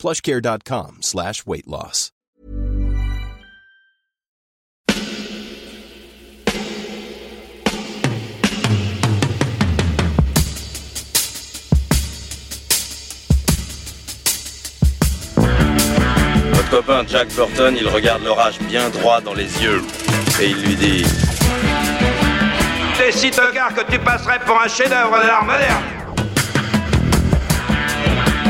plushcare.com slash weight loss. Votre copain Jack Burton, il regarde l'orage bien droit dans les yeux et il lui dit T'es si tocard que tu passerais pour un chef-d'œuvre de l'art moderne.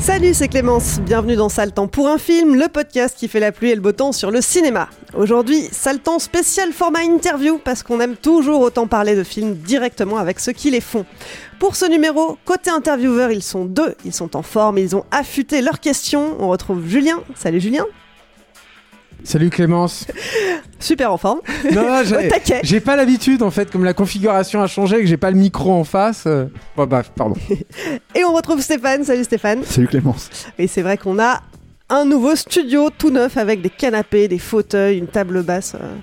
Salut, c'est Clémence. Bienvenue dans Temps pour un film, le podcast qui fait la pluie et le beau temps sur le cinéma. Aujourd'hui, Temps spécial format interview parce qu'on aime toujours autant parler de films directement avec ceux qui les font. Pour ce numéro, côté intervieweur, ils sont deux, ils sont en forme, ils ont affûté leurs questions. On retrouve Julien. Salut Julien. Salut Clémence. Super en forme. Non, Au j'ai, pas l'habitude en fait, comme la configuration a changé, que j'ai pas le micro en face. euh, Bon bah, pardon. Et on retrouve Stéphane. Salut Stéphane. Salut Clémence. Et c'est vrai qu'on a un nouveau studio tout neuf avec des canapés, des fauteuils, une table basse. euh,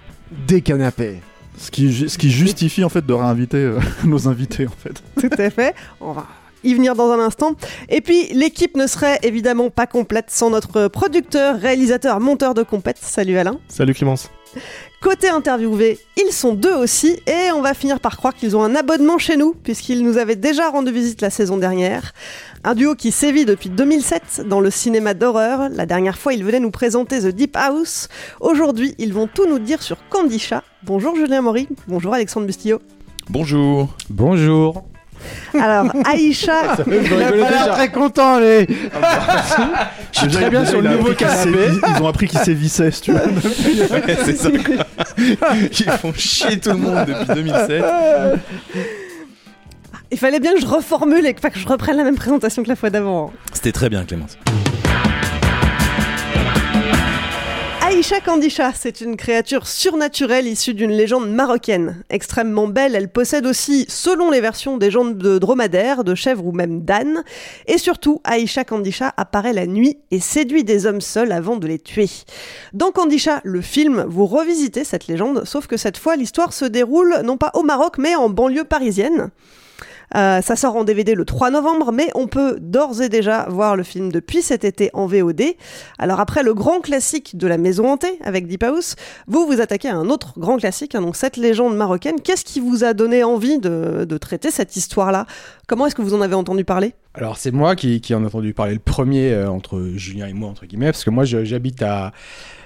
Des canapés. Ce qui, ce qui justifie en fait de réinviter euh, nos invités en fait. Tout à fait. On va y venir dans un instant. Et puis, l'équipe ne serait évidemment pas complète sans notre producteur, réalisateur, monteur de compète. Salut Alain. Salut Clémence. Côté interviewé, ils sont deux aussi, et on va finir par croire qu'ils ont un abonnement chez nous, puisqu'ils nous avaient déjà rendu visite la saison dernière. Un duo qui sévit depuis 2007 dans le cinéma d'horreur. La dernière fois, ils venaient nous présenter The Deep House. Aujourd'hui, ils vont tout nous dire sur Candy Chat. Bonjour Julien Maury. Bonjour Alexandre Bustillo. Bonjour. Bonjour. Alors, Aïcha, Il a pas l'air très content, les. Je suis très bien sur le nouveau canapé. Ils ont appris qu'ils sévissaient, si tu veux. c'est ça. Ils font chier tout le monde depuis 2007. il fallait bien que je reformule et que je reprenne la même présentation que la fois d'avant. C'était très bien, Clémence. Aïcha Kandisha, c'est une créature surnaturelle issue d'une légende marocaine. Extrêmement belle, elle possède aussi, selon les versions, des jambes de dromadaire, de chèvre ou même d'âne. Et surtout, Aïcha Kandisha apparaît la nuit et séduit des hommes seuls avant de les tuer. Dans Kandisha, le film, vous revisitez cette légende, sauf que cette fois, l'histoire se déroule non pas au Maroc, mais en banlieue parisienne. Euh, ça sort en DVD le 3 novembre, mais on peut d'ores et déjà voir le film depuis cet été en VOD. Alors après le grand classique de la maison hantée avec Deep House, vous vous attaquez à un autre grand classique, hein, donc cette légende marocaine. Qu'est-ce qui vous a donné envie de, traiter cette histoire-là? Comment est-ce que vous en avez entendu parler? Alors c'est moi qui, en ai entendu parler le premier euh, entre Julien et moi entre guillemets parce que moi j'habite à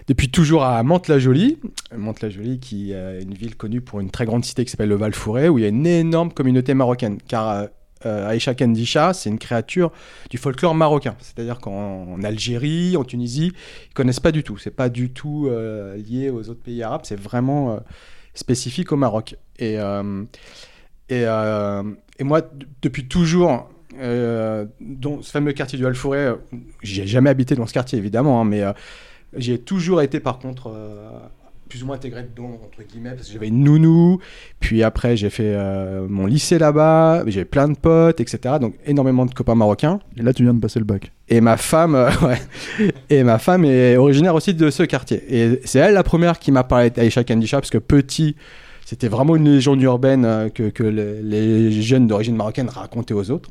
depuis toujours à Mantes-la-Jolie, Mantes-la-Jolie qui est une ville connue pour une très grande cité qui s'appelle le Val-Fouré où il y a une énorme communauté marocaine. Car euh, euh, Aïcha Kandisha c'est une créature du folklore marocain, c'est-à-dire qu'en en Algérie, en Tunisie, ils connaissent pas du tout, c'est pas du tout euh, lié aux autres pays arabes, c'est vraiment euh, spécifique au Maroc. Et euh, et, euh, et moi, depuis toujours, euh, dans ce fameux quartier du Alfouré, euh, j'ai jamais habité dans ce quartier évidemment, hein, mais euh, j'ai toujours été par contre euh, plus ou moins intégré dedans, entre guillemets, parce que j'avais une nounou, puis après j'ai fait euh, mon lycée là-bas, j'avais plein de potes, etc. Donc énormément de copains marocains. Et là, tu viens de passer le bac. Et ma femme, euh, ouais. Et ma femme est originaire aussi de ce quartier. Et c'est elle la première qui m'a parlé d'Aïcha Kandisha, parce que petit, c'était vraiment une légende urbaine euh, que, que les, les jeunes d'origine marocaine racontaient aux autres.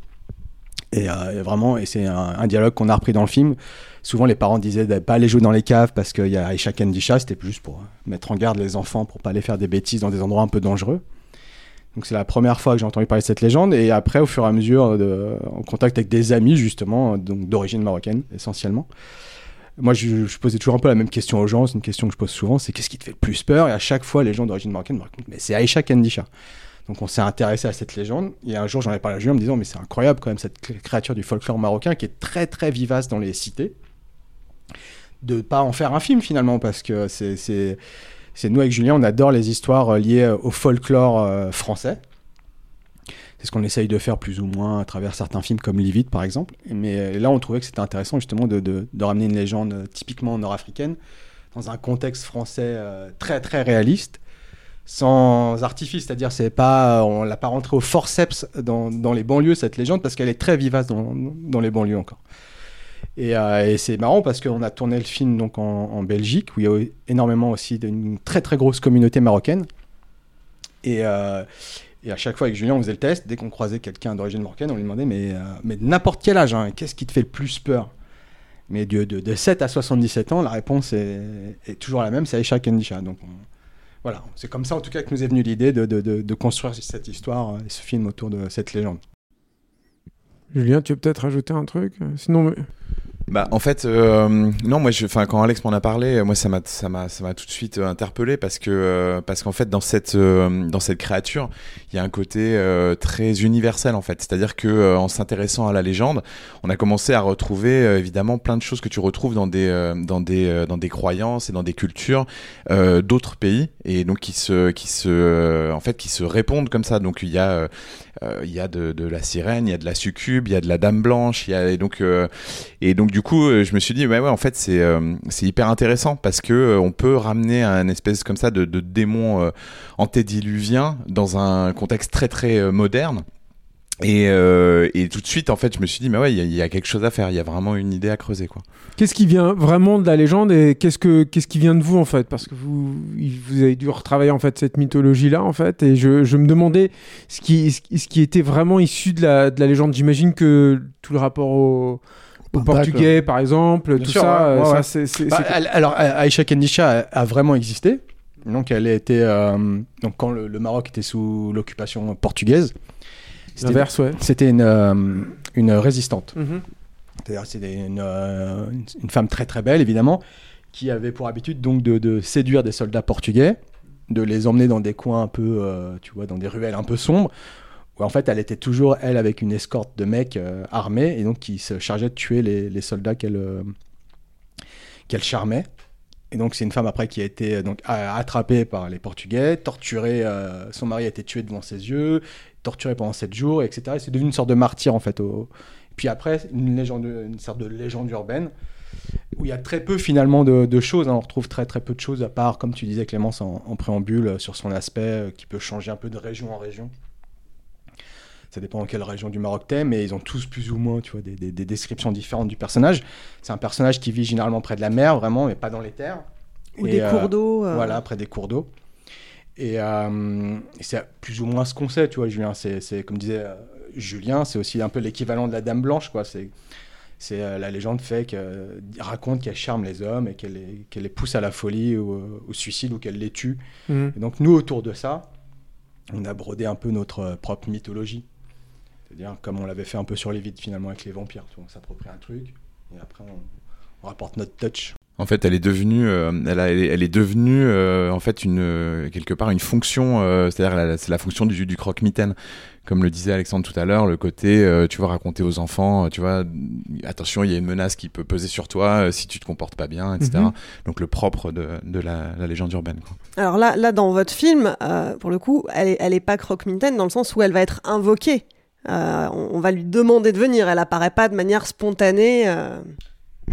Et vraiment, et c'est un, un dialogue qu'on a repris dans le film. Souvent, les parents disaient de pas aller jouer dans les caves parce qu'il y a Aïcha Kandisha, c'était juste pour euh, mettre en garde les enfants pour pas aller faire des bêtises dans des endroits un peu dangereux. Donc c'est la première fois que j'ai entendu parler de cette légende et après au fur et à mesure de, en contact avec des amis justement donc d'origine marocaine essentiellement. Moi je, posais toujours un peu la même question aux gens, c'est une question que je pose souvent, c'est qu'est-ce qui te fait le plus peur? Et à chaque fois les gens d'origine marocaine me racontent mais c'est Aïcha Kandisha. Donc on s'est intéressé à cette légende. Et un jour, j'en ai parlé à Julien en me disant, mais c'est incroyable quand même cette créature du folklore marocain qui est très très vivace dans les cités. De pas en faire un film finalement, parce que c'est, nous avec Julien, on adore les histoires liées au folklore euh, français. C'est ce qu'on essaye de faire plus ou moins à travers certains films comme Livid par exemple. Mais là, on trouvait que c'était intéressant justement de, de, de, ramener une légende euh, typiquement nord-africaine dans un contexte français euh, très très réaliste, sans artifice. C'est-à-dire, c'est pas, on l'a pas rentré au forceps dans, dans, les banlieues cette légende parce qu'elle est très vivace dans, dans les banlieues encore. Et, euh, et c'est marrant parce qu'on a tourné le film donc en, Belgique où il y a énormément aussi d'une très très grosse communauté marocaine. Et, euh, et à chaque fois avec Julien, on faisait le test. Dès qu'on croisait quelqu'un d'origine marocaine, on lui demandait mais, euh, mais n'importe quel âge, hein, qu'est-ce qui te fait le plus peur? Mais de, de, de, 7 à 77 ans, la réponse est, toujours la même, c'est Aisha Kendisha. Donc on, voilà, c'est comme ça en tout cas que nous est venue l'idée de, de, construire cette histoire et ce film autour de cette légende. Julien, tu veux peut-être rajouter un truc? Sinon. Bah, en fait, euh, non, moi, je, quand Alex m'en a parlé, moi, ça m'a, ça m'a, ça m'a tout de suite euh, interpellé parce que, euh, parce qu'en fait, dans cette, euh, dans cette créature, il y a un côté euh, très universel, en fait. C'est-à-dire que, euh, en s'intéressant à la légende, on a commencé à retrouver évidemment plein de choses que tu retrouves dans des, dans des, dans des croyances et dans des cultures d'autres pays, et donc qui se, qui se, en fait, qui se répondent comme ça. Donc, il y a, il y a de, de la sirène, il y a de la succube, il y a de la dame blanche, il y a, et donc, et donc du coup, je me suis dit, ouais, ouais, en fait, c'est euh, c'est hyper intéressant parce que euh, on peut ramener un espèce comme ça de, de démon euh, antédiluvien dans un contexte très très moderne. Et, euh, et, tout de suite, en fait, je me suis dit, mais ouais, il y, y, a quelque chose à faire. Il y a vraiment une idée à creuser, quoi. Qu'est-ce qui vient vraiment de la légende et qu'est-ce que qu'est-ce qui vient de vous, en fait? Parce que vous vous avez dû retravailler en fait cette mythologie-là, en fait. Et je, je me demandais ce qui ce qui était vraiment issu de la de la légende. J'imagine que tout le rapport au au portugais, par exemple, Bien tout sûr, ça. Ouais, ça ouais. c'est, c'est, bah, elle, alors, Aïcha Kendisha a, a, vraiment existé. Donc, elle a été. Euh, donc, quand le, le, Maroc était sous l'occupation portugaise. C'était, L'inverse, ouais. C'était une, euh, une résistante. Mm-hmm. C'est-à-dire, c'était une, euh, une, femme très, très belle, évidemment, qui avait pour habitude donc de, de séduire des soldats portugais, de les emmener dans des coins un peu, euh, tu vois, dans des ruelles un peu sombres où en fait elle était toujours elle avec une escorte de mecs euh, armés et donc qui se chargeait de tuer les, les soldats qu'elle euh, qu'elle charmait. Et donc c'est une femme après qui a été donc attrapée par les Portugais, torturée, euh, son mari a été tué devant ses yeux, torturée pendant sept jours, etc. Et c'est devenu une sorte de martyr en fait. Au... Puis après une légende, une sorte de légende urbaine où il y a très peu finalement de, de, choses. Hein. On retrouve très très peu de choses à part, comme tu disais Clémence en, en préambule, sur son aspect euh, qui peut changer un peu de région en région ça dépend en quelle région du Maroc t'es, mais ils ont tous plus ou moins, tu vois, des, des, des descriptions différentes du personnage. C'est un personnage qui vit généralement près de la mer, vraiment, mais pas dans les terres. Ou et, des euh, cours d'eau. Euh... Voilà, près des cours d'eau. Et, euh, et c'est plus ou moins ce qu'on sait, tu vois, Julien. C'est comme disait euh, Julien, c'est aussi un peu l'équivalent de la Dame Blanche, quoi. C'est c'est euh, la légende fait que raconte qu'elle charme les hommes et qu'elle les, qu les, pousse à la folie ou au suicide ou qu'elle les tue. Mmh. Et donc nous autour de ça, on a brodé un peu notre propre mythologie. C'est-à-dire comme on l'avait fait un peu sur les vides finalement avec les vampires. On s'approprie un truc et après on, on, rapporte notre touch. En fait, elle est devenue, euh, elle, a, elle, est devenue euh, en fait une euh, quelque part une fonction, euh, c'est-à-dire c'est la fonction du, du croque-mitaine, comme le disait Alexandre tout à l'heure, le côté, tu vois, raconter aux enfants, tu vois, attention, il y a une menace qui peut peser sur toi si tu te comportes pas bien, etc. Mhm. Mm -hmm. Donc le propre de, de la, la, légende urbaine. Quoi. Alors là, là dans votre film, pour le coup, elle est, elle est pas croque-mitaine dans le sens où elle va être invoquée. On, on, va lui demander de venir. Elle apparaît pas de manière spontanée.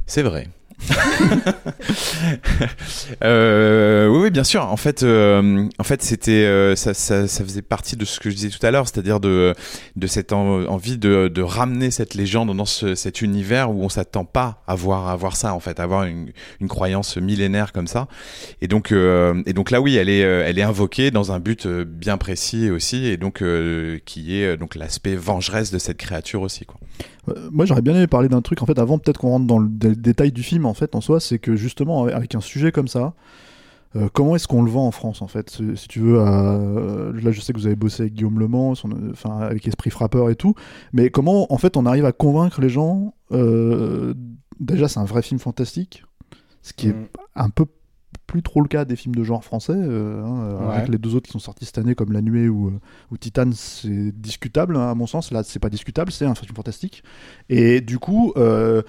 C'est vrai. euh, oui, bien sûr. En fait, euh, en fait, c'était euh, ça, ça, faisait partie de ce que je disais tout à l'heure, c'est-à-dire de de cette en, envie de, de ramener cette légende dans ce, cet univers où on s'attend pas à voir à voir ça, en fait, à avoir une, une croyance millénaire comme ça. Et donc, et donc là, oui, elle est elle est invoquée dans un but bien précis aussi, et donc qui est donc l'aspect vengeresse de cette créature aussi, quoi. Euh, moi, j'aurais bien aimé parler d'un truc, en fait, avant peut-être qu'on rentre dans le détail du film, en fait, en soi, c'est que justement, avec un sujet comme ça, euh, comment est-ce qu'on le vend en France, en fait? Si tu veux, euh, là, je sais que vous avez bossé avec Guillaume Le Mans, son, enfin, avec Esprit Frappeur et tout, mais comment, en fait, on arrive à convaincre les gens Déjà, c'est un vrai film fantastique, ce qui est Mm. un peu plus trop le cas des films de genre français. euh, hein, Ouais. Avec les deux autres qui sont sortis cette année, comme La Nuée ou, euh, ou Titan, c'est discutable, hein, à mon sens. Là, c'est pas discutable, c'est un film fantastique. Et du coup, euh,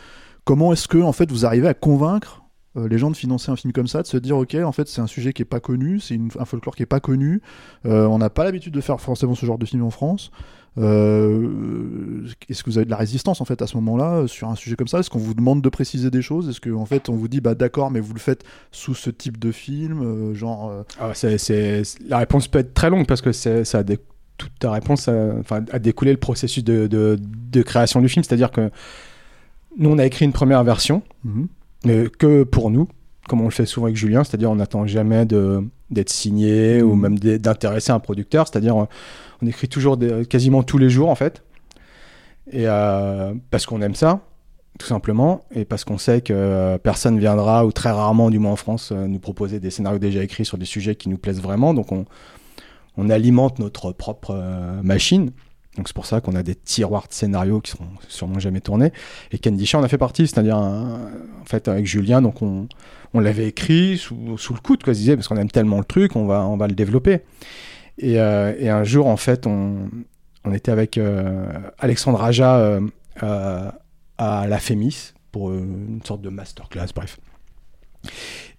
comment est-ce que en fait, vous arrivez à convaincre euh, les gens de financer un film comme ça, de se dire ok, en fait, c'est un sujet qui est pas connu, c'est un folklore qui est pas connu. euh, on n'a pas l'habitude de faire forcément ce genre de film en France. Euh, Est-ce que vous avez de la résistance en fait à ce moment-là euh, sur un sujet comme ça? Est-ce qu'on vous demande de préciser des choses? Est-ce qu'en fait on vous dit bah d'accord, mais vous le faites sous ce type de film, euh, genre euh, Ah, la réponse peut être très longue parce que ça a toute ta réponse a, enfin, a découlé le processus de, de- de création du film. C'est-à-dire que nous, on a écrit une première version, Mhm. mais que pour nous, comme on le fait souvent avec Julien, c'est-à-dire on n'attend jamais d'être signé ou même d'être- d'intéresser un producteur. C'est-à-dire on, on écrit toujours des- quasiment tous les jours en fait, et euh, parce qu'on aime ça. Tout simplement, et parce qu'on sait que euh, personne viendra, ou très rarement, du moins en France, euh, nous proposer des scénarios déjà écrits sur des sujets qui nous plaisent vraiment. Donc on, on alimente notre propre machine. Donc c'est pour ça qu'on a des tiroirs de scénarios qui seront sûrement jamais tournés. Et Candy Chat en a fait partie, c'est-à-dire en fait avec Julien, donc on, on l'avait écrit sous, le coude, quoi, parce qu'on aime tellement le truc, on va, on va le développer. Et, euh, et un jour, en fait, on, était avec euh, Alexandre Aja euh, à la Fémis pour une sorte de masterclass, bref.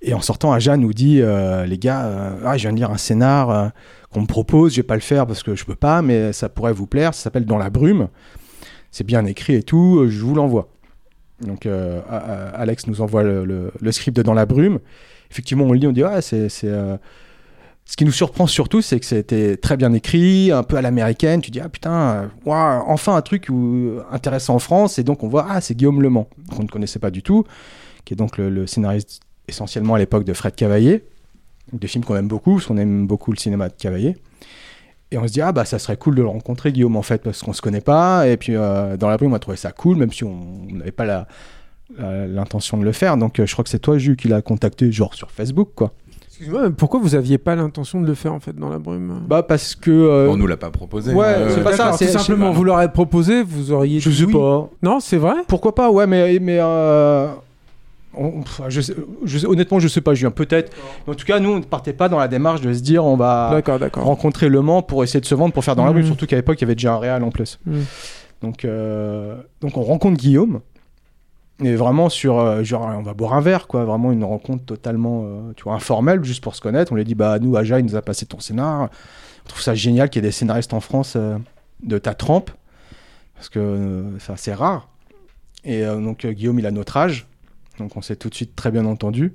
Et en sortant, Aja nous dit les gars, ah, je viens de lire un scénar qu'on me propose, je vais pas le faire parce que je peux pas, mais ça pourrait vous plaire. Ça s'appelle Dans la brume. C'est bien écrit et tout, je vous l'envoie. Donc Alex nous envoie le, le- script de Dans la brume. Effectivement, on le lit, on dit ouais, c'est. Euh, Ce qui nous surprend surtout, c'est que c'était très bien écrit, un peu à l'américaine. Tu dis, ah putain, euh, enfin un truc où- intéressant en France. Et donc on voit, ah, c'est Guillaume Le Mans, qu'on ne connaissait pas du tout, qui est donc le, scénariste essentiellement à l'époque de Fred Cavaillé, des films qu'on aime beaucoup, parce qu'on aime beaucoup le cinéma de Cavaillé. Et on se dit, ah bah ça serait cool de le rencontrer, Guillaume, en fait, parce qu'on se connaît pas. Et puis euh, dans la on a trouvé ça cool, même si on n'avait pas l'intention de le faire. Donc euh, je crois que c'est toi, Jus, qui l'a contacté, genre sur Facebook, quoi. Excuse-moi, pourquoi vous aviez pas l'intention de le faire en fait dans la brume? Bah parce que. euh, On nous l'a pas proposé. Ouais, Euh, c'est pas ça, c'est tout simplement, vous l'aurez proposé, vous auriez. Je dit sais oui. pas. Non, c'est vrai? Pourquoi pas, ouais, mais. mais euh, on- je sais- je sais- honnêtement, je sais pas, Julien, peut-être. En tout cas, nous, on ne partait pas dans la démarche de se dire on va rencontrer Le Mans pour essayer de se vendre pour faire dans la rue, surtout qu'à l'époque, il y avait déjà un réal en plus. Mhm. Donc, euh, donc, on rencontre Guillaume. Et vraiment sur euh, genre on va boire un verre quoi. Vraiment une rencontre totalement euh, tu vois informelle juste pour se connaître. On lui a dit bah nous Aja il nous a passé ton scénar. On trouve ça génial qu'il y ait des scénaristes en France euh, de ta trempe. Parce que c'est assez rare. Et donc Guillaume il a notre âge. Donc on s'est tout de suite très bien entendu.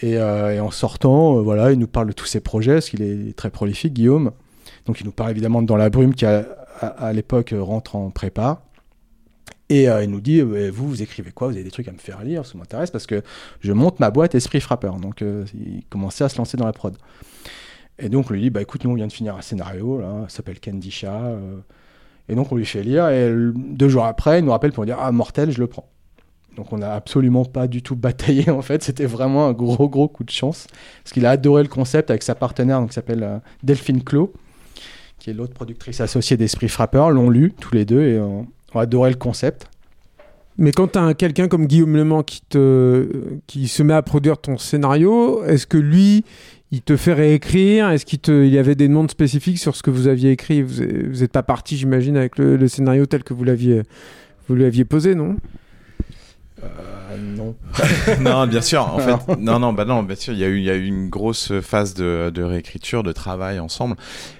Et, en sortant voilà il nous parle de tous ses projets parce qu'il est très prolifique Guillaume. Donc il nous parle évidemment de dans la brume qui à, à- l'époque rentre en prépa et euh, il nous dit, euh, vous, vous écrivez quoi? Vous avez des trucs à me faire lire Ça m'intéresse parce que je monte ma boîte Esprit Frappeur. Donc, euh, il commençait à se lancer dans la prod. Et donc, on lui dit, bah écoute, nous, on vient de finir un scénario, là, ça s'appelle Candy Chat. euh. et donc, on lui fait lire. Et deux jours après, il nous rappelle pour dire, ah, mortel, je le prends. Donc, on n'a absolument pas du tout bataillé, en fait. C'était vraiment un gros, gros coup de chance. Parce qu'il a adoré le concept avec sa partenaire, donc, qui s'appelle Delphine Clos, qui est l'autre productrice associée d'Esprit Frappeur. L'ont lu, tous les deux, et ont adoré le concept. Mais quand tu as quelqu'un comme Guillaume Le Mans qui, te, qui se met à produire ton scénario, est-ce que lui, il te fait réécrire? Est-ce qu'il te, il y avait des demandes spécifiques sur ce que vous aviez écrit? Vous n'êtes pas parti, j'imagine, avec le, le scénario tel que vous l'aviez, vous l'aviez posé, non? Euh, non. non, bien sûr. En fait, non, non, bah non, bien sûr. Il y a eu, il y a eu une grosse phase de, de réécriture, de travail ensemble.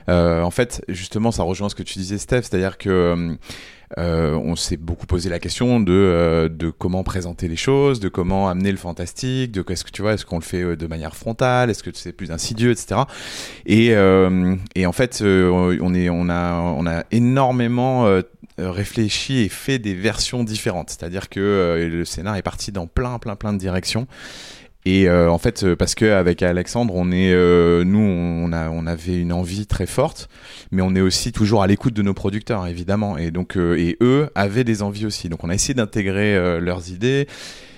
Euh, en fait, justement, ça rejoint ce que tu disais, Steph, c'est-à-dire que euh, on s'est beaucoup posé la question de euh, de comment présenter les choses, de comment amener le fantastique, de est-ce que tu vois, est-ce qu'on le fait euh, de manière frontale, est-ce que c'est plus insidieux, etc. Et euh, et en fait, euh, on est, on a, on a énormément euh, réfléchi et fait des versions différentes. C'est-à-dire que euh, le scénar est parti dans plein, plein, plein de directions. Et euh, en fait, euh, parce que avec Alexandre, on est, euh, nous, on a, on avait une envie très forte, mais on est aussi toujours à l'écoute de nos producteurs, évidemment. Et donc, euh, et eux avaient des envies aussi. Donc, on a essayé d'intégrer leurs idées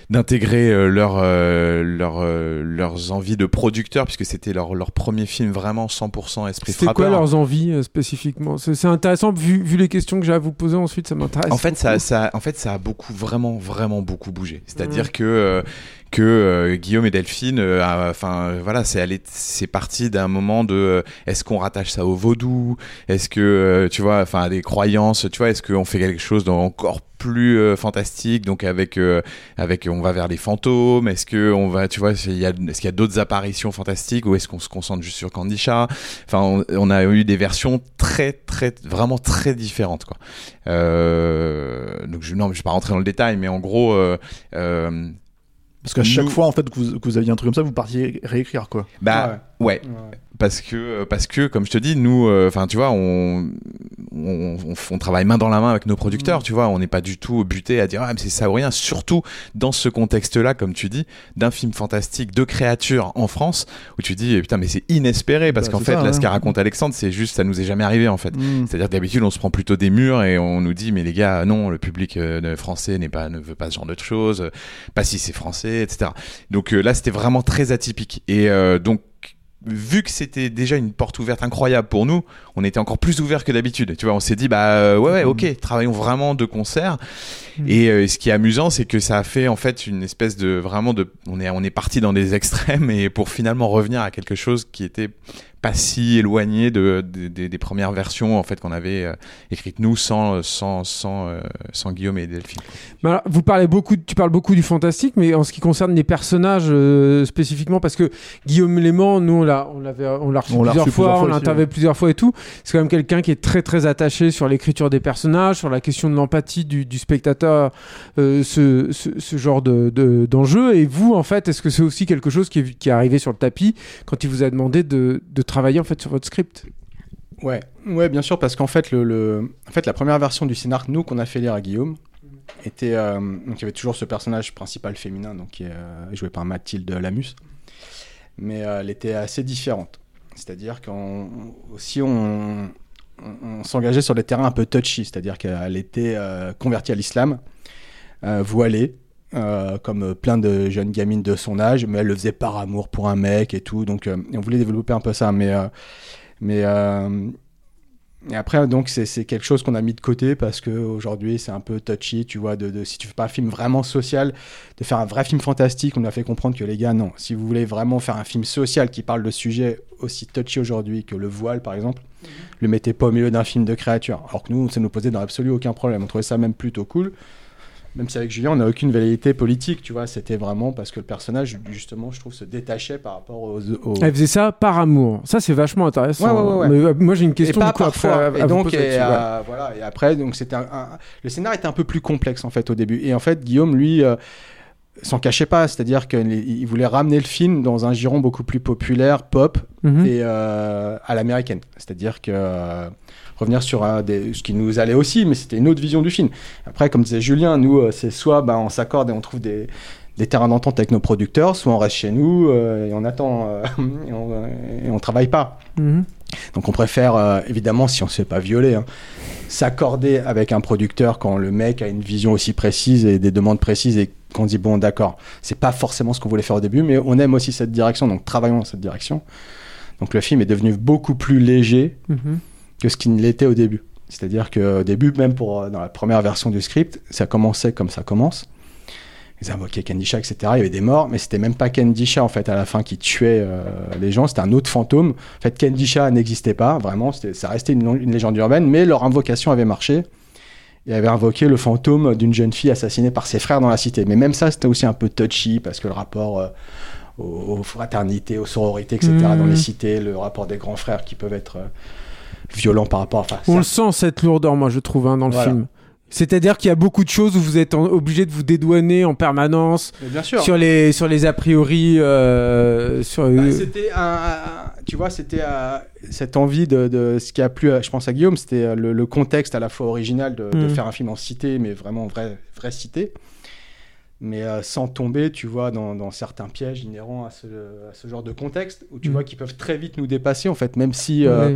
d'intégrer euh, leur, euh, leur, euh, leurs envies de producteurs, puisque c'était leur, leur premier film vraiment 100% esprit C'était frappeur. quoi leurs envies spécifiquement? C'est c'est intéressant, vu, vu les questions que j'ai à vous poser ensuite, ça m'intéresse. En fait, ça, ça, en fait, ça a beaucoup, vraiment, vraiment beaucoup bougé. C'est-à-dire Mhm. que que euh, Guillaume et Delphine, euh, enfin euh, voilà, c'est allé- c'est parti d'un moment de euh, est-ce qu'on rattache ça au vaudou, est-ce que tu vois, enfin des croyances, tu vois, est-ce qu'on fait quelque chose d'encore plus euh, fantastique, donc avec euh, avec on va vers les fantômes, est-ce que on va, tu vois, est-ce qu'il y a d'autres apparitions fantastiques ou est-ce qu'on se concentre juste sur Candy Chat Enfin, on, on a eu des versions très, très, vraiment très différentes, quoi. Euh, donc, je, non, je vais pas rentrer dans le détail, mais en gros, Parce qu'à chaque nous- fois, en fait, que vous, que vous aviez un truc comme ça, vous partiez réécrire, quoi. Bah ouais. Parce que parce que comme je te dis, nous, enfin tu vois, on, on, on, on travaille main dans la main avec nos producteurs, tu vois, on n'est pas du tout buté à dire ah mais c'est ça ou rien. Surtout dans ce contexte-là, comme tu dis, d'un film fantastique de créatures en France, où tu dis putain mais c'est inespéré parce Bah, qu'en c'est fait ça, là hein. ce qu'a raconté Alexandre, c'est juste ça nous est jamais arrivé en fait. Mm. C'est-à-dire que d'habitude on se prend plutôt des murs et on nous dit mais les gars non le public euh, français n'est pas ne veut pas ce genre de choses, euh, pas si c'est français etc. Donc euh, là c'était vraiment très atypique et euh, donc vu que c'était déjà une porte ouverte incroyable pour nous, on était encore plus ouvert que d'habitude. Tu vois, on s'est dit bah euh, ouais ouais ok travaillons vraiment de concert. Et euh, ce qui est amusant, c'est que ça a fait en fait une espèce de vraiment de on est on est parti dans des extrêmes et pour finalement revenir à quelque chose qui était pas si éloigné de, de- des- des premières versions en fait qu'on avait euh, écrites nous sans sans sans euh, sans Guillaume et Delphine. Mais alors, vous parlez beaucoup, tu parles beaucoup du fantastique, mais en ce qui concerne les personnages euh, spécifiquement, parce que Guillaume Léman, nous on l'a, on l'avait, on l'a reçu On plusieurs reçu fois, plusieurs fois on l'a interviewé ouais. plusieurs fois et tout. C'est quand même quelqu'un qui est très très attaché sur l'écriture des personnages, sur la question de l'empathie du, du spectateur, euh, ce, ce, ce genre de, de- d'enjeu. Et vous, en fait, est-ce que c'est aussi quelque chose qui est, qui est arrivé sur le tapis quand il vous a demandé de, de travailler en fait sur votre script Ouais, ouais, bien sûr, parce qu'en fait, le, en fait, la première version du scénar, nous, qu'on a fait lire à Guillaume, était. euh, il y avait toujours ce personnage principal féminin, donc, qui est euh, joué par Mathilde Lamus. Mais euh, elle était assez différente. C'est-à-dire qu'on. Aussi, on, s'engageait sur des terrains un peu touchy, c'est-à-dire qu'elle était euh, convertie à l'islam, voilée. Euh, comme plein de jeunes gamines de son âge, mais elle le faisait par amour pour un mec et tout, donc euh, on voulait développer un peu ça, mais euh, mais euh, et après, donc, c'est quelque chose qu'on a mis de côté parce que aujourd'hui c'est un peu touchy, tu vois. De, de- si tu fais pas un film vraiment social, de faire un vrai film fantastique, on a fait comprendre que les gars, non. Si vous voulez vraiment faire un film social qui parle de sujets aussi touchy aujourd'hui que le voile, par exemple, le mettez pas au milieu d'un film de créature. Alors que nous, ça nous posait dans l'absolu aucun problème. On trouvait ça même plutôt cool. Même si avec Julien, on n'a aucune velléité politique, tu vois. C'était vraiment parce que le personnage, justement, je trouve, se détachait par rapport aux. aux- Elle faisait ça par amour. Ça, c'est vachement intéressant. Ouais, ouais, ouais. Mais, euh, moi, j'ai une question et pas coup, après, à- et donc, et, euh, voilà. Et après, donc c'était un, un- le scénario était un peu plus complexe en fait au début. Et en fait, Guillaume, lui, euh, s'en cachait pas. C'est-à-dire qu'il il voulait ramener le film dans un giron beaucoup plus populaire, pop Mhm. et euh, à l'américaine. C'est-à-dire que euh, revenir sur un des, ce qui nous allait aussi, mais c'était une autre vision du film. Après, comme disait Julien, nous, euh, c'est soit bah, on s'accorde et on trouve des des terrains d'entente avec nos producteurs, soit on reste chez nous euh, et on attend euh, et, on, et on travaille pas. Mhm. Donc on préfère, euh, évidemment, si on ne se fait pas violer, hein, s'accorder avec un producteur quand le mec a une vision aussi précise et des demandes précises et qu'on dit bon d'accord, c'est pas forcément ce qu'on voulait faire au début, mais on aime aussi cette direction, donc travaillons dans cette direction. Donc le film est devenu beaucoup plus léger Mhm. que ce qu'il ne l'était au début. C'est-à-dire qu'au début, même pour, euh, dans la première version du script, ça commençait comme ça commence. Ils invoquaient Kendisha, etc. Il y avait des morts, mais c'était même pas Kendisha en fait à la fin qui tuait euh, les gens. C'était un autre fantôme. En fait, Kendisha n'existait pas vraiment. Ça restait une, une légende urbaine, mais leur invocation avait marché. Ils avaient invoqué le fantôme d'une jeune fille assassinée par ses frères dans la cité. Mais même ça, c'était aussi un peu touchy parce que le rapport euh, aux, fraternités, aux sororités, etc. Mhm. dans les cités, le rapport des grands frères qui peuvent être euh, violents par rapport. Enfin, On le sent cette lourdeur, moi, je trouve, hein, dans le Voilà. film. C'est-à-dire qu'il y a beaucoup de choses où vous êtes en- obligé de vous dédouaner en permanence Mais bien sûr. sur les sur les a priori. euh, sur, Bah, euh, c'était un, un- tu vois, c'était euh, cette envie de, de- ce qui a plu, je pense à Guillaume, c'était le, le contexte à la fois original de, de Mm. faire un film en cité, mais vraiment vraie, vraie cité, mais euh, sans tomber, tu vois, dans, dans certains pièges inhérents à ce, à ce genre de contexte où tu Mm. vois qu'ils peuvent très vite nous dépasser en fait, même si euh.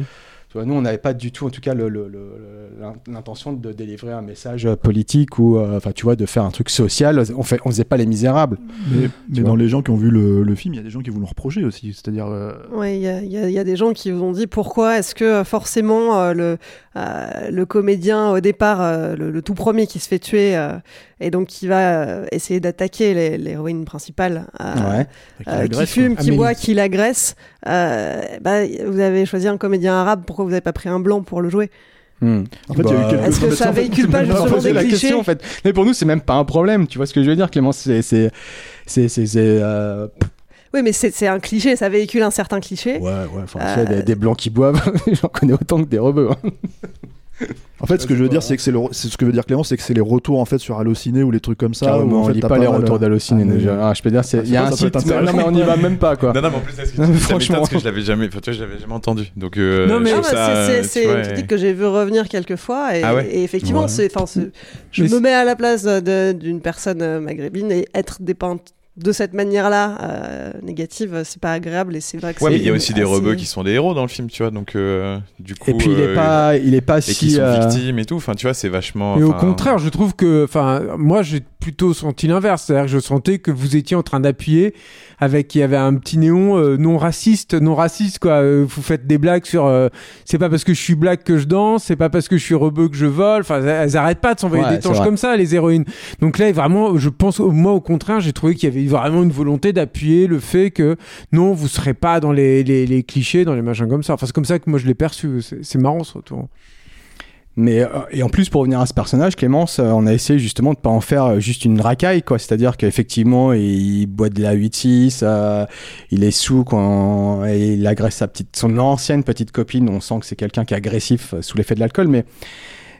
Tu vois, nous, on n'avait pas du tout, en tout cas, le- le- le- l'in- l'intention de délivrer un message euh, politique ou, euh, enfin, tu vois, de faire un truc social. On fait, on faisait pas les misérables. Mais, dans les gens qui ont vu le, le film, il y a des gens qui vous l'ont reproché aussi. C'est-à-dire. euh, Ouais, il y a, y y des gens qui vous ont dit pourquoi est-ce que euh, forcément euh, le, euh, le comédien au départ, euh, le, le tout premier qui se fait tuer euh, et donc qui va euh, essayer d'attaquer l'héroïne principale, euh, Ouais. qui euh, qui fume, quoi. qui Amélie. boit, qui l'agresse, euh, bah, vous avez choisi un comédien arabe, pourquoi vous n'avez pas pris un blanc pour le jouer? Hmm. En fait, quelques- Est-ce que ça véhicule pas justement des la clichés question en fait. Mais pour nous, c'est même pas un problème. Tu vois ce que je veux dire, Clément C'est, c'est, c'est, euh, Oui, mais c'est un cliché, ça véhicule un certain cliché. ouais, ouais. Enfin, Euh, des, des blancs qui boivent, j'en connais autant que des rebeux. hein. En fait, ce que je veux dire, c'est que c'est le, ce que veut dire Clément, c'est que c'est les retours en fait sur Allociné ou les trucs comme ça. Où, en on fait, lit t'as pas les retours d'Allociné ah, déjà. Ah, je peux dire, c'est, Ah, il y a un site, non, mais on n'y va même pas quoi. Non, non, mais en plus, franchement. parce que je l'avais jamais, enfin, tu vois, je l'avais jamais entendu. Donc, euh, Non, mais- c'est- une critique que j'ai vu revenir quelques fois et, Ah ouais et effectivement, Ouais. c'est, enfin, je me mets à la place d'une personne maghrébine et être dépeinte de cette manière-là euh, négative, c'est pas agréable et c'est vrai que Ouais, mais il y a aussi des rebeux qui sont des héros dans le film, tu vois. Donc, euh, du coup. Et puis il est euh, pas, il est pas Et qui si. sont euh, victimes et tout. Enfin, tu vois, c'est vachement. Mais au contraire, je trouve que, enfin, moi j'ai plutôt senti l'inverse, c'est-à-dire que je sentais que vous étiez en train d'appuyer avec, il y avait un petit néon euh, non raciste, non raciste quoi. Euh, vous faites des blagues sur, euh, c'est pas parce que je suis black que je danse, c'est pas parce que je suis rebeu que je vole. Enfin, elles, arrêtent pas de s'envoyer Ouais, des tanches comme ça, les héroïnes. Donc là, vraiment, je pense, moi au contraire, j'ai trouvé qu'il y avait vraiment une volonté d'appuyer le fait que non, vous serez pas dans les, les, les clichés, dans les machins comme ça. Enfin, c'est comme ça que moi je l'ai perçu. C'est c'est marrant ce retour. Mais euh, et en plus pour revenir à ce personnage, Clémence, euh, on a essayé justement de pas en faire euh, juste une racaille, quoi. C'est-à-dire qu'effectivement, il boit de la 8-6, euh, il est sous quand il agresse sa petite, son ancienne petite copine. On sent que c'est quelqu'un qui est agressif sous l'effet de l'alcool, mais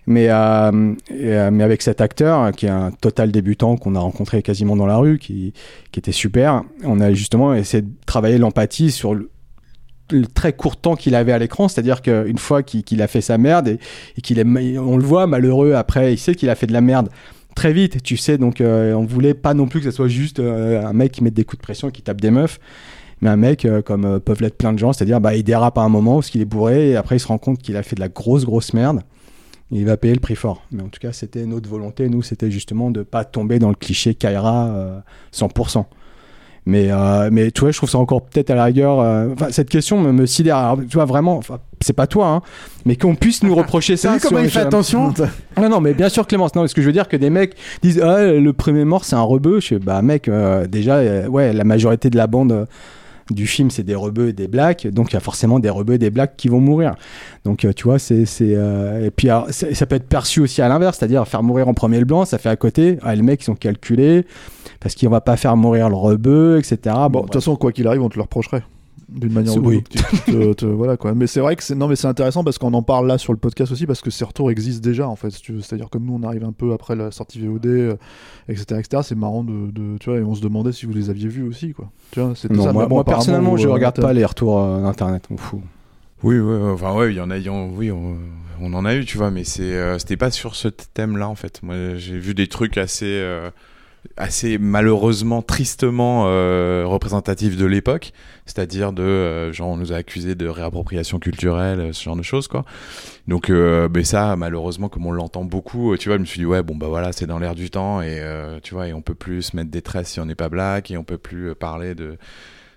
mais euh, mais avec cet acteur qui est un total débutant qu'on a rencontré quasiment dans la rue, qui qui était super. On a justement essayé de travailler l'empathie sur le le très court temps qu'il avait à l'écran, c'est-à-dire qu'une fois qu'il a fait sa merde et, qu'il est, on le voit malheureux après, il sait qu'il a fait de la merde très vite, tu sais, donc euh, on voulait pas non plus que ce soit juste euh, un mec qui met des coups de pression qui tape des meufs, mais un mec euh, comme euh, peuvent l'être plein de gens, c'est-à-dire bah, il dérape à un moment parce qu'il est bourré et après il se rend compte qu'il a fait de la grosse grosse merde. Et il va payer le prix fort. Mais en tout cas, c'était notre volonté. Nous, c'était justement de pas tomber dans le cliché Kaira euh, 100%. Mais, euh, mais tu vois, je trouve ça encore peut-être à la rigueur. euh, Enfin, cette question me, me sidère. Alors, tu vois, vraiment, c'est pas toi, hein, mais qu'on puisse nous reprocher ça. Vu comment il fait attention non, non, mais bien sûr, Clémence. Non, ce que je veux dire, que des mecs disent ah, le premier mort, c'est un rebeu. Je fais, bah, mec, euh, déjà, euh, ouais, la majorité de la bande du film, c'est des rebeux et des blacks. Donc, il y a forcément des rebeux et des blacks qui vont mourir. Donc, euh, tu vois, c'est. c'est, euh, Et puis, alors, ça peut être perçu aussi à l'inverse, c'est-à-dire faire mourir en premier le blanc, ça fait à côté. Ah, les mecs, ils sont calculés parce qu'on va pas faire mourir le rebeu, etc. Bon, Bon, de toute façon, quoi qu'il arrive, on te le reprocherait. D'une manière C'est- ou d'une oui. autre. Voilà, quoi. Mais c'est vrai que c'est non, mais c'est intéressant parce qu'on en parle là sur le podcast aussi parce que ces retours existent déjà en fait. si. C'est-à-dire comme nous, on arrive un peu après la sortie VOD, euh, etc., etc. C'est marrant de, de- tu vois, et on se demandait si vous les aviez vus aussi, quoi. Tu vois, ça. moi, personnellement, je euh, regarde pas les retours euh, d'internet, on fout. Oui, oui, oui, enfin ouais, il y en a, il y en- oui, on, on en a eu, tu vois, mais c'est, euh, c'était pas sur ce thème-là en fait. Moi, j'ai vu des trucs assez, euh, assez malheureusement, tristement euh, représentatifs de l'époque, c'est-à-dire de, euh, genre, on nous a accusés de réappropriation culturelle, euh, ce genre de choses, quoi. Donc, euh, mais ça, malheureusement, comme on l'entend beaucoup, euh, tu vois, je me suis dit ouais, bon bah voilà, c'est dans l'air du temps et tu vois, et on peut plus se mettre des tresses si on n'est pas black et on peut plus parler de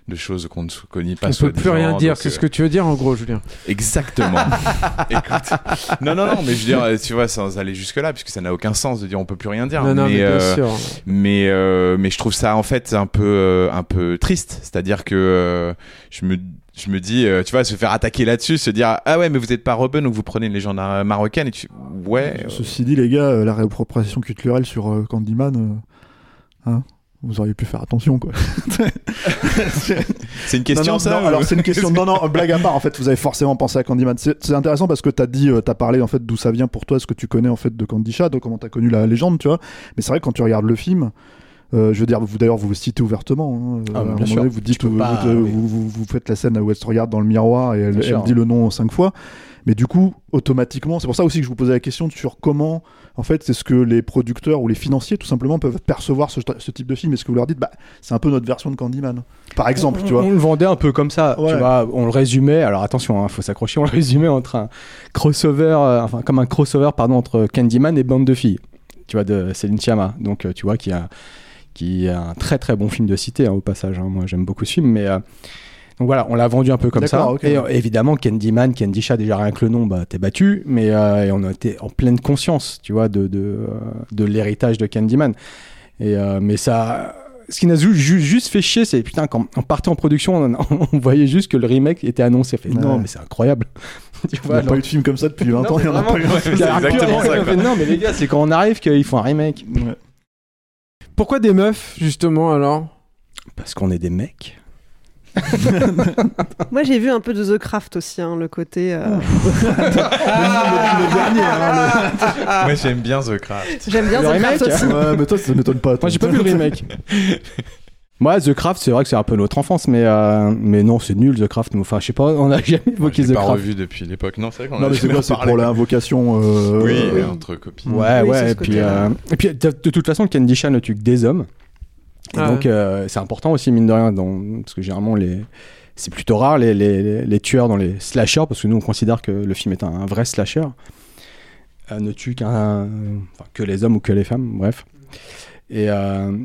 de choses qu'on ne connaît pas. On peut plus rien soi-disant, dire. C'est ce euh, que tu veux dire en gros, Julien? Exactement. Écoute. Non, non, non, mais je veux dire, tu vois, sans aller jusque-là, puisque ça n'a aucun sens de dire on peut plus rien dire. Non, non, mais bien euh, sûr. mais, euh, mais je trouve ça en fait un peu, euh, un peu triste. C'est-à-dire que euh, je me je me dis, euh, tu vois, se faire attaquer là-dessus, se dire ah ouais, mais vous êtes pas rebeu, donc vous prenez une légende euh, marocaine et tu ouais. euh, Ceci dit, les gars, euh, la réappropriation culturelle sur euh, Candyman, euh, hein, vous auriez pu faire attention, quoi. C'est une question, non, non, ça non, ou- alors c'est une question. non, non, blague à part. En fait, vous avez forcément pensé à Candyman. C'est intéressant parce que t'as dit, euh, t'as parlé en fait d'où ça vient pour toi, ce que tu connais en fait de Candy Shah, de comment t'as connu la légende, tu vois. Mais c'est vrai que quand tu regardes le film, Euh, je veux dire, vous d'ailleurs, vous le citez ouvertement. hein. Ah, À un bien sûr. donné, vous dites, euh, pas, vous, oui. vous, vous- vous faites la scène se regarde dans le miroir et elle, dit le nom cinq fois. Mais du coup, automatiquement, c'est pour ça aussi que je vous posais la question sur comment, en fait, c'est ce que les producteurs ou les financiers, tout simplement, peuvent percevoir ce, ce type de film. Est-ce que vous leur dites, bah, c'est un peu notre version de Candyman, par exemple, tu vois On le vendait un peu comme ça, Ouais. tu vois. On le résumait. Alors attention, il faut s'accrocher. On le résumait entre un crossover, euh, enfin comme un crossover, pardon, entre Candyman et Bande de filles. Tu vois, de Céline Sciamma. Donc euh, tu vois qui a qui est un très très bon film de cité hein, au passage. hein. Moi j'aime beaucoup ce film, mais euh, donc voilà, on l'a vendu un peu comme ça. Et euh, évidemment, Candyman, Candy Chat, déjà rien que le nom, bah t'es battu, mais euh, et on a été en pleine conscience, tu vois, de de, de l'héritage de Candyman. Et mais ça, ce qui nous a ju- ju- juste fait chier, c'est putain quand on partait en production, on, on voyait juste que le remake était annoncé. On fait, non, mais c'est incroyable. tu Il n'y a pas eu de film comme ça depuis 20 Non, ans, il y en a pas eu. ouais, exactement ça, fait, Non, mais les gars, c'est quand on arrive qu'ils font un remake. Ouais. Pourquoi des meufs, justement, alors? Parce qu'on est des mecs. Moi, j'ai vu un peu de The Craft aussi, hein, le côté. euh, le dernier, hein, Moi j'aime bien The Craft. J'aime bien Le The remake Craft aussi. le- Ouais, mais toi, ça m'étonne pas. Moi, j'ai pas vu le remake. Moi, The Craft, c'est vrai que c'est un peu notre enfance, mais, euh, mais non, c'est nul, The Craft. Enfin, je sais pas, on a jamais évoqué The l'ai pas Craft. revu depuis l'époque. Non, c'est vrai qu'on Non, a mais c'est jamais quoi C'est pour l'invocation. euh, Oui, euh, entre copines. Ouais, Oui, ouais, c'est et puis, côté-là. euh, et puis de, de toute façon, Candy Chat ne tue que des hommes. Et Ah donc, euh, c'est important aussi, mine de rien, dans, parce que généralement, les, c'est plutôt rare les, les, les- les tueurs dans les slashers, parce que nous, on considère que le film est un, un vrai slasher, euh, ne tue qu'un, enfin, que les hommes ou que les femmes, bref. Et, euh, et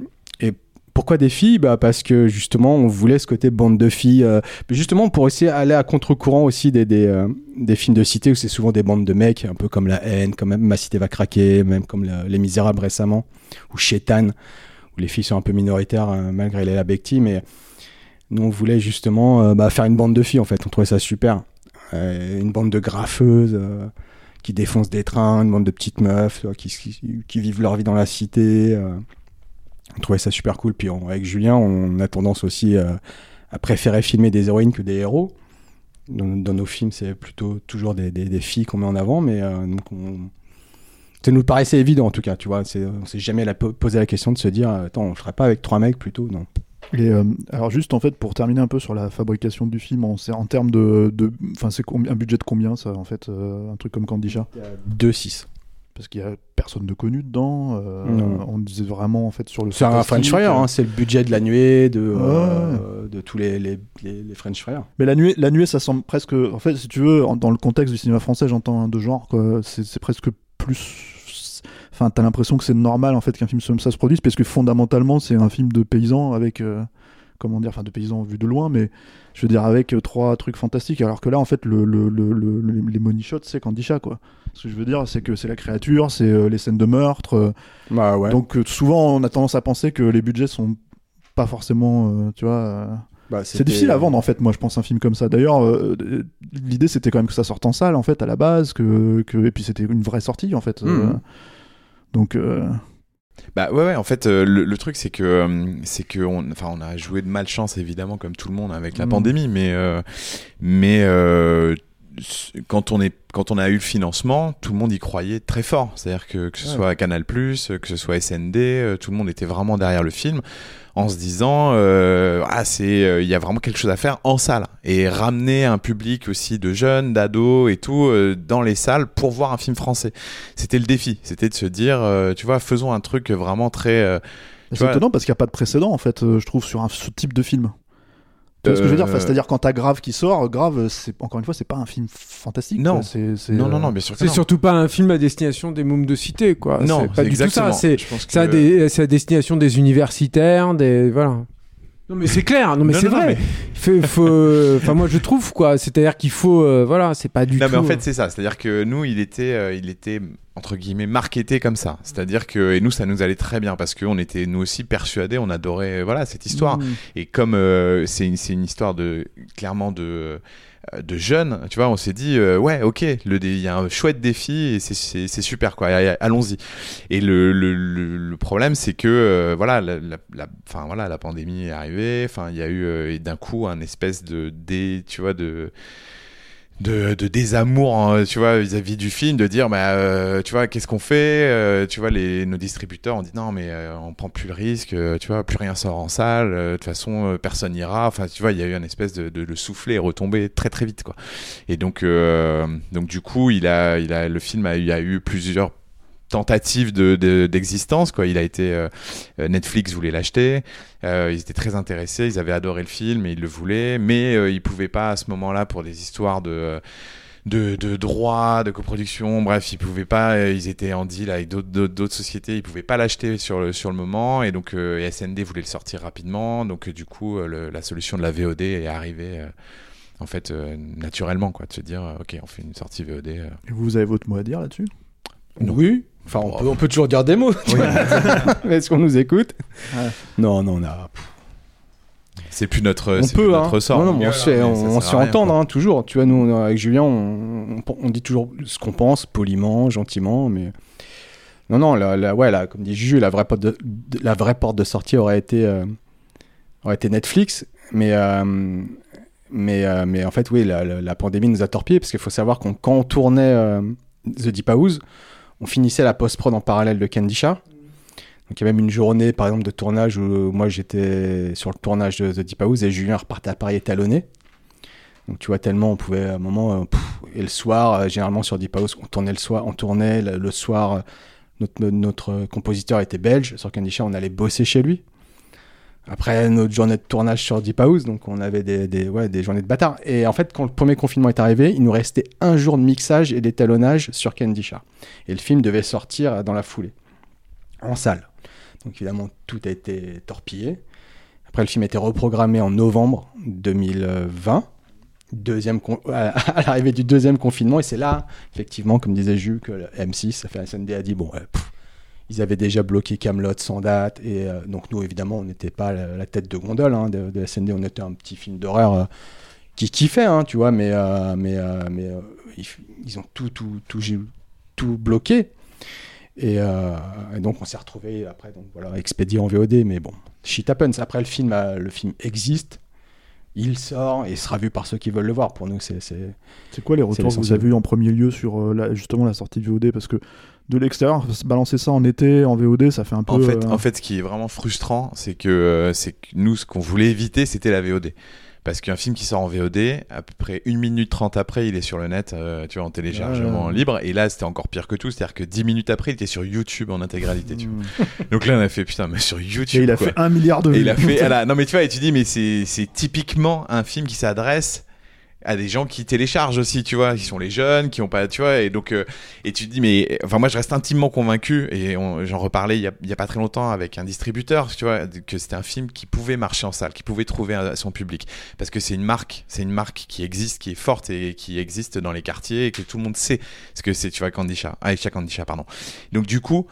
pourquoi des filles bah Parce que justement, on voulait ce côté bande de filles, euh, justement pour essayer d'aller à contre-courant aussi euh, des films de cité où c'est souvent des bandes de mecs, un peu comme La haine, comme Ma cité va craquer, même comme Les Misérables récemment, ou Chétan, où les filles sont un peu minoritaires euh, malgré les Becti, mais nous on voulait justement bah, faire une bande de filles en fait, on trouvait ça super. Une bande de graffeuses qui défoncent des trains, une bande de petites meufs qui vivent leur vie dans la cité. On trouvait ça super cool. Puis on- avec Julien, on a tendance aussi euh, à préférer filmer des héroïnes que des héros. Dans, dans nos films, c'est plutôt toujours des, des- des filles qu'on met en avant, mais euh, donc on- ça nous paraissait évident en tout cas, tu vois. c'est- On s'est jamais la, posé la question de se dire, attends, on le ferait pas avec trois mecs plutôt, non. Et euh, alors juste en fait pour terminer un peu sur la fabrication du film, en, termes de, enfin c'est un budget de combien ça en fait, un truc comme Candy Chat? 2-6. Parce qu'il y a personne de connu dedans. euh, on disait vraiment en fait sur le. C'est un French Fryer, euh, hein, c'est le budget de la nuée, de, Ouais. euh, de tous les, les, les, les French Frères. Mais la nuée, la nuée, ça semble presque. En fait, si tu veux, dans le contexte du cinéma français, j'entends de genre, c'est presque plus. Enfin, t'as l'impression que c'est normal en fait qu'un film comme ça se produise, parce que fondamentalement, c'est un film de paysans avec. euh, comment dire, enfin de paysans vu de loin, mais je veux dire avec euh, trois trucs fantastiques. Alors que là, en fait, le, le, le, le- le- les money shots, c'est Candy Chat, quoi. Ce que je veux dire, c'est que c'est la créature, c'est euh, les scènes de meurtre. euh, Bah ouais. Donc souvent, on a tendance à penser que les budgets sont pas forcément, tu vois. Bah, c'est difficile à vendre en fait, moi je pense un film comme ça. D'ailleurs, euh, l'idée c'était quand même que ça sorte en salle en fait à la base, que, que... et puis c'était une vraie sortie en fait. euh, Mhm. donc euh, Bah ouais, ouais, en fait, euh, le, le truc c'est que euh, c'est que on, enfin, on a joué de malchance évidemment comme tout le monde avec la Mm. pandémie, mais euh, mais quand on est quand on a eu le financement, tout le monde y croyait très fort. C'est-à-dire que que ce Ouais. soit Canal+, que ce soit SND, tout le monde était vraiment derrière le film en se disant euh, ah c'est euh, il y a vraiment quelque chose à faire en salle et ramener un public aussi de jeunes, d'ados et tout euh, dans les salles pour voir un film français. C'était le défi, c'était de se dire euh, tu vois faisons un truc vraiment très euh, c'est étonnant parce qu'il n'y a pas de précédent en fait, euh, je trouve, sur un, ce type de film. Tu vois ce que je veux dire Enfin, Euh, C'est-à-dire quand t'as Grave qui sort, Grave, c'est encore une fois, c'est pas un film fantastique. Non. quoi. C'est- c'est, non non euh, non bien sûr que C'est non. surtout pas un film à destination des mômes de cité, quoi. non c'est pas du tout ça. C'est Je pense c'est à, que- des- c'est à destination des universitaires, des voilà. Non mais c'est clair, non mais Non, c'est non, non, vrai. Faut, enfin moi je trouve quoi. C'est-à-dire qu'il faut, euh, voilà, c'est pas du Non, tout. mais en fait, c'est ça. C'est-à-dire que nous, il était, euh, il était entre guillemets marketé comme ça. C'est-à-dire que et nous, ça nous allait très bien parce qu'on était nous aussi persuadés, on adorait, euh, voilà, cette histoire. Mm. Et comme euh, c'est une, une histoire de clairement de euh, de jeunes, tu vois, on s'est dit euh, ouais, ok, il y a un chouette défi et c'est- super quoi. Allons-y. Et le, le, le, problème, c'est que euh, voilà, la, voilà, la pandémie est arrivée. Enfin, il y a eu euh, d'un coup un espèce de dé, tu vois, de de, de désamour, hein, tu vois, vis-à-vis du film, de dire, bah, euh, tu vois, qu'est-ce qu'on fait Euh, Tu vois, les, nos distributeurs ont dit non, mais euh, on prend plus le risque, euh, tu vois, plus rien sort en salle, euh, de toute façon, euh, personne n'ira. Enfin, tu vois, il y a eu une espèce de, de, souffler et retomber très très vite, quoi. Et donc, donc du coup, il a, il a, le film a, a eu plusieurs tentatives de- de- d'existence quoi. Il a été euh, euh, Netflix voulait l'acheter. Euh, ils étaient très intéressés. Ils avaient adoré le film et ils le voulaient. Mais euh, ils pouvaient pas à ce moment-là pour des histoires de de, de droits, de coproduction, bref, ils pouvaient pas, ils étaient en deal avec d'autres- sociétés, ils pouvaient pas l'acheter sur le, sur le moment, et donc euh, SND voulait le sortir rapidement, donc du coup, la solution de la VOD est arrivée, en fait, naturellement, quoi, de se dire, ok, on fait une sortie VOD. Et vous avez votre mot à dire là-dessus? Oui. Enfin, on peut, on peut toujours dire des mots. Est-ce qu'on nous écoute? Ouais. Non, non, on a. C'est plus notre, on peut, plus hein. notre sort. Non, non, on se fait, on, se fait entendre, hein, toujours. Tu vois, nous, avec Julien, on, on- on dit toujours ce qu'on pense, poliment, gentiment, mais. Non, non, la, la- ouais, la- comme dit Juju, la vraie porte de, de- la vraie porte de sortie aurait été, euh, aurait été Netflix, mais. euh, mais, euh, mais en fait, oui, la, la- la pandémie nous a torpillés parce qu'il faut savoir qu'on quand on tournait euh, The Deep House, on finissait la post-prod en parallèle de Candy. Donc il y a même une journée, par exemple, de tournage où moi j'étais sur le tournage de The Deep House et Julien repartait à Paris étalonné. Donc tu vois, tellement on pouvait à un moment. euh, et le soir, euh, généralement sur Deep House, on tournait le soir, on tournait le, soir. euh, notre, compositeur était belge. Sur Candy on allait bosser chez lui. Après notre journée de tournage sur Deep House, donc on avait des, des, ouais, des journées de bâtard. Et en fait, quand le premier confinement est arrivé, il nous restait un jour de mixage et d'étalonnage sur Candy. Et le film devait sortir dans la foulée, en salle. Donc évidemment, tout a été torpillé. Après, le film a été reprogrammé en novembre 2020, deuxième con- à l'arrivée du deuxième confinement. Et c'est là, effectivement, comme disait Jules, que le M6, ça fait SND, a dit bon, ouais, pff, ils avaient déjà bloqué Camelot sans date. Et euh, donc, nous, évidemment, on n'était pas la, la tête de gondole hein, de, de SND, on était un petit film d'horreur. euh, qui kiffait, hein, tu vois, mais, euh, mais, mais ils, ils ont tout, tout, tout, tout bloqué. Et, et donc on s'est retrouvé après, donc voilà, expédié en VOD, mais bon, shit happens. Après le film, le film existe, il sort et sera vu par ceux qui veulent le voir. Pour nous, c'est c'est quoi les retours que vous avez eu en premier lieu sur la- justement la sortie VOD Parce que de l'extérieur, balancer ça en été, en VOD, ça fait un peu. En fait, euh, en fait, ce qui est vraiment frustrant, c'est que, euh, c'est que nous, ce qu'on voulait éviter, c'était la VOD. Parce qu'un film qui sort en VOD, à peu près 1 minute 30 après, il est sur le net, euh, tu vois, en téléchargement Ouais. libre. Et là, c'était encore pire que tout. C'est-à-dire que 10 minutes après, il était sur YouTube en intégralité, tu vois. Hmm. Donc là, on a fait, putain, mais sur YouTube. Et il a quoi. fait un milliard de Et il a fait, voilà. non mais tu vois, et tu dis, mais c'est c'est typiquement un film qui s'adresse à des gens qui téléchargent aussi, tu vois, qui sont les jeunes, qui ont pas, tu vois, et donc, euh, et tu te dis, mais, enfin, moi, je reste intimement convaincu, et j'en reparlais il y, a, pas très longtemps avec un distributeur, tu vois, que c'était un film qui pouvait marcher en salle, qui pouvait trouver son public, parce que c'est une marque, c'est une marque qui existe, qui est forte et qui existe dans les quartiers et que tout le monde sait ce que c'est, tu vois, Candy Shah, Aisha Candy Shah, pardon. Donc du coup,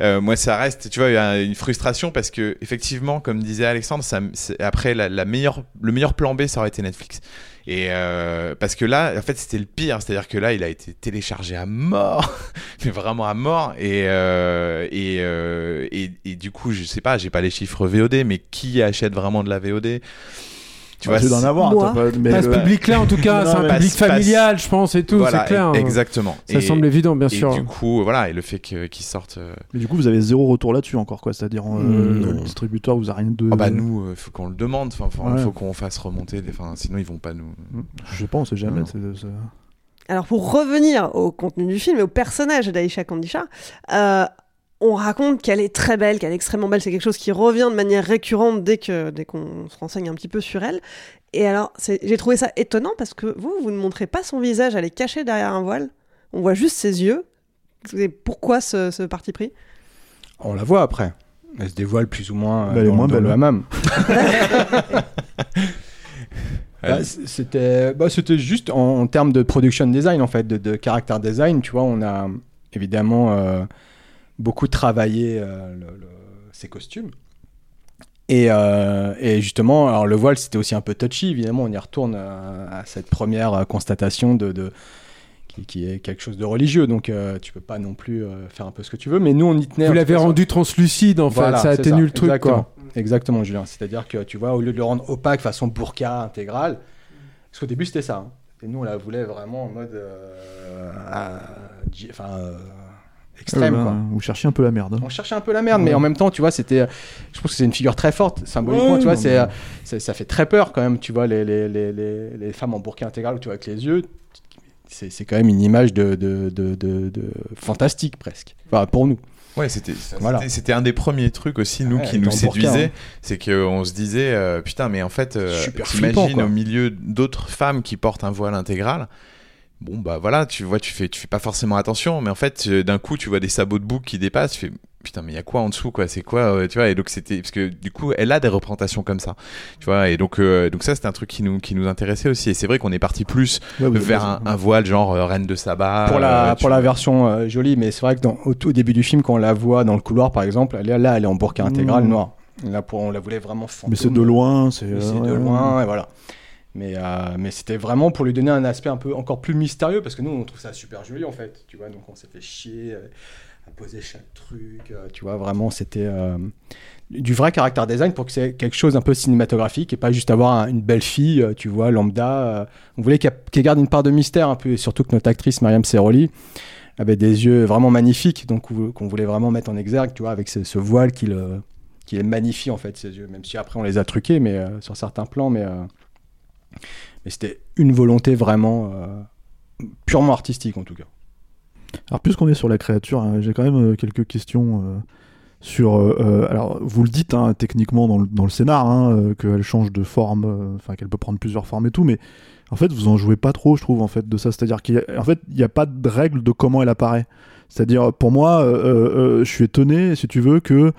euh, moi, ça reste, tu vois, une frustration parce que effectivement, comme disait Alexandre, ça, après le meilleur plan B, ça aurait été Netflix. Et euh, parce que là, en fait, c'était le pire, c'est-à-dire que là, il a été téléchargé à mort, mais vraiment à mort. Et euh, et, euh, et et du coup, je sais pas, j'ai pas les chiffres VOD, mais qui achète vraiment de la VOD Tu Ah, tu dois en avoir, Moi. t'as pas- mais ce public-là, en tout cas, c'est un mais- public passe- passe- familial, je pense, et tout, Voilà, c'est clair. e- Exactement. Ça Et- semble évident, bien et sûr. du coup, voilà, et le fait qu'ils sortent. euh, Mais du coup, vous avez zéro retour là-dessus encore, quoi. C'est-à-dire, euh, Mm, le distributeur vous a rien de. Ah bah nous, il faut qu'on le demande, enfin, faut, Ouais. faut qu'on fasse remonter, des- enfin, sinon ils vont pas nous. Je sais pas, on sait jamais. Non. Alors pour revenir au contenu du film et au personnage d'Aïcha Kandisha, euh, on raconte qu'elle est très belle, qu'elle est extrêmement belle. C'est quelque chose qui revient de manière récurrente dès que dès qu'on se renseigne un petit peu sur elle. Et alors c'est- j'ai trouvé ça étonnant parce que vous vous ne montrez pas son visage, elle est cachée derrière un voile. On voit juste ses yeux. Et pourquoi ce, ce parti pris? On la voit après. Elle se dévoile plus ou moins euh, Bah, elle est dans, moins belle, le hammam. Bah, c'était bah, c'était juste en, en termes de production design en fait de, de character design tu vois on a évidemment euh, beaucoup travaillé euh, le- le- ses costumes et, euh, et justement alors le voile c'était aussi un peu touchy évidemment on y retourne à, à cette première euh, constatation de, de- qui, qui est quelque chose de religieux donc euh, tu peux pas non plus euh, faire un peu ce que tu veux mais nous on y tenait Vous l'avez rendu translucide, en fait, ça atténue le truc, exactement. quoi. Exactement, Julien. C'est-à-dire que tu vois, au lieu de le rendre opaque façon burqa intégrale, parce qu'au début c'était ça. hein. Et nous, on la voulait vraiment en mode. euh, à- enfin. Euh, extrême, Euh, quoi. Vous cherchez un peu la merde. On cherchait un peu la merde, mais en même temps, tu vois, c'était. Je pense que c'est une figure très forte, symboliquement, Ouais, tu vois, non, c'est, mais- euh, c'est- ça fait très peur quand même, tu vois, les, les, les, les, les femmes en burqa intégral, tu vois, avec les yeux. C'est, c'est quand même une image de, de, de, de, de- fantastique presque. Enfin, pour nous. Ouais, c'était Voilà. un des premiers trucs aussi, nous, Ouais, qui nous séduisait. hein. C'est qu'on se disait, euh, putain, mais en fait, euh, Super flippant, t'imagines au milieu d'autres femmes qui portent un voile intégral. Bon, bah voilà, tu vois, tu fais, tu fais pas forcément attention, mais en fait, euh, d'un coup, tu vois des sabots de bouc qui dépassent, tu fais, putain, mais il y a quoi en dessous, quoi, c'est quoi, euh, tu vois, et donc c'était, parce que du coup, elle a des représentations comme ça, tu vois, et donc, euh, donc ça, c'était un truc qui nous, qui nous intéressait aussi, et c'est vrai qu'on est parti plus Ouais, vers un, un voile genre euh, reine de sabbat. pour la, euh, pour la version euh, jolie, mais c'est vrai que dans, au tout début du film, quand on la voit dans le couloir, par exemple, elle est là, elle est en burqa intégrale Mmh. noire. Là, pour, on la voulait vraiment fantôme. Mais c'est de loin, c'est. C'est de ouais, loin, et voilà. Mais, euh, mais c'était vraiment pour lui donner un aspect un peu encore plus mystérieux, parce que nous, on trouve ça super joli, en fait, tu vois, donc on s'est fait chier euh, à poser chaque truc, euh, tu vois, vraiment, c'était du vrai caractère design pour que c'est quelque chose un peu cinématographique, et pas juste avoir un- une belle fille, tu vois, lambda. on voulait qu'elle garde une part de mystère un peu, et surtout que notre actrice, Mariam Seroli, avait des yeux vraiment magnifiques, donc qu'on voulait vraiment mettre en exergue, tu vois, avec ce, voile qui le qui les magnifie en fait ses yeux, même si après on les a truqués, mais sur certains plans, mais mais c'était une volonté vraiment euh, purement artistique en tout cas. Alors, puisqu'on est sur la créature, hein, j'ai quand même euh, quelques questions euh, sur. alors, vous le dites hein, techniquement dans le, dans le scénar, hein, qu'elle change de forme, enfin, qu'elle peut prendre plusieurs formes et tout, mais en fait, vous en jouez pas trop, je trouve, en fait, de ça. C'est-à-dire qu'en fait, il n'y a pas de règle de comment elle apparaît. C'est-à-dire, pour moi, je suis étonné, si tu veux, que.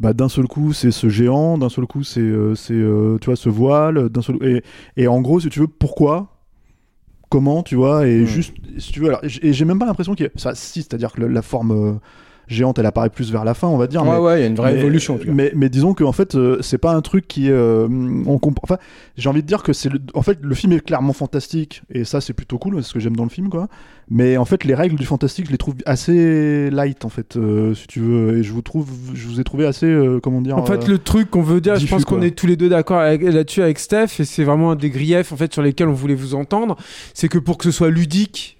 Bah, d'un seul coup c'est ce géant, d'un seul coup c'est euh, c'est euh, tu vois ce voile, d'un seul et, et en gros si tu veux pourquoi comment, tu vois, et Mm. juste, si tu veux, alors, et j'ai même pas l'impression qu'il y a, ça, si, c'est-à-dire que le- la forme euh, géante, elle apparaît plus vers la fin, on va dire. Ouais, mais, ouais, il y a une vraie mais- évolution, en tout cas. Mais, mais disons que en fait, euh, c'est pas un truc qui, euh, on comprend. Enfin, j'ai envie de dire que c'est, le... en fait, le film est clairement fantastique, et ça, c'est plutôt cool, c'est ce que j'aime dans le film, quoi. Mais en fait, les règles du fantastique, je les trouve assez light, en fait, euh, si tu veux, et je vous trouve, je vous ai trouvé assez, euh, comment dire. En fait, euh, le truc qu'on veut dire, je pense qu'on est tous les deux d'accord avec- là-dessus avec Steph, et c'est vraiment un des griefs en fait sur lesquels on voulait vous entendre, c'est que pour que ce soit ludique,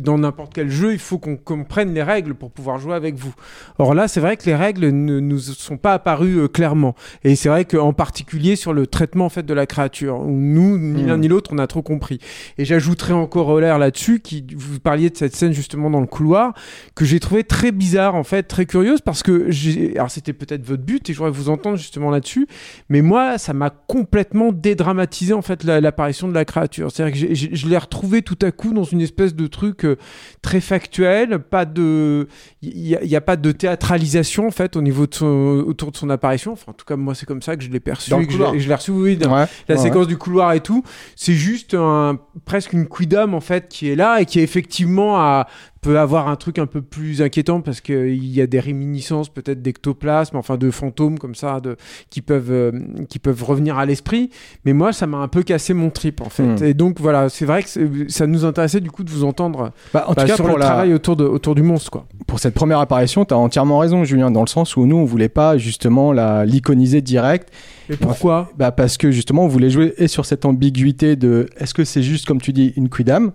dans n'importe quel jeu, il faut qu'on comprenne les règles pour pouvoir jouer avec vous. Or là, c'est vrai que les règles ne nous sont pas apparues euh, clairement, et c'est vrai qu'en particulier sur le traitement en fait de la créature, où nous, ni l'un ni l'autre, on a trop compris. Et j'ajouterai en corollaire là-dessus, qui vous parliez de cette scène justement dans le couloir, que j'ai trouvé très bizarre en fait, très curieuse, parce que j'ai, alors c'était peut-être votre but, et je voudrais vous entendre justement là-dessus, mais moi, ça m'a complètement dédramatisé en fait la- l'apparition de la créature. C'est-à-dire que j'ai- j'ai- je l'ai retrouvé tout à coup dans une espèce de truc euh, très factuel, pas de, il y, a- pas de théâtralisation en fait au niveau de son, autour de son apparition. Enfin, en tout cas, moi, c'est comme ça que je l'ai perçu, Dans le et que je l'ai- je l'ai reçu, oui, dans Ouais, la ouais, séquence du couloir et tout. C'est juste un, presque une quidam en fait qui est là et qui effectivement a, peut avoir un truc un peu plus inquiétant parce qu'il y a des réminiscences peut-être d'ectoplasme, enfin de fantômes comme ça, de, qui, peuvent, euh, qui peuvent revenir à l'esprit. Mais moi, ça m'a un peu cassé mon trip en fait. Hmm. Et donc voilà, c'est vrai que ça nous intéressait du coup de vous entendre Bah, en bah, tout cas, sur pour le la- travail autour, de, autour du monstre. Quoi. pour cette première apparition, tu as entièrement raison, Julien, dans le sens où nous, on voulait pas justement l'iconiser direct. Et pourquoi? Bah Parce que justement, on voulait jouer et sur cette ambiguïté de est-ce que c'est juste, comme tu dis, une quidam?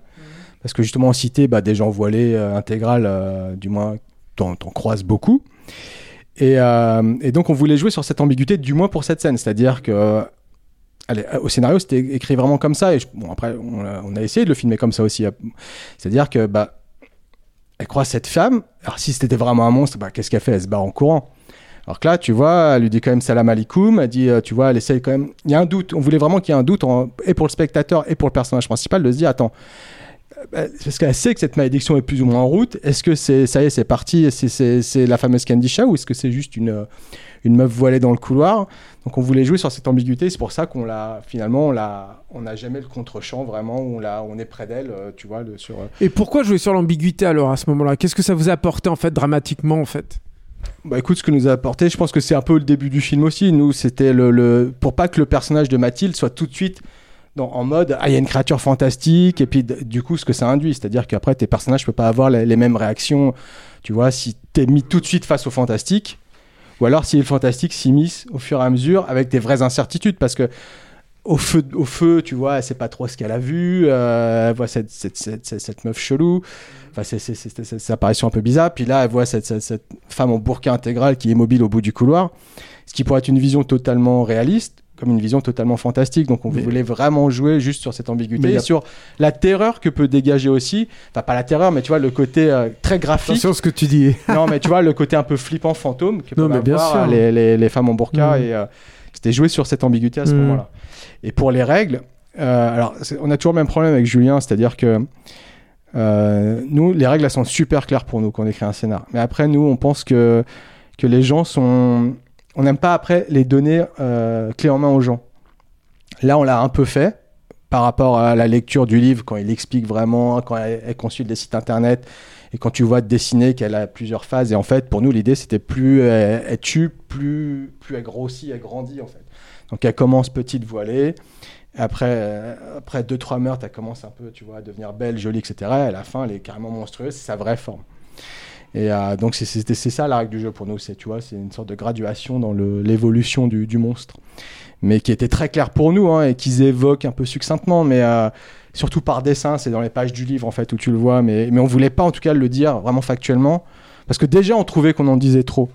Parce que justement, on citait bah, des gens voilés euh, intégrales, euh, du moins, t'en croises beaucoup. Et, euh, et donc, on voulait jouer sur cette ambiguïté, du moins pour cette scène. C'est-à-dire que. Allez, au scénario, c'était écrit vraiment comme ça. Et bon, après, on a, essayé de le filmer comme ça aussi. C'est-à-dire que bah, elle croise cette femme. Alors, si c'était vraiment un monstre, bah, qu'est-ce qu'elle fait? Elle se barre en courant. Alors que là, tu vois, elle lui dit quand même salam alaikum. Elle dit, tu vois, elle essaye quand même. Il y a un doute. On voulait vraiment qu'il y ait un doute, en- et pour le spectateur et pour le personnage principal, de se dire, attends, parce qu'elle sait que cette malédiction est plus ou moins en route. Est-ce que c'est ça y est, c'est parti C'est- la fameuse Candisha ou est-ce que c'est juste une, euh, une meuf voilée dans le couloir? Donc on voulait jouer sur cette ambiguïté. C'est pour ça qu'on l'a finalement on l'a on n'a jamais le contre-champ vraiment où on l'a on est près d'elle, euh, tu vois, le, sur. euh, Et pourquoi jouer sur l'ambiguïté alors à ce moment-là? Qu'est-ce que ça vous a apporté en fait dramatiquement en fait? Bah écoute, ce que nous a apporté, je pense que c'est un peu le début du film aussi. Nous, c'était le, le- pour pas que le personnage de Mathilde soit tout de suite en mode ah il y a une créature fantastique et puis du coup ce que ça induit, c'est-à-dire qu'après tes personnages peuvent pas avoir les, mêmes réactions. Tu vois, si t'es mis tout de suite face au fantastique, ou alors si le fantastique s'immisce au fur et à mesure avec des vraies incertitudes, parce que au feu, au feu, tu vois, sait pas trop ce qu'elle a vu, euh, elle voit cette, cette, cette, meuf chelou, enfin, c'est, c'est, c'est, c'est- c'est- cette apparition un peu bizarre, puis là, elle voit cette femme en burqa intégral qui est mobile au bout du couloir, ce qui pourrait être une vision totalement réaliste, comme une vision totalement fantastique, donc on Mais- voulait vraiment jouer juste sur cette ambiguïté, y a- et sur la terreur que peut dégager aussi, enfin, pas la terreur, mais tu vois, le côté euh, très graphique, Attention ce que tu dis. non, mais tu vois, le côté un peu flippant fantôme que Non, peuvent mais bien avoir sûr. Les, les, les femmes en burqa Mm. et euh, c'était joué sur cette ambiguïté à ce Mm. moment-là. Et pour les règles, euh, alors on a toujours le même problème avec Julien, c'est-à-dire que euh, nous, les règles elles sont super claires pour nous quand on écrit un scénar. Mais après, nous, on pense que, que les gens sont. On n'aime pas après les donner euh, clé en main aux gens. Là, on l'a un peu fait par rapport à la lecture du livre, quand il explique vraiment, quand elle, elle consulte des sites internet, et quand tu vois dessiner qu'elle a plusieurs phases. Et en fait, pour nous, l'idée, c'était plus elle, elle tue, plus, plus elle grossit, elle grandit, en fait. Donc, elle commence petite voilée. Après, euh, après deux, trois meurtres, elle commence un peu, tu vois, à devenir belle, jolie, etc. Et à la fin, elle est carrément monstrueuse, c'est sa vraie forme. Et euh, donc, c'est- ça la règle du jeu pour nous. C'est, tu vois, c'est une sorte de graduation dans l'évolution du, monstre. Mais qui était très clair pour nous, hein, et qu'ils évoquent un peu succinctement, mais euh, surtout par dessin, c'est dans les pages du livre, en fait, où tu le vois. Mais, mais on voulait pas, en tout cas, le dire vraiment factuellement. Parce que déjà, on trouvait qu'on en disait trop.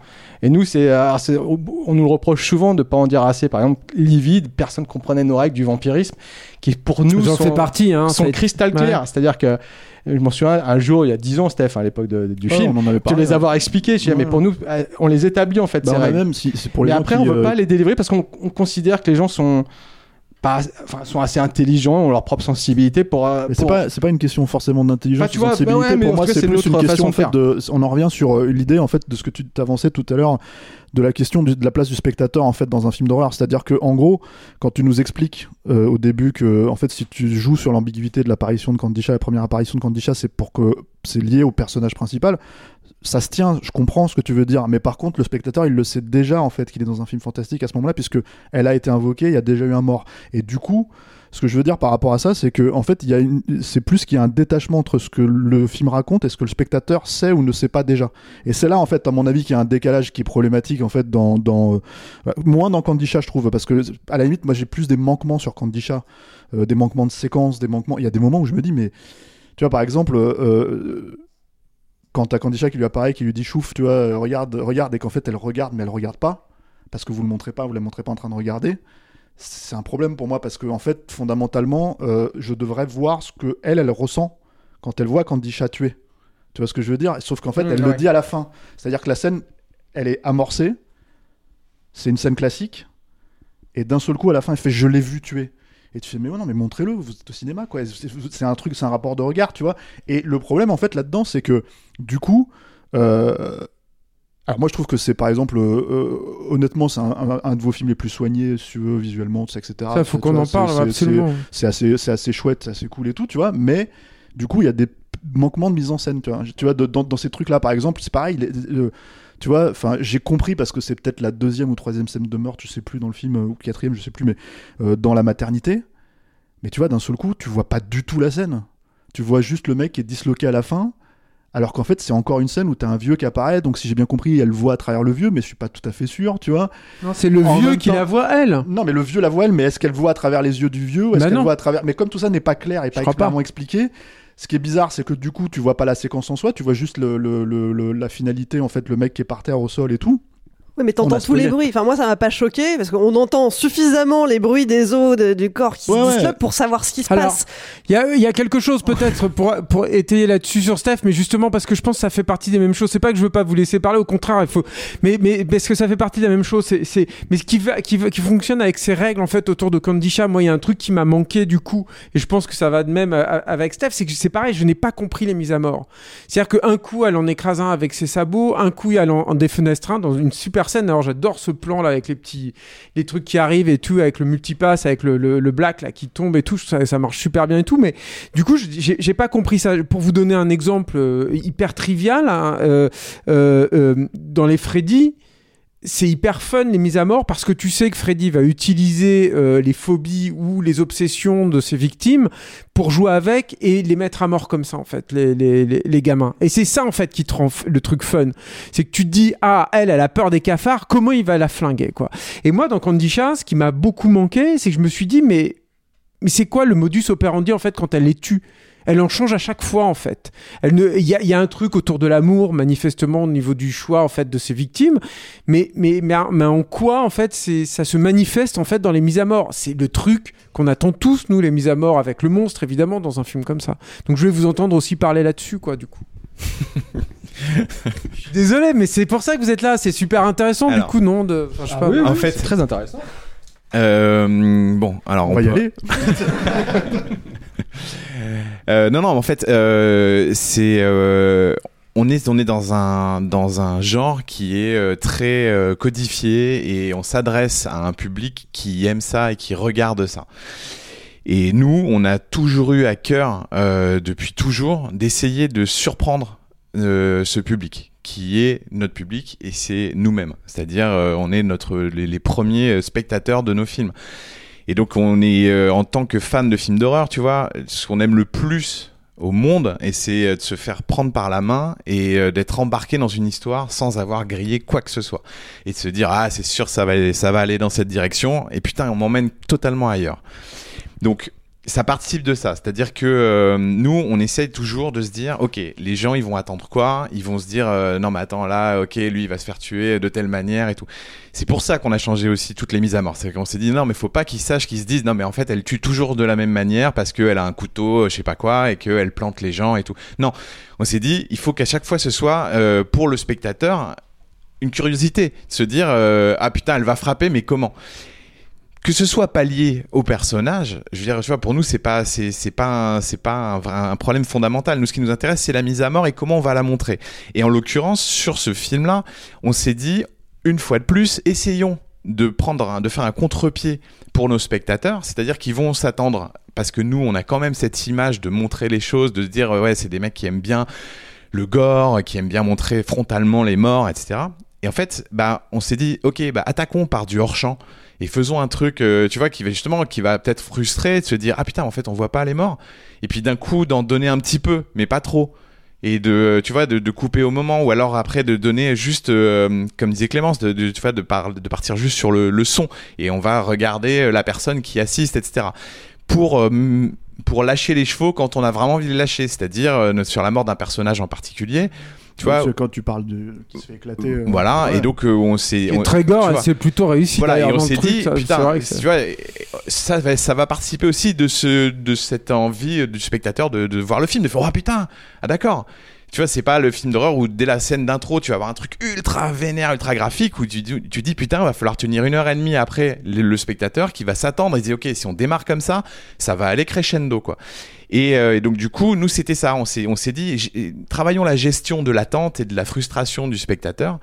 Et nous, c'est, c'est- on nous le reproche souvent de pas en dire assez. Par exemple, Livide, personne comprenait nos règles du vampirisme, qui pour nous J'en sont, partie. Hein, sont cristal Ouais. clairs. C'est-à-dire que je m'en souviens un jour, il y a 10 ans, Steph, à l'époque de- du Ouais, film, on en avait tu parlé, les ouais. avoir expliqués. Je dis, Ouais. mais pour nous, euh, on les établit en fait. Bah, ces règles. même, si, c'est pour les mais gens après, qui, on veut euh, pas les délivrer parce qu'on on considère que les gens sont pas, enfin, sont assez intelligents, ont leur propre sensibilité pour. euh, Mais c'est pour- pas, c'est pas une question forcément d'intelligence Enfin, tu ou de sensibilité. bah ouais, mais Pour moi, c'est plus une question en fait de. On en revient sur euh, l'idée en fait de ce que tu t'avançais tout à l'heure de la question du- de la place du spectateur en fait dans un film d'horreur. C'est-à-dire que en gros, quand tu nous expliques euh, au début que en fait si tu joues sur l'ambiguïté de l'apparition de Candisha, la première apparition de Candisha, c'est pour que c'est lié au personnage principal. Ça se tient, je comprends ce que tu veux dire, mais par contre le spectateur il le sait déjà en fait qu'il est dans un film fantastique à ce moment-là puisque elle a été invoquée, il y a déjà eu un mort et du coup ce que je veux dire par rapport à ça, c'est que en fait, il y a une... c'est plus qu'il y a un détachement entre ce que le film raconte et ce que le spectateur sait ou ne sait pas déjà. Et c'est là, en fait, à mon avis, qu'il y a un décalage qui est problématique, en fait, dans, dans... euh, moins dans Candisha, je trouve, parce que à la limite, moi, j'ai plus des manquements sur Candisha, euh, des manquements de séquence, des manquements. Il y a des moments où je me dis, mais tu vois, par exemple. euh, quand t'as Candisha qui lui apparaît, qui lui dit chouf, tu vois, euh, regarde, regarde, et qu'en fait elle regarde, mais elle regarde pas, parce que vous le montrez pas, vous la montrez pas en train de regarder, c'est un problème pour moi parce que en fait fondamentalement euh, je devrais voir ce que elle elle ressent quand elle voit Candisha tuer. Tu vois ce que je veux dire? Sauf qu'en fait Mmh, elle le dit à la fin. C'est à dire que la scène elle est amorcée c'est une scène classique et d'un seul coup à la fin elle fait je l'ai vu tuer et tu fais mais ouais, non mais montrez-le vous êtes au cinéma quoi c'est un truc c'est un rapport de regard tu vois et le problème en fait là-dedans c'est que du coup euh, alors moi je trouve que c'est par exemple, euh, euh, honnêtement c'est un, un- un de vos films les plus soignés, si veux, visuellement, tout ça, etc. Ça, faut qu'on en parle, c'est- absolument. c'est- assez, c'est assez chouette, c'est assez cool et tout, tu vois. Mais du coup il y a des manquements de mise en scène, tu vois. Tu vois dans, dans ces trucs-là par exemple, c'est pareil. les- tu vois, enfin, j'ai compris parce que c'est peut-être la deuxième ou troisième scène de meurtre, je sais plus dans le film, ou quatrième, je sais plus, mais euh, dans la maternité. Mais tu vois, d'un seul coup, tu vois pas du tout la scène. Tu vois juste le mec qui est disloqué à la fin. Alors qu'en fait, c'est encore une scène où t'as un vieux qui apparaît, donc si j'ai bien compris, elle voit à travers le vieux, mais je suis pas tout à fait sûr, tu vois. Non, c'est le En vieux qui temps- la voit elle. Non, mais le vieux la voit elle, mais est-ce qu'elle voit à travers les yeux du vieux ou est-ce Bah qu'elle voit à travers Mais comme tout ça n'est pas clair et pas. clairement expliqué, ce qui est bizarre, c'est que du coup, tu vois pas la séquence en soi, tu vois juste la finalité, en fait, le mec qui est par terre au sol et tout. Oui, mais t'entends tous les bruits. Enfin, moi, ça m'a pas choqué parce qu'on entend suffisamment les bruits des os de- du corps qui Ouais, se ouais. disloquent pour savoir ce qui se Alors, passe. Il y y a quelque chose peut-être pour, pour étayer là-dessus sur Steph, mais justement parce que je pense que ça fait partie des mêmes choses. C'est pas que je veux pas vous laisser parler, au contraire, il faut. Mais, mais parce que ça fait partie de la même chose. C'est, c'est... Mais ce qui, va, qui, va- qui fonctionne avec ces règles en fait autour de Candisha, moi il y a un truc qui m'a manqué du coup, et je pense que ça va de même euh, avec Steph, c'est que c'est pareil, je n'ai pas compris les mises à mort. C'est-à-dire qu'un coup elle en écrase un avec ses sabots, un coup elle en, en défenestre un dans une super Alors j'adore ce plan là avec les petits les trucs qui arrivent et tout, avec le multipass, avec le, black là qui tombe et tout, ça, marche super bien et tout. Mais du coup, j'ai pas compris ça. Pour vous donner un exemple euh, hyper trivial, hein, euh, euh, dans les Freddy, c'est hyper fun les mises à mort parce que tu sais que Freddy va utiliser euh, les phobies ou les obsessions de ses victimes pour jouer avec et les mettre à mort comme ça en fait les, les, les, gamins. Et c'est ça en fait qui te rend le truc fun. C'est que tu te dis ah elle elle a peur des cafards comment il va la flinguer quoi. Et moi dans Candy Chat ce qui m'a beaucoup manqué c'est que je me suis dit mais mais c'est quoi le modus operandi en fait quand elle les tue? Elle en change à chaque fois en fait. Elle ne, il y a, il y a un truc autour de l'amour manifestement au niveau du choix en fait de ses victimes, mais mais mais, mais en quoi en fait c'est ça se manifeste en fait dans les mises à mort? C'est le truc qu'on attend tous nous les mises à mort avec le monstre évidemment dans un film comme ça. Donc je vais vous entendre aussi parler là-dessus quoi du coup. Je suis Désolé, mais c'est pour ça que vous êtes là. C'est super intéressant Alors. du coup, non de... enfin, je sais Ah pas. oui, oui, En fait- c'est très intéressant. Euh, bon, alors On va y aller. Euh, non, non, en fait, euh, c'est euh, on est on est dans un dans un genre qui est très codifié et on s'adresse à un public qui aime ça et qui regarde ça. Et nous, on a toujours eu à cœur, depuis toujours, d'essayer de surprendre ce public, qui est notre public et c'est nous-mêmes. C'est-à-dire, on est notre les, premiers spectateurs de nos films. Et donc, on est euh, en tant que fan de films d'horreur, tu vois, ce qu'on aime le plus au monde, et c'est euh, de se faire prendre par la main et euh, d'être embarqué dans une histoire sans avoir grillé quoi que ce soit, et de se dire ah c'est sûr ça va ça va aller dans cette direction, et putain on m'emmène totalement ailleurs. Donc ça participe de ça, c'est-à-dire que euh, nous, on essaye toujours de se dire, ok, les gens, ils vont attendre quoi? Ils vont se dire, euh, non mais attends, là, ok, lui, il va se faire tuer de telle manière et tout. C'est pour ça qu'on a changé aussi toutes les mises à mort. C'est qu'on s'est dit, non mais faut pas qu'ils sachent, qu'ils se disent, non mais en fait, elle tue toujours de la même manière parce qu'elle a un couteau, je sais pas quoi, et qu'elle plante les gens et tout. Non, on s'est dit, il faut qu'à chaque fois ce soit euh, pour le spectateur une curiosité, de se dire, euh, ah putain, elle va frapper, mais comment? Que ce soit pas lié au personnage, je veux dire, tu vois, pour nous, c'est pas, c'est, pas, un, c'est pas un, problème fondamental. Nous, ce qui nous intéresse, c'est la mise à mort et comment on va la montrer. Et en l'occurrence, sur ce film-là, on s'est dit, une fois de plus, essayons de prendre, de faire un contre-pied pour nos spectateurs, c'est-à-dire qu'ils vont s'attendre, parce que nous, on a quand même cette image de montrer les choses, de se dire, ouais, c'est des mecs qui aiment bien le gore, qui aiment bien montrer frontalement les morts, etc. Et en fait, bah, on s'est dit, ok, bah, attaquons par du hors-champ et faisons un truc, euh, tu vois, qui va justement, qui va peut-être frustrer, de se dire, ah putain, en fait, on voit pas les morts. Et puis d'un coup, d'en donner un petit peu, mais pas trop. Et de, tu vois, de, couper au moment, ou alors après de donner juste, euh, comme disait Clémence, de, tu vois, de, par- de partir juste sur le, son. Et on va regarder euh, la personne qui assiste, etc. Pour, pour lâcher les chevaux quand on a vraiment envie de lâcher, c'est-à-dire sur la mort d'un personnage en particulier. Tu vois, Parce que quand tu parles de qui se fait éclater. euh, voilà, ouais. et donc euh, on s'est. Et on- très gore, c'est plutôt réussi. Voilà, et on s'est dit, ça- c'est putain, vrai que c'est- tu vois, ça va, ça va participer aussi de ce, de cette envie du spectateur de, de voir le film, de faire, oh putain, ah d'accord. Tu vois, c'est pas le film d'horreur où dès la scène d'intro, tu vas avoir un truc ultra vénère, ultra graphique, où tu, dis- tu dis, putain, va falloir tenir une heure et demie après le, le spectateur qui va s'attendre et dit, ok, si on démarre comme ça, ça va aller crescendo, quoi. Et, euh, et donc du coup, nous c'était ça. On s'est, on s'est dit, travaillons la gestion de l'attente et de la frustration du spectateur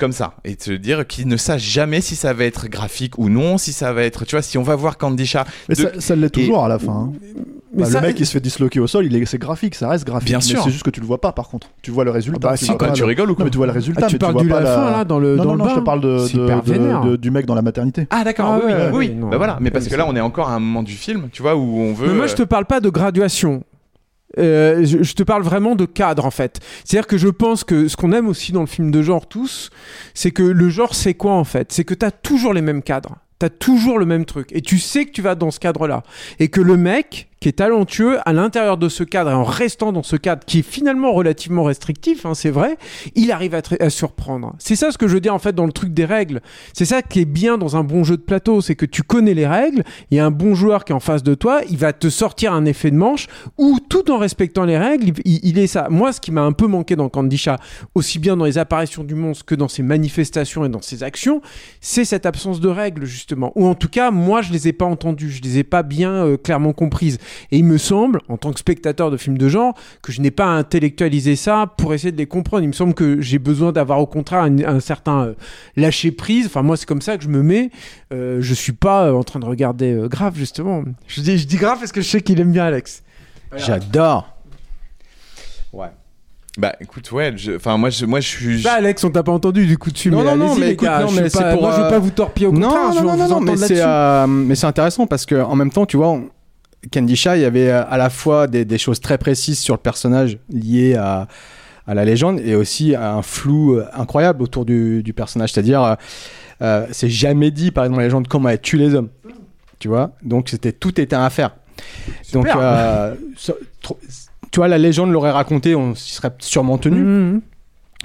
comme ça et se dire qu'il ne sache jamais si ça va être graphique ou non, si ça va être, tu vois, si on va voir Candy Chat. Mais de- ça, ça l'est toujours à la fin. hein. Mais Bah, ça- le mec il se fait disloquer au sol, il est, c'est graphique, ça reste graphique. Bien mais sûr. c'est juste que tu le vois pas par contre. Tu vois le résultat. Ah bah tu si, vois pas tu le- rigoles ou quoi Non, mais tu vois le résultat. Ah, tu mais parles vois du pas la fin, là, dans le- Non, dans non, le non, je te parle de, de- de- de- du mec dans la maternité. Ah d'accord, Ah oui, oui, oui. non. Bah voilà, mais parce que là on est encore à un moment du film, tu vois, où on veut. Mais moi, je te parle pas de graduation. Euh, je, je te parle vraiment de cadre en fait. C'est-à-dire que je pense que ce qu'on aime aussi dans le film de genre tous, c'est que le genre c'est quoi en fait? C'est que t'as toujours les mêmes cadres. T'as toujours le même truc. Et tu sais que tu vas dans ce cadre-là. Et que le mec qui est talentueux à l'intérieur de ce cadre et en restant dans ce cadre qui est finalement relativement restrictif, hein, c'est vrai, il arrive à, surprendre. C'est ça ce que je dis en fait dans le truc des règles. C'est ça qui est bien dans un bon jeu de plateau, c'est que tu connais les règles, il y a un bon joueur qui est en face de toi, il va te sortir un effet de manche où tout en respectant les règles, il, est ça. Moi, ce qui m'a un peu manqué dans Candy aussi bien dans les apparitions du monstre que dans ses manifestations et dans ses actions, c'est cette absence de règles justement. Ou en tout cas, moi, je les ai pas entendues, je les ai pas bien euh, clairement comprises. Et il me semble, en tant que spectateur de films de genre, que je n'ai pas intellectualisé ça pour essayer de les comprendre. Il me semble que j'ai besoin d'avoir au contraire un, un certain euh, lâcher prise. Enfin, moi, c'est comme ça que je me mets. Euh, je suis pas euh, en train de regarder euh, grave justement. Je dis, je dis grave parce que je sais qu'il aime bien Alex. J'adore. Ouais. Bah écoute, ouais, enfin moi je, moi je suis. Bah, Alex, on t'a pas entendu du coup dessus. Non, mais non, non, allez-y, mais écoute, gars, non, mais c'est pour, Moi, je veux euh, pas vous torpiller au contraire. non, je veux non, vous non, non, mais c'est euh, mais c'est intéressant parce que en même temps, tu vois, on- Candy Shy, y avait euh, à la fois des, des choses très précises sur le personnage liées à, à la légende et aussi un flou euh, incroyable autour du, du personnage. C'est-à-dire, euh, c'est jamais dit, par exemple, la légende, comment elle tue les hommes. Tu vois? Donc, c'était tout était à faire. Donc, euh, tu vois, la légende l'aurait raconté, on s'y serait sûrement tenu. Mhm.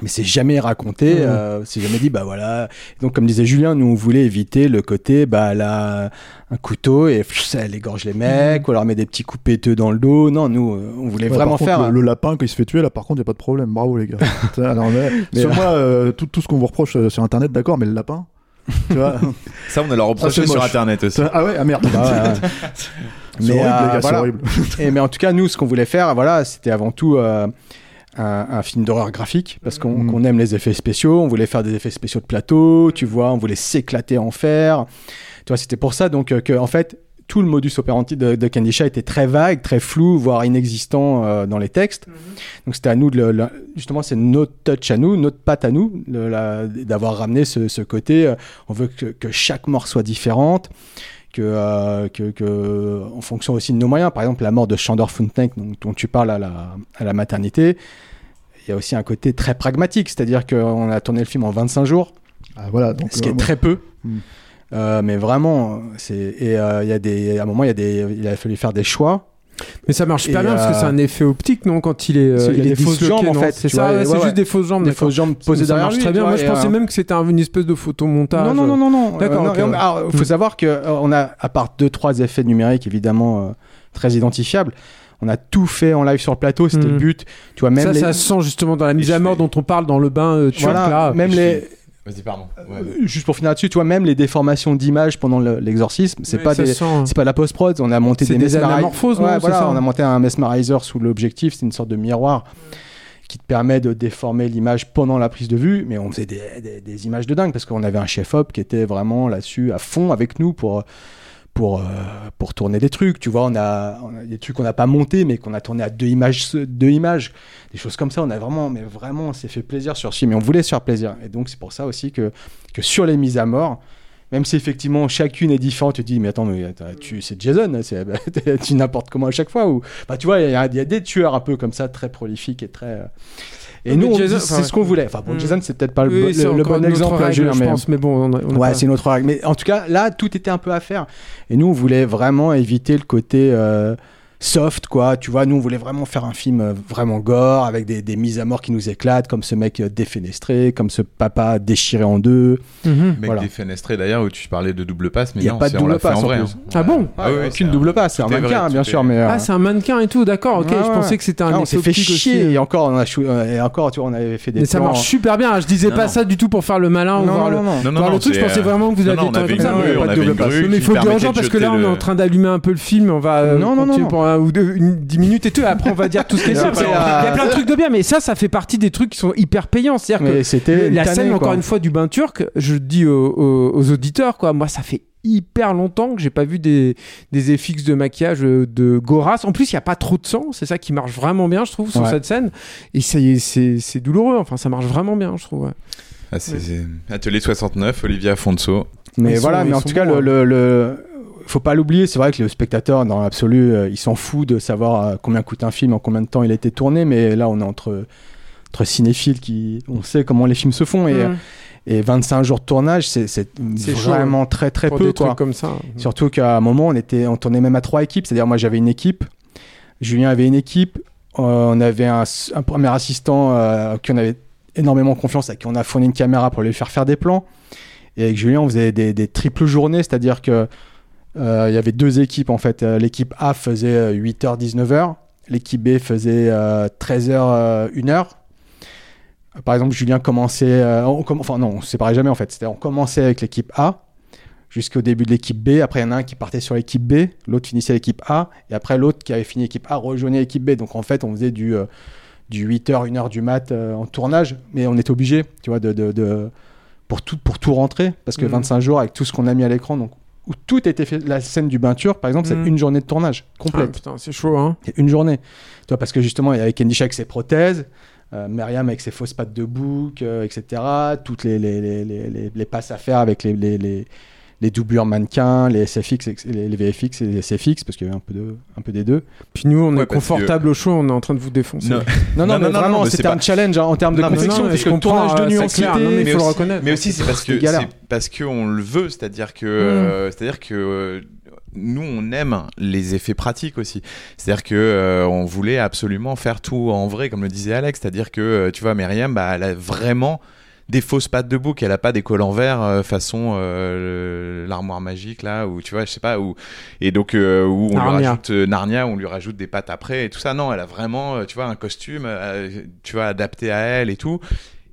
Mais c'est jamais raconté, Mhm. euh, c'est jamais dit, bah voilà. Donc, comme disait Julien, nous on voulait éviter le côté, bah elle a un couteau et pff, elle égorge les mecs, ou alors met des petits coups péteux dans le dos. Non, nous euh, on voulait Ouais, vraiment par contre, faire. le, le lapin quand il se fait tuer là par contre y a pas de problème bravo les gars mais, Mais- sur moi euh, tout, tout ce qu'on vous reproche euh, sur internet d'accord mais le lapin tu vois Ça, on a leur reproché Ça, c'est sur internet aussi. ah ouais ah merde Bah ouais, c'est horrible les gars c'est voilà. horrible Et, mais en tout cas, nous, ce qu'on voulait faire, voilà, c'était avant tout euh, un, un film d'horreur graphique, parce qu'on Mhm. qu'on aime les effets spéciaux, on voulait faire des effets spéciaux de plateau, tu vois, on voulait s'éclater en faire. Tu vois, c'était pour ça donc euh, que, en fait, tout le modus operandi de, de Candy Shy était très vague, très flou, voire inexistant euh, dans les textes. Donc c'était à nous de le, le- justement, c'est notre touch à nous, notre patte à nous, d'avoir ramené ce, ce côté. euh, on veut que, que chaque mort soit différente. Que, euh, que, que, en fonction aussi de nos moyens, par exemple la mort de Chandor Funtank dont, tu parles à la, à la maternité, il y a aussi un côté très pragmatique, c'est-à-dire qu'on a tourné le film en 25 jours, ah, voilà donc ce qui euh, est très peu. Hmm. Euh, mais vraiment, c'est et il y a des, à un moment, il y a des, il a fallu faire des choix. Mais ça marche Et, bien parce que euh, c'est un effet optique, non Quand il est, euh, c'est- il y a il est des fausses jambes, en fait, C'est tu ça, vois, ouais, c'est ouais. juste des fausses jambes. des fausses jambes posées derrière marche lui, très tu bien. vois, Moi, je pensais euh, même que c'était un- une espèce de photomontage. Non, non, non, non, non. D'accord, Euh, ok, non, ouais. alors, il faut savoir que on a, à part deux, trois effets numériques évidemment très identifiables, on a tout fait en live sur le plateau. C'était le but. Tu vois, même ça, les, ça se sent justement dans la mise à mort dont on parle dans le bain voilà, là. même les, Vas-y, pardon. Ouais. euh, juste pour finir là-dessus, tu vois, même les déformations d'image pendant le- l'exorcisme, c'est pas des, se sent. c'est pas la post-prod, on a monté des, des mesmeri- anamorphoses, non, Ouais, c'est voilà, ça on a monté un mesmerizer sous l'objectif, c'est une sorte de miroir qui te permet de déformer l'image pendant la prise de vue, mais on faisait des, des- des images de dingue parce qu'on avait un chef-op qui était vraiment là-dessus à fond avec nous pour pour, euh, pour tourner des trucs, tu vois, on a, on a des trucs qu'on n'a pas montés, mais qu'on a tourné à deux images, deux images, des choses comme ça, on a vraiment, mais vraiment, on s'est fait plaisir sur ce film, et on voulait se faire plaisir, et donc c'est pour ça aussi que, que sur les mises à mort, même si effectivement chacune est différente, tu te dis, mais attends, mais tu, c'est Jason, hein, bah, tu n'importe comment à chaque fois, ou, bah, tu vois, il y, a- il y a des tueurs un peu comme ça, très prolifiques et très... euh, Et nous, Jason- c'est enfin, ce qu'on voulait. Enfin, bon, Mm. Jason, c'est peut-être pas le, Oui, bon exemple, Julien, je mais- bon, on a- on a Ouais, pas- c'est une autre règle. Mais en tout cas, là, tout était un peu à faire. Et nous, on voulait vraiment éviter le côté euh, soft, quoi. Tu vois, nous, on voulait vraiment faire un film euh, vraiment gore, avec des, des mises à mort qui nous éclatent, comme ce mec euh, défenestré, comme ce papa déchiré en deux. Mhm. Mec Voilà. défenestré d'ailleurs où tu parlais de double passe, mais Il y a non, pas de double passe, en en vrai. plus. hein. Ah bon Ah oui, oui, Aucune double un- passe, c'est un vrai, mannequin, bien sûr, mais. euh, Ah, c'est un mannequin et tout, d'accord, ok. Ouais, je ouais. pensais que c'était un ah, on s'est fait chier aussi. et encore, on a chou- euh, et encore, tu vois, on avait fait des Mais ça marche super bien. Je disais Non, pas non. ça du tout pour faire le malin ou Non, voir non, le. non. Non, non, voir non, le truc, je c'est, pensais euh, vraiment que vous comme une ça, mais il faut dire aux gens parce que là, on est en train d'allumer un peu le film. On va euh, Non, non, non, ou deux, une, 10 minutes et tout. et après, on va dire tout ce qu'il y a. Il y a plein de trucs de bien, mais ça, ça fait partie des trucs qui sont hyper payants. C'est-à-dire que c'était la scène, encore une fois, du bain turc, je dis aux, aux- aux auditeurs, quoi. Moi, ça fait hyper longtemps que j'ai pas vu des, des effets de maquillage euh, de Goras. En plus, il y a pas trop de sang. C'est ça qui marche vraiment bien, je trouve, sur Ouais. cette scène. Et ça y est, c'est douloureux. Enfin, ça marche vraiment bien, je trouve. ouais. Ah, c'est- Atelier 69, Olivier Afonso. Mais Ils voilà, sont- mais en tout cas, bons, le, le, le- faut pas l'oublier. C'est vrai que le spectateur, dans l'absolu, euh, il s'en fout de savoir euh, combien coûte un film, en combien de temps il a été tourné. Mais là, on est entre, entre cinéphiles qui, on sait comment les films se font. Et, Mm. et 25 jours de tournage, c'est chaud, vraiment très très Pour peu. des Quoi. trucs comme ça. Surtout qu'à un moment, on, était, on tournait même à trois équipes. C'est-à-dire, moi, j'avais une équipe, Julien avait une équipe, euh, on avait un, premier assistant euh, à qui on avait énormément confiance, à qui on a fourni une caméra pour lui faire faire des plans. Et avec Julien, on faisait des, des triples journées, c'est-à-dire que euh, il y avait deux équipes en fait. Euh, L'équipe A faisait 8h, 19h. L'équipe B faisait 13h, 1h. Par exemple, Julien commençait. euh, on comm- enfin, non, on se séparait jamais en fait. C'était on commençait avec l'équipe A jusqu'au début de l'équipe B. Après, il y en a un qui partait sur l'équipe B, l'autre finissait l'équipe A. Et après, l'autre qui avait fini l'équipe A rejoignait l'équipe B. Donc en fait, on faisait du, euh, du 8h, 1h du mat euh, en tournage. Mais on était obligé, tu vois, de, de, de- pour, tout, pour tout rentrer. Parce que Mhm. 25 jours avec tout ce qu'on a mis à l'écran. Donc, où tout était fait. La scène du bain turc, par exemple, c'est une journée de tournage Ah, complète. putain, c'est chaud, hein. C'est une journée. Tu vois, parce que justement, il y avait Candy Shack ses prothèses. euh, Myriam avec ses fausses pattes de bouc, euh, etc. Toutes les, les, les, les, les- les passes à faire avec les, les, doublures mannequins, les SFX, les, les VFX et les SFX, parce qu'il y avait un peu, de, un peu des deux. Puis nous, on Ouais, est que- confortable au chaud, on est en train de vous défoncer. Non. Non, non, Non, mais non, vraiment, c'était c'est un pas- challenge hein, en termes de confection, parce que le tournage de euh, c'est mais il faut le aussi- reconnaître. Mais aussi, c'est parce que c'est parce que on le veut, c'est-à-dire que Mm. euh, c'est-à-dire que euh, nous on aime les effets pratiques aussi. C'est-à-dire que euh, on voulait absolument faire tout en vrai, comme le disait Alex. C'est-à-dire que euh, tu vois, Myriam, bah, elle a vraiment des fausses pattes de bouc. Elle a pas des collants verts euh, façon euh, l'armoire magique là, ou tu vois, je sais pas, où et donc euh, où on Narnia. lui rajoute Narnia, on lui rajoute des pattes après et tout ça. Non, elle a vraiment, tu vois, un costume, euh, tu vois, adapté à elle et tout.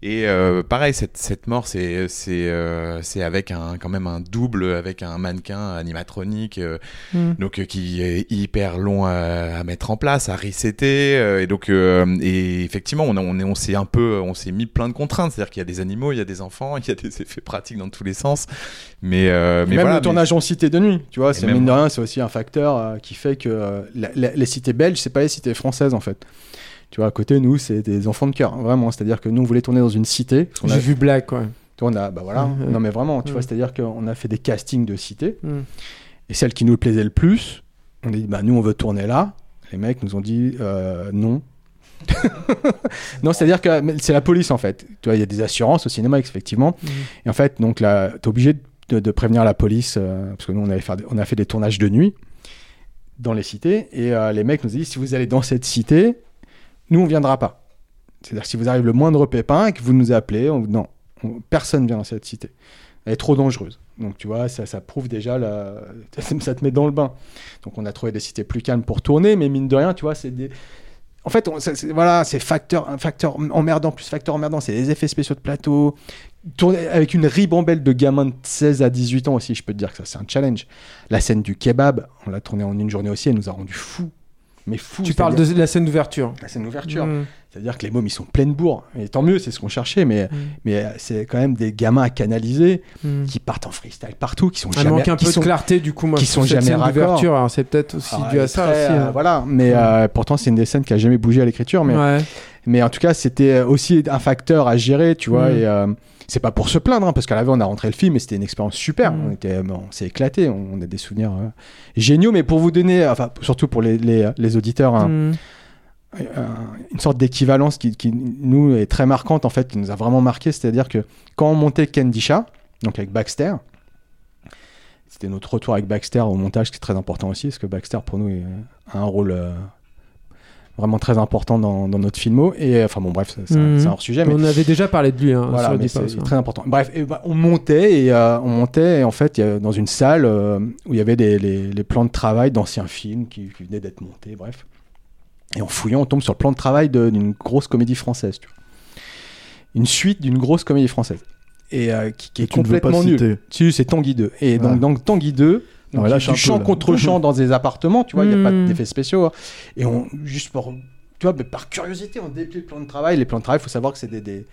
Et euh, pareil, cette, cette mort, c'est c'est euh, avec un quand même un double, avec un mannequin animatronique, euh, Mm. donc euh, qui est hyper long à, à mettre en place, à resetter. et donc et effectivement, on a- on est on s'est un peu, on s'est mis plein de contraintes, c'est-à-dire qu'il y a des animaux, il y a des enfants, il y a des effets pratiques dans tous les sens. Mais mais même voilà, le tournage en cité de nuit, tu vois, c'est mine de rien, c'est aussi un facteur qui fait que la- la- les cités belges, c'est pas les cités françaises en fait. Tu vois, à côté, nous, c'est des enfants de cœur, vraiment. C'est-à-dire que nous, on voulait tourner dans une cité. J'ai a- vu Black, ouais. On a, bah voilà. Non, mais vraiment, tu vois, c'est-à-dire qu'on a fait des castings de cités. Mm. Et celle qui nous plaisait le plus, on a dit, bah nous, on veut tourner là. Les mecs nous ont dit, euh, non. non, c'est-à-dire que c'est la police, en fait. Tu vois, il y a des assurances au cinéma, effectivement. Mm. Et en fait, donc là, t'es obligé de, de prévenir la police, euh, parce que nous, on, avait fait, on a fait des tournages de nuit dans les cités. Et euh, les mecs nous ont dit, si vous allez dans cette cité, nous, on viendra pas. C'est-à-dire si vous arrive le moindre pépin et que vous nous appelez, on- non, on- personne vient dans cette cité. Elle est trop dangereuse. Donc tu vois, ça, prouve déjà, la... ça te met dans le bain. Donc on a trouvé des cités plus calmes pour tourner, mais mine de rien, tu vois, c'est des... En fait, voilà, c'est facteur, un facteur emmerdant plus facteur emmerdant, c'est des effets spéciaux de plateau. Tourner avec une ribambelle de gamins de 16 à 18 ans aussi, je peux te dire que ça c'est un challenge. La scène du kebab, on l'a tournée en une journée aussi, elle nous a rendu fous. Mais fous. Tu parles de la scène d'ouverture. la scène d'ouverture. Mm. C'est-à-dire que les mômes, ils sont pleines bourre. Et tant mieux, c'est ce qu'on cherchait, mais, Mm. mais euh, c'est quand même des gamins à canaliser Mm. qui partent en freestyle partout, qui sont Elle jamais. manque un peu sont- de clarté, du coup, moi, qui sont cette jamais d'ouverture. C'est peut-être aussi Ah, dû à ça très, aussi. euh, hein. Voilà, mais Mm. euh, pourtant, c'est une des scènes qui a jamais bougé à l'écriture. Mais, Ouais. mais en tout cas, c'était aussi un facteur à gérer, tu vois. Et euh, c'est pas pour se plaindre, hein, parce qu'à la on a rentré le film et c'était une expérience super. On, était, bon, on s'est éclaté, on, on a des souvenirs euh, géniaux. Mais pour vous donner, enfin, surtout pour les, les, les auditeurs, hein. Euh, une sorte d'équivalence qui, qui, nous est très marquante en fait, qui nous a vraiment marqué, c'est-à-dire que quand on montait Kendisha, donc avec Baxter, c'était notre retour avec Baxter au montage, qui est très important aussi, parce que Baxter pour nous est- a un rôle euh, vraiment très important dans, dans notre filmo. Et euh, enfin bon, bref, c'est un, Mhm. hors sujet, mais On avait déjà parlé de lui. Hein, voilà, c'est hein. très important. Bref, et bah, on montait et euh, on montait et en fait, il y a- dans une salle euh, où il y avait des, les, les plans de travail d'anciens films qui, qui venaient d'être montés, bref. Et en fouillant, on tombe sur le plan de travail d'une grosse comédie française, tu vois. Une suite d'une grosse comédie française. Et euh, qui, qui est complètement nulle. Si, c'est Tanguy 2. Et Ah. donc, dans Tanguy 2, Non, donc, un du peu, là. contre champ dans des appartements, tu vois, il n'y a pas Mm. d'effets spéciaux. hein. Et on, juste pour, tu vois, mais par curiosité, on déplie le plan de travail. Les plans de travail, il faut savoir que c'est des, des,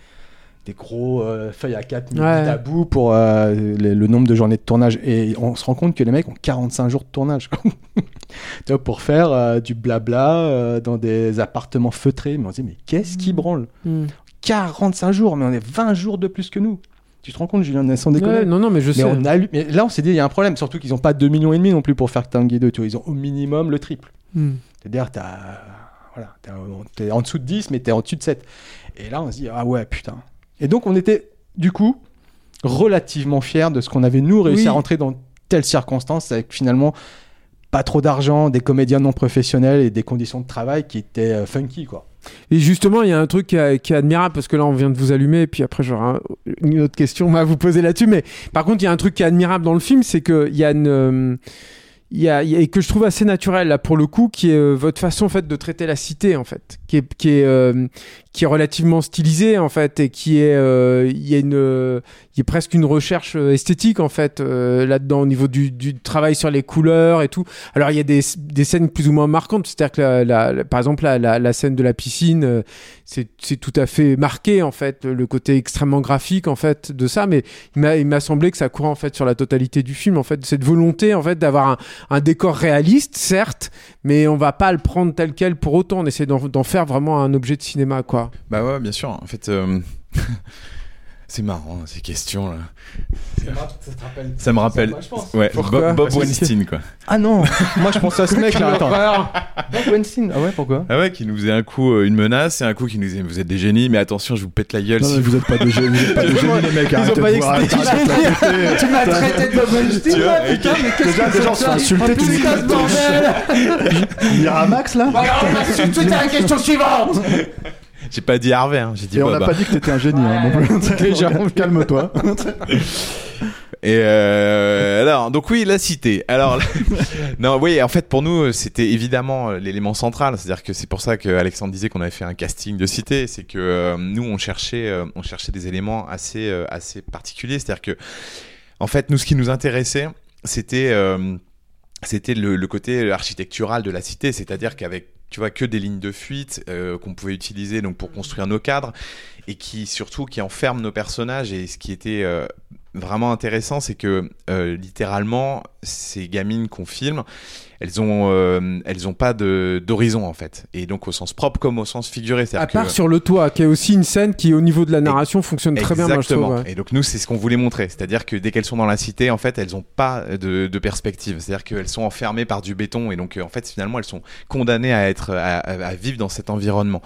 des gros euh, feuilles à 4 mis Ouais. à bout pour euh, le nombre de journées de tournage. Et on se rend compte que les mecs ont 45 jours de tournage. pour faire euh, du blabla dans des appartements feutrés. Mais on se dit, mais qu'est-ce qui branle Mm. 45 jours, mais on est 20 jours de plus que nous. Tu te rends compte, Julien, sans déconner? Ouais, non, non, mais je mais, sais. on a lu- mais là, on s'est dit, il y a un problème. Surtout qu'ils n'ont pas 2 millions et demi non plus pour faire Tanguy 2. Tu vois, ils ont au minimum le triple. Mm. C'est-à-dire, t'as, voilà, t'es en dessous de 10, mais t'es en dessus de 7. Et là, on se dit, ah ouais, putain. Et donc, on était, du coup, relativement fiers de ce qu'on avait, nous, réussi Oui. à rentrer dans telles circonstances, avec finalement pas trop d'argent, des comédiens non professionnels et des conditions de travail qui étaient euh, funky, quoi. Et justement, il y a un truc qui est, qui est admirable parce que là, on vient de vous allumer, et puis après, j'aurai un- une autre question à vous poser là-dessus. Mais par contre, il y a un truc qui est admirable dans le film, c'est qu'il y a une. euh, il y a, il y a- et que je trouve assez naturel là pour le coup qui est euh, votre façon en fait de traiter la cité en fait qui est euh, qui est relativement stylisée en fait et qui est euh, il y a une il y presque une recherche euh, esthétique en fait là-dedans au niveau du, travail sur les couleurs et tout. Alors il y a des, des scènes plus ou moins marquantes. C'est-à-dire que la, par exemple la, la, scène de la piscine c'est c'est tout à fait marqué en fait le côté extrêmement graphique en fait de ça. Mais il m'a il m'a semblé que ça courait en fait sur la totalité du film en fait cette volonté en fait d'avoir un, un décor réaliste certes mais on va pas le prendre tel quel pour autant. On essaie d'en faire vraiment un objet de cinéma, quoi. Bah ouais, bien sûr. En fait, euh, c'est marrant hein, ces questions là. Ça me rappelle. Ouais, Pourquoi Bob, Bob Parce que Weinstein quoi. Ah non, moi je pense à ce mec là. Attends. Bob Weinstein. Ah ouais, pourquoi Ah ouais, qui nous faisait un coup euh, une menace et un coup qui nous disait vous êtes des génies, mais attention, je vous pète la gueule. Non, si mais vous êtes pas des génies, vous êtes pas des génies, les mecs. Ils ont pas expliqué. Tu m'as traité de Bob Weinstein, là, putain, mais qu'est-ce que c'est ça insulter tout ce bordel Miramax là tout de suite à la question suivante J'ai pas dit Harvey, hein, j'ai dit Et on n'a pas dit que t'étais un génie hein, non plus. Déjà. calme-toi. Et euh, alors, donc oui, la cité. Alors, non, oui, en fait, pour nous, c'était évidemment euh, l'élément central. C'est-à-dire que c'est pour ça que Alexandre disait qu'on avait fait un casting de cité. C'est que euh, nous, on cherchait, euh, on cherchait des éléments assez, euh, assez particuliers. C'est-à-dire que, en fait, nous, ce qui nous intéressait, c'était, euh, c'était le, le côté architectural de la cité. C'est-à-dire qu'avec tu vois que des lignes de fuite euh, qu'on pouvait utiliser donc pour construire nos cadres et qui surtout qui enferment nos personnages et ce qui était euh, vraiment intéressant c'est que euh, littéralement ces gamines qu'on filme elles ont euh, elles ont pas d'horizon en fait et donc au sens propre comme au sens figuré À c'est-à-dire part que- sur le toit, qui est aussi une scène qui, au niveau de la narration, fonctionne très bien, Exactement. ouais. Et donc nous, c'est ce qu'on voulait montrer, c'est-à-dire que dès qu'elles sont dans la cité, en fait, elles n'ont pas de, de perspective, c'est-à-dire qu'elles sont enfermées par du béton et donc euh, en fait, finalement, elles sont condamnées à être à, à- à vivre dans cet environnement.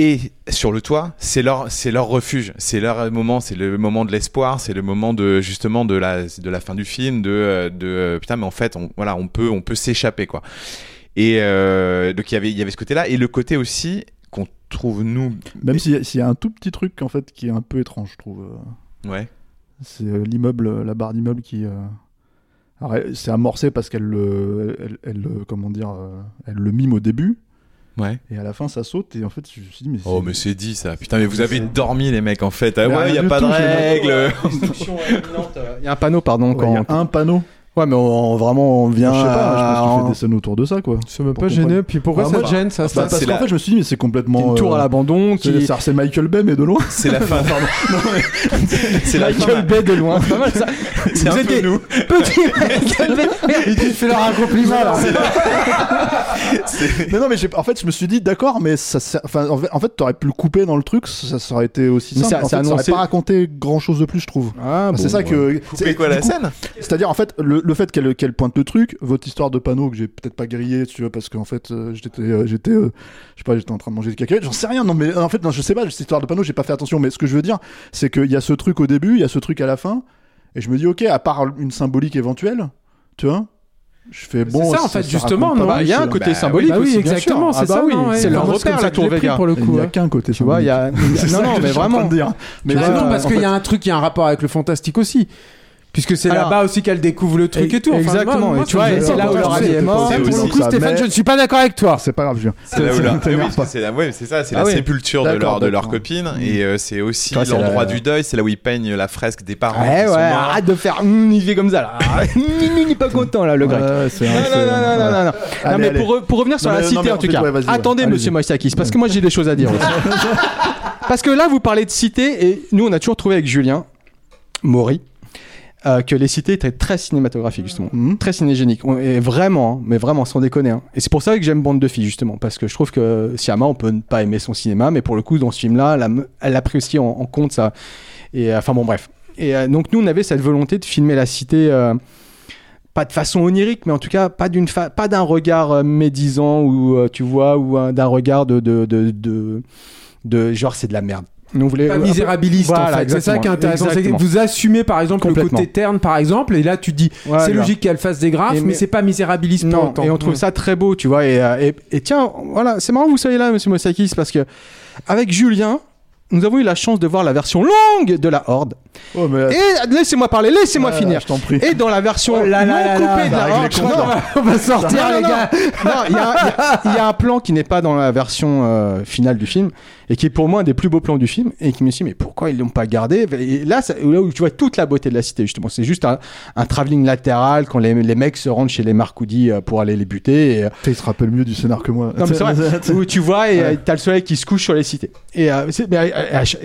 Et sur le toit, c'est leur, c'est leur refuge, c'est leur moment, c'est le moment de l'espoir, c'est le moment de justement de la, de la fin du film, de, euh, de euh, putain, mais en fait, on, voilà, on peut, on peut s'échapper quoi. Et euh, donc il y avait, il y avait ce côté-là et le côté aussi qu'on trouve nous, Même s'il y, a- s'il y a un tout petit truc en fait qui est un peu étrange, je trouve. ouais, C'est l'immeuble, la barre d'immeuble qui. euh, c'est amorcé parce qu'elle le, elle, elle le- comment dire, elle le mime au début ouais. et à la fin ça saute et en fait je me suis dit mais. Oh mais c'est dit ça. Putain mais vous avez dormi les mecs en fait. Ah ouais, rien y a pas de règles. Il y a un panneau, pardon. Ouais, il y a quand... un panneau. Ouais, mais on, vraiment, on vient. je sais pas, je pense qu'il à- fait des scènes autour de ça quoi. Ça m'a pas gêné. Puis pourquoi Ah, ça moi- te gêne, ça Bah, Ça, parce c'est qu'en la- fait je me suis dit mais c'est complètement. une tour euh, à l'abandon c'est qui. c'est- c'est Michael Bay mais de loin. C'est la fin. c'est la Michael fin. Bay de loin. Pas mal ça. C'est un peu des nous. Petit Michael Bay. Il fait leur un compliment là. mais non mais j'ai- en fait je me suis dit d'accord mais ça, enfin en fait, t'aurais pu le couper dans le truc ça, ça aurait été aussi Mais simple. ça- en c'est fait, ça aurait pas raconté grand chose de plus je trouve. Ah, c'est ça que. Couper c'est- quoi la scène? C'est-à-dire en fait le, le fait qu'elle qu'elle pointe le truc, votre histoire de panneau que j'ai peut-être pas grillé, tu vois, parce qu'en fait euh, j'étais euh, j'étais euh, je sais pas j'étais en train de manger des cacahuètes, j'en sais rien. Non mais en fait non je sais pas cette histoire de panneau j'ai pas fait attention. Mais ce que je veux dire c'est qu'il y a ce truc au début, il y a ce truc à la fin, et je me dis ok à part une symbolique éventuelle, tu vois. Je fais bon. ça, en fait, justement, Bah, il y a un côté Bah, symbolique Bah oui, aussi, exactement, c'est Ah bah ça. oui, c'est leur c'est repère, la tour Vega. pour le Il coup. n'y a qu'un côté Tu vois, il y a. C'est Non, non, mais vraiment. dire. Mais Bah non, parce qu'il y a un truc qui a un rapport avec le fantastique aussi. Puisque c'est Alors- là-bas aussi qu'elle découvre le truc et tout. Enfin, Exactement, moi- et tu vois, et c'est pas. là où leur est mort. Pour le coup, Stéphane, je ne suis pas d'accord avec toi. C'est pas grave, Julien. C'est là où la- Ah c'est la, ouais, c'est ça, c'est Ah la oui. sépulture de leur, de leur copine et euh, c'est aussi l'endroit du deuil, c'est là où ils peignent la fresque des parents. Ouais, ouais, arrête de faire. hum, il fait comme ça là. Hum, Il n'est pas content là, le grec. Non, non, c'est- non, non, mais pour, re- pour revenir sur la cité en tout cas, attendez monsieur Moïsakis, parce que moi j'ai des choses à dire aussi. parce que là vous parlez de cité et nous on a toujours trouvé avec Julien Maury euh, que les cités étaient très cinématographiques justement, Mhm. très cinégéniques, On- et vraiment, hein, mais vraiment sans déconner. hein. Et c'est pour ça que j'aime Bande de filles justement, parce que je trouve que Siama on peut ne pas aimer son cinéma, mais pour le coup dans ce film-là, elle a, elle a pris aussi en, en compte ça. Et euh, enfin bon bref. Et euh, donc nous on avait cette volonté de filmer la cité. euh, pas de façon onirique, mais en tout cas pas d'une pas d'un regard médisant ou tu vois ou d'un regard de de, de de de genre c'est de la merde. Nous on voulait Pas misérabiliste Voilà, en fait. C'est ça qui est intéressant. Vous assumez par exemple le côté terne par exemple, et là tu dis Voilà. c'est logique qu'elle fasse des graphes, mais, mais- c'est pas misérabiliste Non, et on trouve Ouais. ça très beau, tu vois. Et, euh, et, et tiens, voilà, c'est marrant que vous soyez là, monsieur Mosakis, parce que avec Julien, nous avons eu la chance de voir la version longue de la Horde. Oh, mais. Et laissez-moi parler, laissez-moi Ouais, finir. Je t'en prie. Et dans la version Oh là là là non là, coupée de la Horde, les comptes, non, là. On va sortir non, les gars. non, il y, a- y y un plan qui n'est pas dans la version euh, finale du film et qui est pour moi un des plus beaux plans du film et qui me dit mais pourquoi ils l'ont pas gardé? Et là ça- là où tu vois toute la beauté de la cité justement c'est juste un, un travelling latéral quand les, les mecs se rendent chez les Marcoudi euh, pour aller les buter et, euh, Putain, il se rappelle mieux du scénar que moi. non, mais c'est vrai. où tu vois et euh, t'as le soleil qui se couche sur les cités et, euh, mais,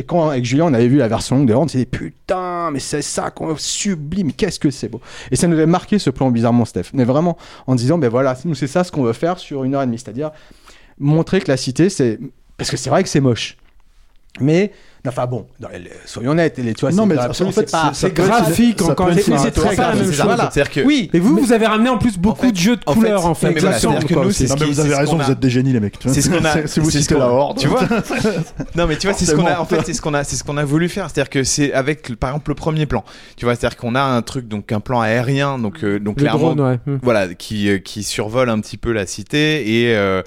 quand avec Julien on avait vu la version longue de Horde on s'est dit putain mais c'est ça qu'on sublime qu'est-ce que c'est beau et ça nous avait marqué ce plan bizarrement Steph mais vraiment en disant ben voilà nous c'est ça ce qu'on veut faire sur une heure et demie c'est-à-dire montrer que la cité, c'est. Parce que c'est vrai que c'est moche. Mais. Enfin bon, non, elle- soyons honnêtes, les, tu vois, Non, c'est mais en fait, c'est pas- c'est- C'est graphique encore une fois. C'est pas la même chose. voilà. C'est-à-dire que- Oui, et vous, vous avez ramené en plus beaucoup fait- de jeux de couleurs en fait. vous avez raison, vous êtes des génies, les mecs. C'est ce qu'on a. C'est vous citez la horde. Tu vois Non, mais tu vois, c'est ce qu'on a. En fait, c'est ce qu'on a. C'est ce qu'on a voulu faire. C'est-à-dire que c'est avec, par exemple, le premier plan. Tu vois, c'est-à-dire qu'on a un truc, donc un plan aérien, donc euh, donc Le clairement. Hmm. voilà, qui euh, qui survole un petit peu la cité et euh,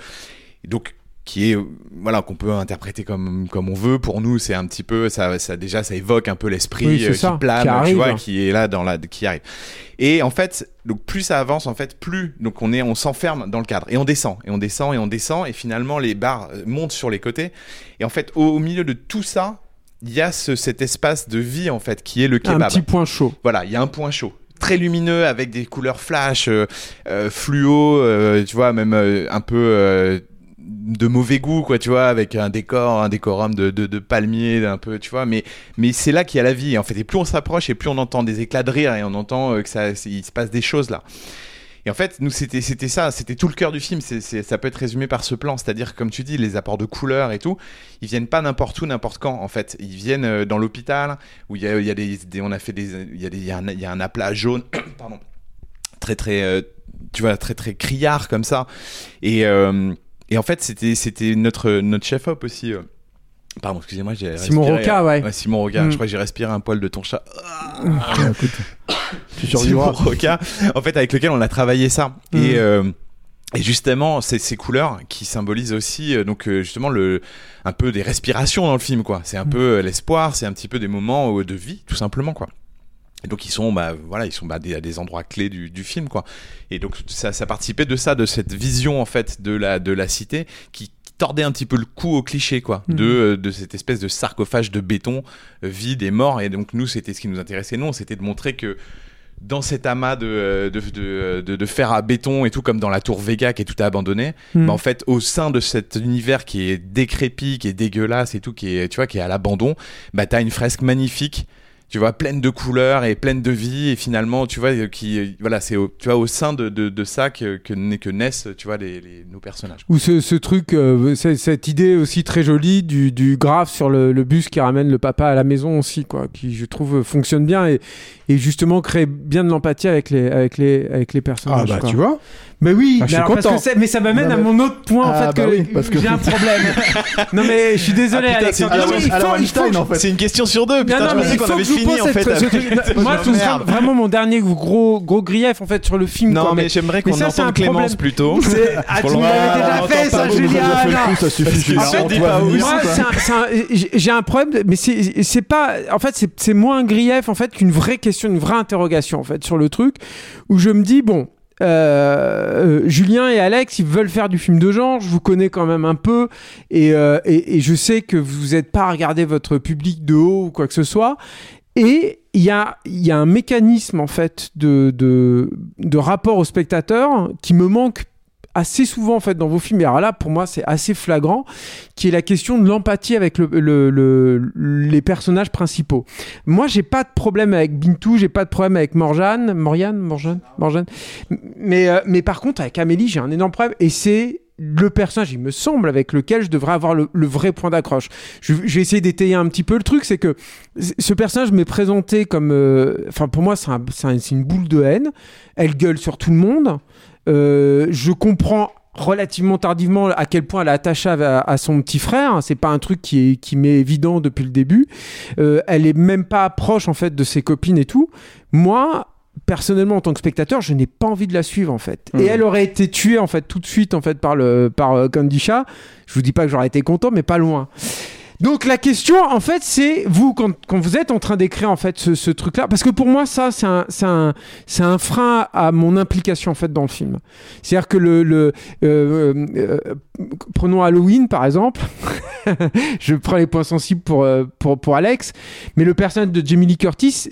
et donc qui est voilà qu'on peut interpréter comme comme on veut pour nous c'est un petit peu ça ça déjà ça évoque un peu l'esprit Oui, euh, ça, qui plane qui arrive. tu vois qui est là dans la qui arrive et en fait donc plus ça avance en fait plus donc on est on s'enferme dans le cadre et on descend et on descend et on descend et finalement les barres euh, montent sur les côtés et en fait au, au milieu de tout ça il y a ce, cet espace de vie en fait qui est le Un kebab petit point chaud. voilà, il y a un point chaud. Très lumineux avec des couleurs flash, euh, euh, fluo, tu vois, même un peu de mauvais goût, quoi, tu vois, avec un décor, un décorum de, de, palmiers, un peu, tu vois, mais, mais c'est là qu'il y a la vie, en fait. Et plus on s'approche et plus on entend des éclats de rire et on entend euh, que ça, il se passe des choses là. Et en fait, nous, c'était, c'était ça, c'était tout le cœur du film. Ça peut être résumé par ce plan, c'est-à-dire, comme tu dis, les apports de couleurs et tout, ils viennent pas n'importe où, n'importe quand. En fait, ils viennent euh, dans l'hôpital où il y a, on a fait des, il y a un, aplat jaune, pardon, très très, euh, tu vois, très très criard comme ça. Et, et en fait, c'était, c'était notre notre chef op aussi. euh, Pardon, excusez-moi, j'ai Simon respiré, Roca, ouais. Simon Roca. Mm. Je crois que j'ai respiré un poil de ton chat. Ouais, écoute, tu Simon. Roca, en fait, avec lequel on a travaillé ça. Mm. Et, euh, et justement, c'est ces couleurs qui symbolisent aussi, euh, donc euh, justement, le, un peu des respirations dans le film, quoi. C'est un Mm. peu euh, l'espoir, c'est un petit peu des moments euh, de vie, tout simplement, quoi. Et donc ils sont, bah, voilà, ils sont bah, des, à des endroits clés du, du film, quoi. Et donc ça, ça participait de ça, de cette vision en fait de la de la cité qui tordait un petit peu le cou au cliché, quoi, Mhm. de euh, de cette espèce de sarcophage de béton euh, vide et mort. Et donc nous, c'était ce qui nous intéressait, non, c'était de montrer que dans cet amas de, euh, de, de, de, de fer à béton et tout, comme dans la tour Vega qui est tout abandonné, Hmm. bah, en fait, au sein de cet univers qui est décrépit, qui est dégueulasse et tout, qui est, tu vois, qui est à l'abandon, bah, t'as une fresque magnifique. Tu vois, pleine de couleurs et pleine de vie, et finalement, tu vois, euh, qui, euh, voilà, c'est au, tu vois, au sein de, de, de ça que, que, na- que naissent, tu vois, les, les, nos personnages. Ou ce, ce truc, euh, cette idée aussi très jolie du, du graphe sur le, le bus qui ramène le papa à la maison aussi, quoi, qui je trouve fonctionne bien et, et justement crée bien de l'empathie avec les, avec les, avec les Ah personnages. bah quoi. tu vois. Mais oui, Ah, je mais, suis alors, parce content. que mais ça m'amène à mon autre point en Ah, fait bah que, oui, parce que- j'ai un problème. non mais je suis désolé, Ah, putain, Alex. c'est- Non, ah. C'est une question sur deux, putain, non, je mais pensais qu'on avait je fini, en fait. ce. Moi, ce sera Merde. vraiment mon dernier gros, gros grief en fait sur le film. Non, quoi, mais j'aimerais mais qu'on entende Clémence plutôt. Ah, tu l'avais déjà fait, ça, Julien. Moi, j'ai- un problème, mais c'est pas. En fait, c'est- c'est moins un grief en fait qu'une vraie question, une vraie interrogation en fait sur le truc où je me dis bon. euh, euh, Julien et Alex, ils veulent faire du film de genre. Je vous connais quand même un peu et, euh, et, et je sais que vous n'êtes pas à regarder votre public de haut ou quoi que ce soit. Et il y a, y a un mécanisme en fait de, de, de rapport au spectateur qui me manque assez souvent en fait dans vos films. Et alors là, pour moi, c'est assez flagrant, qui est la question de l'empathie avec le, le- le- les personnages principaux. Moi, j'ai pas de problème avec Bintou, j'ai pas de problème avec Morjane, Morjane, Morjane, Morjane. Mais, euh, mais par contre, avec Amélie, j'ai un énorme problème. Et c'est le personnage, il me semble, avec lequel je devrais avoir le, vrai point d'accroche. Vais essayer d'étayer un petit peu le truc, c'est que ce personnage m'est présenté comme... euh, Enfin, pour moi, c'est un- une boule de haine. Elle gueule sur tout le monde. Euh, je comprends relativement tardivement à quel point elle est attachée à, son petit frère. C'est pas un truc qui qui m'est évident depuis le début. Euh, elle est même pas proche en fait de ses copines et tout. Moi, personnellement en tant que spectateur, je n'ai pas envie de la suivre en fait. Et Mhm. elle aurait été tuée en fait tout de suite en fait par le par euh, Kandisha. Je vous dis pas que j'aurais été content, mais pas loin. Donc la question, en fait, c'est vous quand, quand vous êtes en train d'écrire en fait ce, ce truc-là, parce que pour moi ça c'est un c'est un c'est un frein à mon implication en fait dans le film. C'est-à-dire que le, le euh, euh, prenons Halloween par exemple, je prends les points sensibles pour euh, pour pour Alex, mais le personnage de Jamie Lee Curtis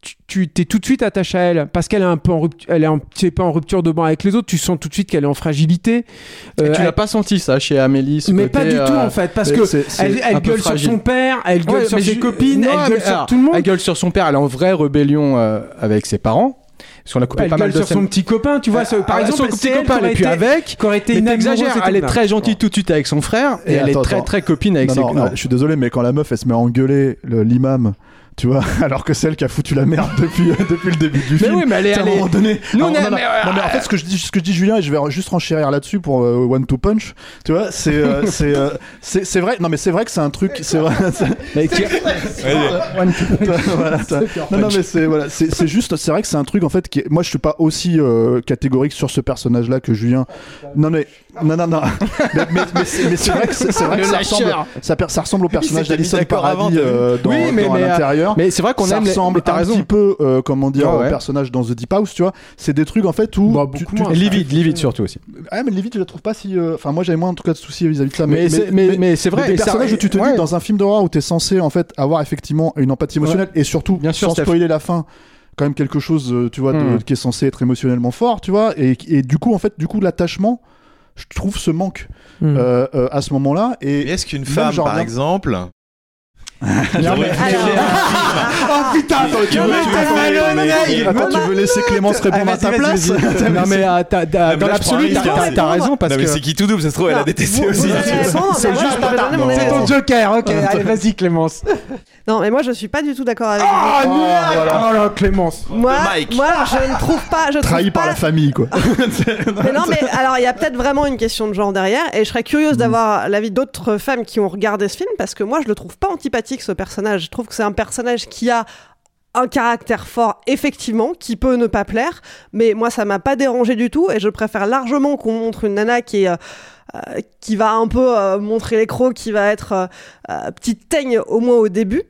tu- tu t'es tout de suite attaché à elle parce qu'elle est un peu en rupture, elle est un petit peu en rupture de banc avec les autres. Tu sens tout de suite qu'elle est en fragilité. Et Euh, tu elle- l'as pas senti ça chez Amélie ce mais côté, pas du tout euh, en fait parce que elle, elle gueule sur son père, elle gueule Ouais, sur ses je- copines, non, elle gueule sur alors, tout le monde. Elle gueule sur son père, elle est en vraie rébellion euh, avec ses parents. Parce qu'on a coupé Elle pas mal gueule de sur son petit copain, tu vois. par Ah, exemple, son petit c'est elle copain, et puis été- avec. qui aurait été et elle est très gentille tout de suite avec son frère et Et elle attends, est très attends. très copine avec non, ses non, non. je suis désolé, mais quand la meuf elle se met à engueuler le- l'imam, tu vois, alors que c'est elle qui a foutu la merde depuis, depuis le début du Mais film. oui, mais elle est- à un moment donné. Nous, Alors, on est- non, non, mais, non, mais en fait, ce que je dis, ce que je dis, Julien, et je vais juste renchérir là-dessus pour euh, One Two Punch. Tu vois, c'est, euh, c'est, euh, c'est, c'est vrai. Non, mais c'est vrai que c'est un truc. C'est vrai. c'est- Mais qui- Voilà, t'as- non, non, mais c'est voilà, c'est c'est juste, c'est vrai que c'est un truc en fait qui. est- Moi, je suis pas aussi euh, catégorique sur ce personnage-là que Julien. Non, mais non, non, non. mais, mais, mais c'est mais c'est vrai que vrai que ça ressemble, lâcheur. ça, per- ça ressemble au personnage d'Alison Paradis euh, dans, Oui, mais- dans mais, à euh, l'intérieur. mais c'est vrai qu'on ça aime ressemble un raison. petit peu, euh, comment dire, Ouais, ouais. au personnage dans The Deep House, tu vois. C'est des trucs en fait où. Bah, tu- moins. Livid, livid surtout aussi. ah mais Livy tu la trouves pas si euh, enfin moi j'avais moins en tout cas de soucis vis-à-vis de ça Mais c'est- mais- mais c'est vrai, des et ça- personnages où tu te dis dans un film d'horreur où tu es censé en fait avoir effectivement une empathie émotionnelle et surtout sans spoiler la fin quand même quelque chose tu vois de- Hmm. qui est censé être émotionnellement fort tu vois et, et du coup en fait du coup l'attachement je trouve ce manque Hmm. euh, euh, à ce moment-là Et est-ce qu'une femme, genre par exemple, Alors- oh putain attends, tu, veux, tu attends, tu veux laisser Clémence répondre à ta place. Non mais euh, dans l'absolu, t'as hein. t'as raison parce Non, mais que c'est qui tout double, ça se trouve, elle a détesté aussi. répondre, C'est juste pas. C'est ton joker, ok. Allez, vas-y, Clémence. Non, mais moi je suis pas du tout d'accord avec Ah, vous. nul Oh là, Clémence. Moi, Mike. moi, je ne trouve pas. Je trahi trouve par pas- la famille quoi Mais non, mais alors il y a peut-être vraiment une question de genre derrière, et je serais curieuse d'avoir l'avis d'autres femmes qui ont regardé ce film parce que moi je le trouve pas antipathique ce personnage. Je trouve que c'est un personnage qui a un caractère fort, effectivement, qui peut ne pas plaire, mais moi ça m'a pas dérangé du tout, et je préfère largement qu'on montre une nana qui est euh, euh, qui va un peu euh, montrer les crocs, qui va être euh, euh, petite teigne au moins au début.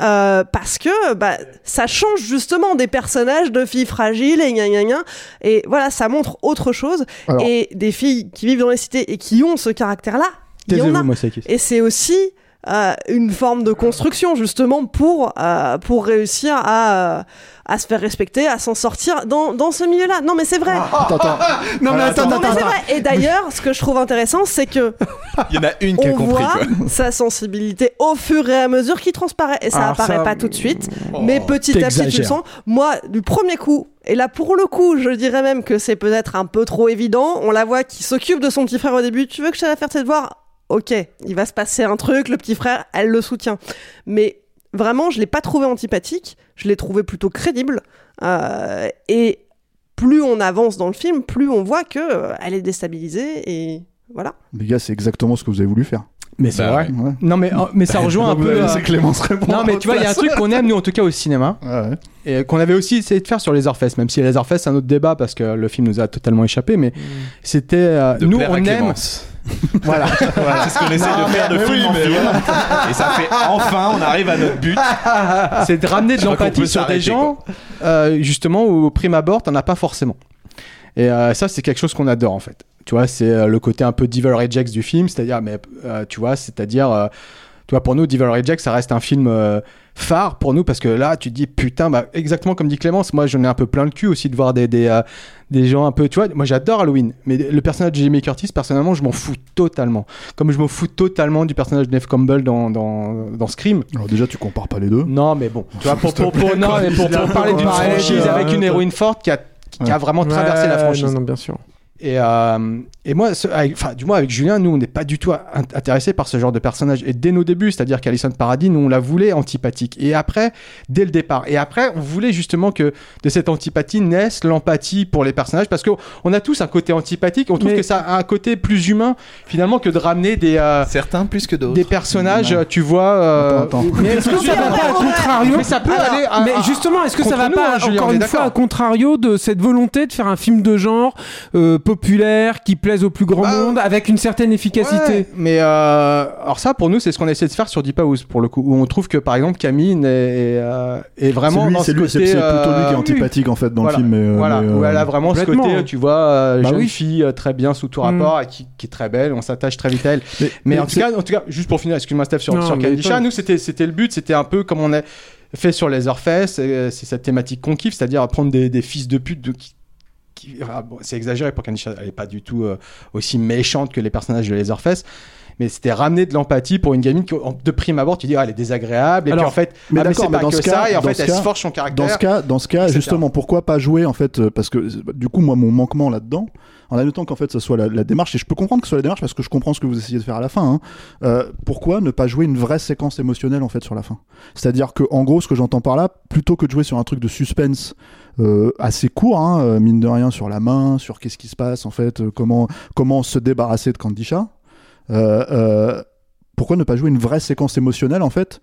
Euh, parce que bah, ça change justement des personnages de filles fragiles et gna gna gna. Et voilà ça montre autre chose. Alors- et des filles qui vivent dans les cités et qui ont ce caractère là il y en a. Taisez-vous, Mosakis. et c'est aussi euh, une forme de construction justement pour euh, pour réussir à euh, à se faire respecter à s'en sortir dans, dans ce milieu là non mais c'est vrai attends attends Non, mais attends, non mais attends, c'est attends. vrai et d'ailleurs ce que je trouve intéressant c'est que Il y en a une qui a compris, voit quoi. sa sensibilité au fur et à mesure qui transparaît. Et ça Alors apparaît ça, pas tout de suite, Oh, mais petit à petit tu le sens. Moi, du premier coup, et là pour le coup, je dirais même que c'est peut-être un peu trop évident. On la voit qui s'occupe de son petit frère au début. Tu veux que je la faire tes devoirs Ok, il va se passer un truc, le petit frère, elle le soutient. Mais vraiment, je l'ai pas trouvé antipathique, je l'ai trouvé plutôt crédible. Euh, et plus on avance dans le film, plus on voit que euh, elle est déstabilisée et voilà. les gars c'est exactement ce que vous avez voulu faire Mais c'est Bah vrai. ouais. Non mais euh, mais ça rejoint un peu. laisser Clémence répondre Non mais tu vois, il y a un truc qu'on aime nous en tout cas au cinéma Ouais, ouais. et qu'on avait aussi essayé de faire sur les Orfest, même si les Orfest c'est un autre débat parce que le film nous a totalement échappé, mais c'était euh, De nous on aime. Clémence. Voilà. C'est ce qu'on essaie Non, de faire de film oui, en. Et ça fait enfin, on arrive à notre but. c'est de ramener de l'empathie sur des gens, euh, justement, où au prime abord, t'en as pas forcément. Et euh, ça, c'est quelque chose qu'on adore, en fait. Tu vois, c'est euh, le côté un peu Devil Rejects du film, c'est-à-dire, mais tu vois, c'est-à-dire, tu vois, pour nous, Devil Rejects, ça reste un film phare pour nous, parce que là, tu te dis, putain, bah, exactement comme dit Clémence, moi, j'en ai un peu plein le cul aussi de voir des, des, euh, des gens un peu, tu vois, moi, j'adore Halloween, mais le personnage de Jamie Curtis, personnellement, je m'en fous totalement. Comme je m'en fous totalement du personnage de Neve Campbell dans, dans, dans Scream. alors déjà tu compares pas les deux Non, mais bon, tu vois, pour, pour, pour- plaît, non, quoi. mais pour, Il a pour un parler d'une franchise avec une héroïne forte qui a, qui a vraiment traversé la franchise. Non, non, bien sûr. Et, euh, et moi, ce- avec- enfin, du moins avec Julien, nous, on n'est pas du tout in- intéressés par ce genre de personnage. Et dès nos débuts, c'est-à-dire qu'Alison Paradis, nous, on la voulait antipathique. Et après, dès le départ. Et après, on voulait justement que de cette antipathie naisse l'empathie pour les personnages, parce qu'on a tous un côté antipathique. On trouve Mais- que ça a un côté plus humain, finalement, que de ramener des, euh, Certains plus que d'autres. des personnages, Non. tu vois. euh, Attends, attends. Mais est-ce que ça va pas à contrario Mais ça peut Alors, aller à- Mais à- justement, est-ce que ça va nous, pas hein, Julien, encore une fois à contrario de cette volonté de faire un film de genre euh, populaire qui plaise au plus grand Bah, monde avec une certaine efficacité Ouais, mais euh, alors ça pour nous c'est ce qu'on essaie de faire sur Deep House pour le coup où on trouve que par exemple Camille est, est, euh, est vraiment c'est lui, dans c'est ce lui, c'est côté, c'est plutôt lui qui est euh, antipathique en fait dans voilà, le film. Mais, voilà, mais, où elle a vraiment ce côté, tu vois, euh, Bah jeune oui. fille très bien sous tout Mm. rapport, et qui, qui est très belle, on s'attache très vite à elle. mais- Mais, mais en, tout cas, en tout cas, juste pour finir, excuse-moi Steph, sur, Non, sur nous c'était c'était le but, c'était un peu comme on a fait sur les Orfest, c'est c'est cette thématique qu'on kiffe, c'est-à-dire prendre des, des fils de pute de, qui, ah, c'est exagéré pour Kandisha, elle est pas du tout euh, aussi méchante que les personnages de Leatherface. Mais c'était ramener de l'empathie pour une gamine qui, en- de prime abord, tu dis, ah, elle est désagréable, et Alors, puis en fait, mais ah, mais c'est pas dans que ce ça, cas- et en fait, elle cas- se forge son caractère. Dans ce cas, dans ce cas etc. justement, pourquoi pas jouer en fait euh, Parce que du coup, moi, mon manquement là-dedans, en admettant qu'en fait, ce soit la, la démarche, et je peux comprendre que ce soit la démarche parce que je comprends ce que vous essayez de faire à la fin. hein, euh, pourquoi ne pas jouer une vraie séquence émotionnelle en fait sur la fin? C'est-à-dire que, en gros, ce que j'entends par là, plutôt que de jouer sur un truc de suspense euh, assez court, hein, euh, mine de rien, sur la main, sur qu'est-ce qui se passe en fait, euh, comment comment se débarrasser de Kandisha. Euh, euh, pourquoi ne pas jouer une vraie séquence émotionnelle en fait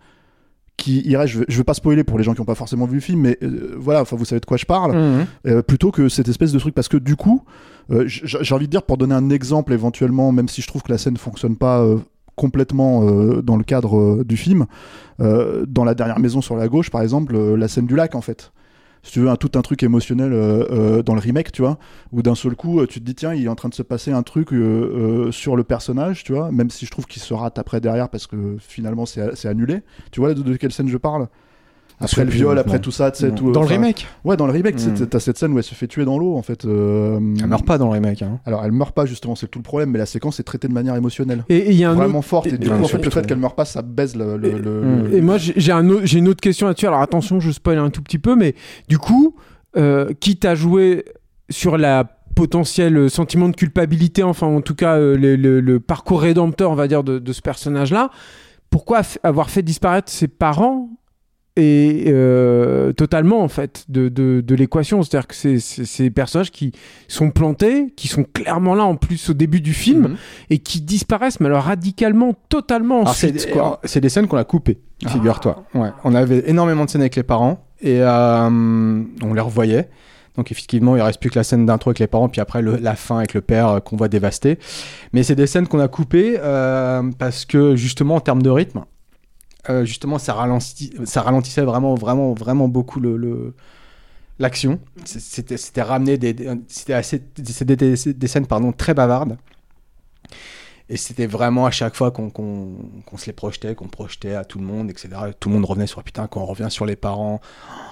qui irait, je je vais pas spoiler pour les gens qui n'ont pas forcément vu le film, mais euh, voilà, enfin vous savez de quoi je parle, euh, plutôt que cette espèce de truc, parce que du coup, euh, j'ai envie de dire pour donner un exemple éventuellement, même si je trouve que la scène fonctionne pas complètement dans le cadre du film, dans la dernière maison sur la gauche, par exemple, la scène du lac en fait. Si tu veux, un, tout un truc émotionnel euh, euh, dans le remake, tu vois, où d'un seul coup, euh, tu te dis, tiens, il est en train de se passer un truc sur le personnage, tu vois, même si je trouve qu'il se rate après derrière parce que finalement c'est c'est annulé. Tu vois de, de quelle scène je parle? Après le viol, après tout ça, tu sais, tout. Dans le remake Ouais, dans le remake, tu sais, Mm. t'as cette scène où elle se fait tuer dans l'eau, en fait. euh, Elle meurt pas dans le remake. Hein. Alors, elle meurt pas, justement, c'est tout le problème, mais la séquence est traitée de manière émotionnelle. Et il y a un Vraiment autre- forte, et, et- du coup, en fait, le fait qu'elle meurt pas, ça baise le. Mm. le- Et moi, j'ai une autre question là-dessus. Alors attention, je spoil un tout petit peu, mais du coup, euh, quitte à jouer sur la potentiel sentiment de culpabilité, enfin en tout cas euh, le, le- le parcours rédempteur, on va dire, de, de ce personnage-là, pourquoi avoir fait disparaître ses parents et euh, totalement en fait de, de, de l'équation, c'est-à-dire que c'est des personnages qui sont plantés, qui sont clairement là en plus au début du film Mhm. et qui disparaissent, mais alors radicalement, totalement Alors, c'est des, quoi. c'est des scènes qu'on a coupées, Ah. figure-toi. Ouais. On avait énormément de scènes avec les parents et euh, on les revoyait. Donc effectivement, il reste plus que la scène d'intro avec les parents, puis après le- la fin avec le père euh, qu'on voit dévasté. Mais c'est des scènes qu'on a coupées euh, parce que justement en termes de rythme, euh, justement ça, ralentissait vraiment, vraiment, vraiment beaucoup l'action. C'était, c'était ramené des, c'était assez, des, des- scènes pardon très bavardes. Et c'était vraiment à chaque fois qu'on se les projetait, qu'on projetait à tout le monde, etc. Tout le monde revenait sur putain, quand on revient sur les parents,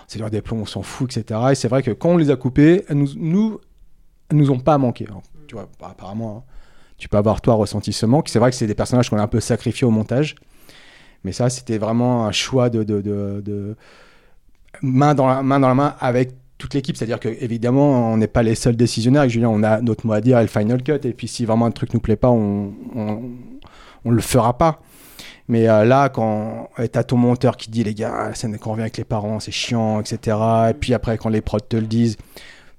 c'est l'heure des plombs, on s'en fout, etc. Et c'est vrai que quand on les a coupés, elles nous, nous, nous ont pas manqué. Alors, tu vois, apparemment, hein, tu peux avoir toi ressenti ce manque. C'est vrai que c'est des personnages qu'on a un peu sacrifiés au montage. Mais ça, c'était vraiment un choix de, main, dans la, main dans la main avec toute l'équipe. C'est-à-dire que évidemment, on n'est pas les seuls décisionnaires. Julien, on a notre mot à dire, et le final cut. Et puis, si vraiment un truc nous plaît pas, on, on, le fera pas. Mais euh, là, quand tu as ton monteur qui dit, les gars, quand on revient avec les parents, c'est chiant, etc. Et puis après, quand les prods te le disent,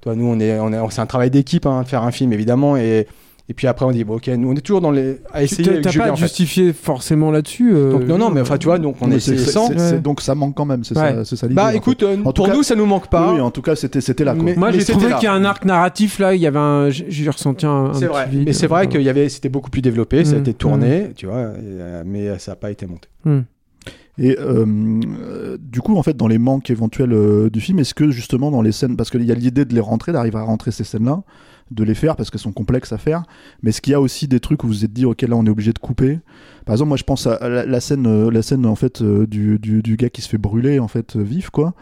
toi, nous, on est, c'est un travail d'équipe, hein, de faire un film, évidemment. Et puis après, on dit, bon, ok, nous, on est toujours dans les. à Tu essayer t'as Julien, pas à en fait. justifier forcément là-dessus. euh, Donc, non, non, mais enfin, tu vois, donc on Mais c'est- c'est- sans. c'est- Donc, ça manque quand même, c'est Ouais. ça, c'est ça l'idée. Bah en fait. écoute, euh, En tout pour cas- nous, ça nous manque pas. Oui, en tout cas, c'était c'était là, quoi. Mais- Moi, j'ai c'était trouvé là. qu'il y a un arc narratif là. Il y avait un, j'ai j'ai ressenti un. un C'est petit vrai, vide. mais c'est vrai qu'il y avait, c'était beaucoup plus développé, ça a Mm, été tourné, tu vois, et, euh, mais ça n'a pas été monté. Hmm. Et euh, euh, du coup, en fait, dans les manques éventuels euh, du film, est-ce que justement dans les scènes, parce qu'il y a l'idée de les rentrer, d'arriver à rentrer ces scènes-là, de les faire parce qu'elles sont complexes à faire, mais est-ce qu'il y a aussi des trucs où vous vous êtes dit, ok, là, on est obligé de couper? Par exemple, moi, je pense à la, la scène, euh, la scène en fait euh, du, du, du gars qui se fait brûler en fait euh, vif, quoi.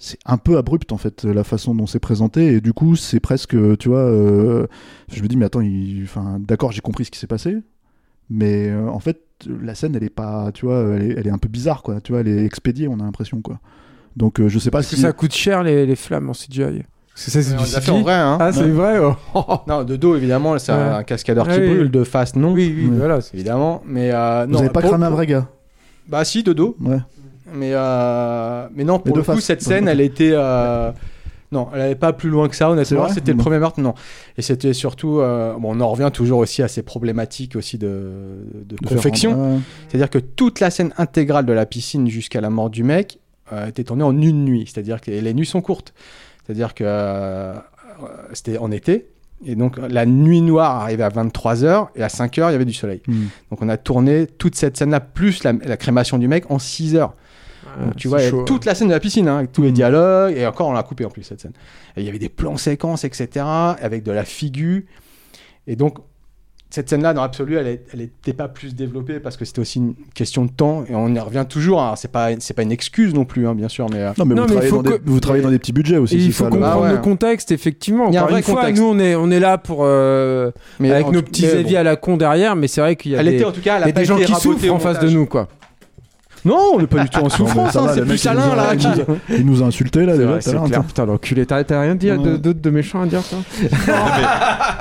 C'est un peu abrupt en fait la façon dont c'est présenté. Et du coup c'est presque tu vois euh, je me dis mais attends il... enfin d'accord j'ai compris ce qui s'est passé. Mais euh, en fait la scène elle est pas tu vois elle est, elle est un peu bizarre quoi. Tu vois elle est expédiée on a l'impression quoi. Donc euh, je sais pas Parce si que ça coûte cher les, les flammes en CGI. Parce que ça, c'est du fait CGI. en vrai, hein. Ah, c'est Ouais. vrai. oh. Non, de dos, évidemment, c'est Ouais. un cascadeur qui Ah oui. brûle, de face, non. Oui, oui, voilà. c'est- Évidemment, mais euh, vous non. avez pas pour- cramé un vrai gars Bah si, de dos. ouais Mais, euh, mais non, Mais pour de le coup, face. cette scène, elle était. euh, Non, elle n'allait pas plus loin que ça, C'est honnêtement. vrai C'était le premier meurtre, non. Et c'était surtout. euh, Bon, on en revient toujours aussi à ces problématiques aussi de, de confection. ouais. C'est-à-dire que toute la scène intégrale de la piscine jusqu'à la mort du mec euh, était tournée en une nuit. C'est-à-dire que les nuits sont courtes. C'est-à-dire que euh, c'était en été. Et donc la nuit noire arrivait à 23h et à 5h il y avait du soleil. Hmm. Donc on a tourné toute cette scène-là plus la, la crémation du mec en 6 heures. Donc tu vois, il y a chaud, toute la scène de la piscine, hein, avec tous les dialogues, et encore on l'a coupé en plus cette scène. Et il y avait des plans séquences, etc., avec de la figure. Et donc, cette scène-là, dans l'absolu, elle n'était pas plus développée parce que c'était aussi une question de temps et on y revient toujours. hein. C'est pas, c'est pas une excuse non plus, hein, bien sûr, mais. euh, Non, mais, Non, vous, mais travaillez dans des, que- vous travaillez dans des petits budgets aussi. Il faut ça, le- comprendre ouais. le contexte, effectivement. Il y a un vrai une fois, contexte. nous, on est, on est là pour. euh, mais avec en nos petits avis bon. à la con derrière, mais c'est vrai qu'il y a Elle des, était en tout cas, elle il y a des gens qui souffrent en face de nous, quoi. Non, on n'est pas du tout en Non, mais souffrance, ça hein, c'est plus mec, il nous Alain a- là qui. Il nous a insulté là déjà c'est à l'heure. Putain, l'enculé, t'as rien dit de- d'autre de méchant à dire, toi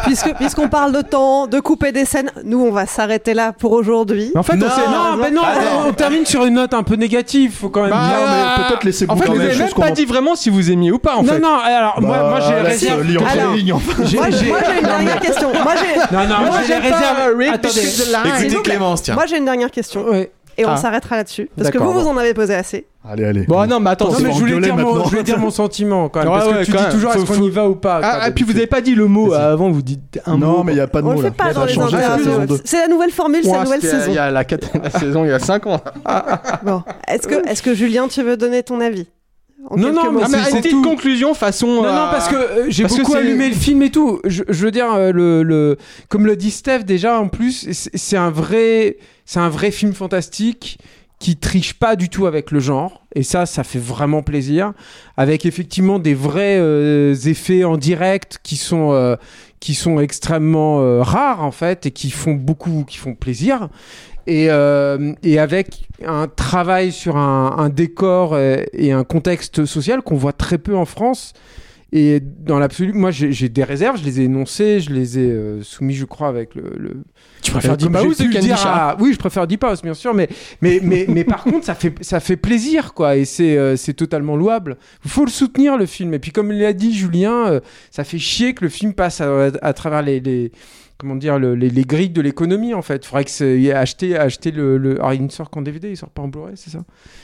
Puisque, puisqu'on parle de temps, de couper des scènes, nous on va s'arrêter là pour aujourd'hui. En fait, on Non. s'est- Non, mais non, on, on termine sur une note un peu négative, faut quand même Bah, dire. mais peut-être laissez-vous En fait, vous même avez des même pas dit vraiment si vous aimiez ou pas, en non, fait. non, alors moi, Bah, moi j'ai euh. J'ai- Moi, j'ai- moi, j'ai une dernière question. Moi j'ai, Non, non, Moi, j'ai Lines. Écoutez. Clémence, tiens. moi j'ai une dernière question Ouais. Et on Ah. s'arrêtera là-dessus parce que D'accord, vous vous en avez posé assez. Allez, allez. Bon, non, mais attends, Non, c'est mais bon, je voulais, dire mon, maintenant. je voulais dire mon sentiment quand même. Ouais, parce ouais, que tu quand dis même. toujours Faut- est-ce qu'on faut- y va ou pas. Ah, ah, puis vous avez pas dit le mot Vas-y. euh, avant, vous dites un Non, mot. mais il n'y a pas de On le là. fait pas Ça dans a les changé, c'est la saison interviews. 2. C'est la nouvelle formule, c'est la nouvelle saison. Il y a la, quat- la saison, il y a 5 ans. Bon, est-ce que, est-ce que Julien, tu veux donner ton avis? En Non, non, mais Ah, mais c'est une petite conclusion façon. Non, euh, non, parce que euh, j'ai parce que beaucoup c'est- allumé le film et tout. Je, je veux dire, euh, le, le, comme le dit Steph déjà, en plus, c'est un vrai, c'est un vrai film fantastique qui triche pas du tout avec le genre. Et ça, ça fait vraiment plaisir. Avec effectivement des vrais euh, effets en direct qui sont, euh, qui sont extrêmement euh, rares en fait et qui font beaucoup, qui font plaisir. Et, euh, et avec un travail sur un, un décor et un contexte social qu'on voit très peu en France. Et dans l'absolu, moi j'ai des réserves, je les ai énoncées, je les ai euh, soumis, je crois, avec le. le- Tu préfères euh, Deep House ou dire Oui, je préfère Deep House, bien sûr, mais, mais, mais, mais par contre, ça fait, ça fait plaisir, quoi, et c'est euh, c'est totalement louable. Il faut le soutenir, le film. Et puis, comme l'a dit Julien, euh, ça fait chier que le film passe à, à travers les. les comment dire le- les, les grilles de l'économie en fait. Il faudrait que c'est- acheter acheter le, le alors il ne sort qu'en DVD, il sort pas en Blu-ray, c'est ça?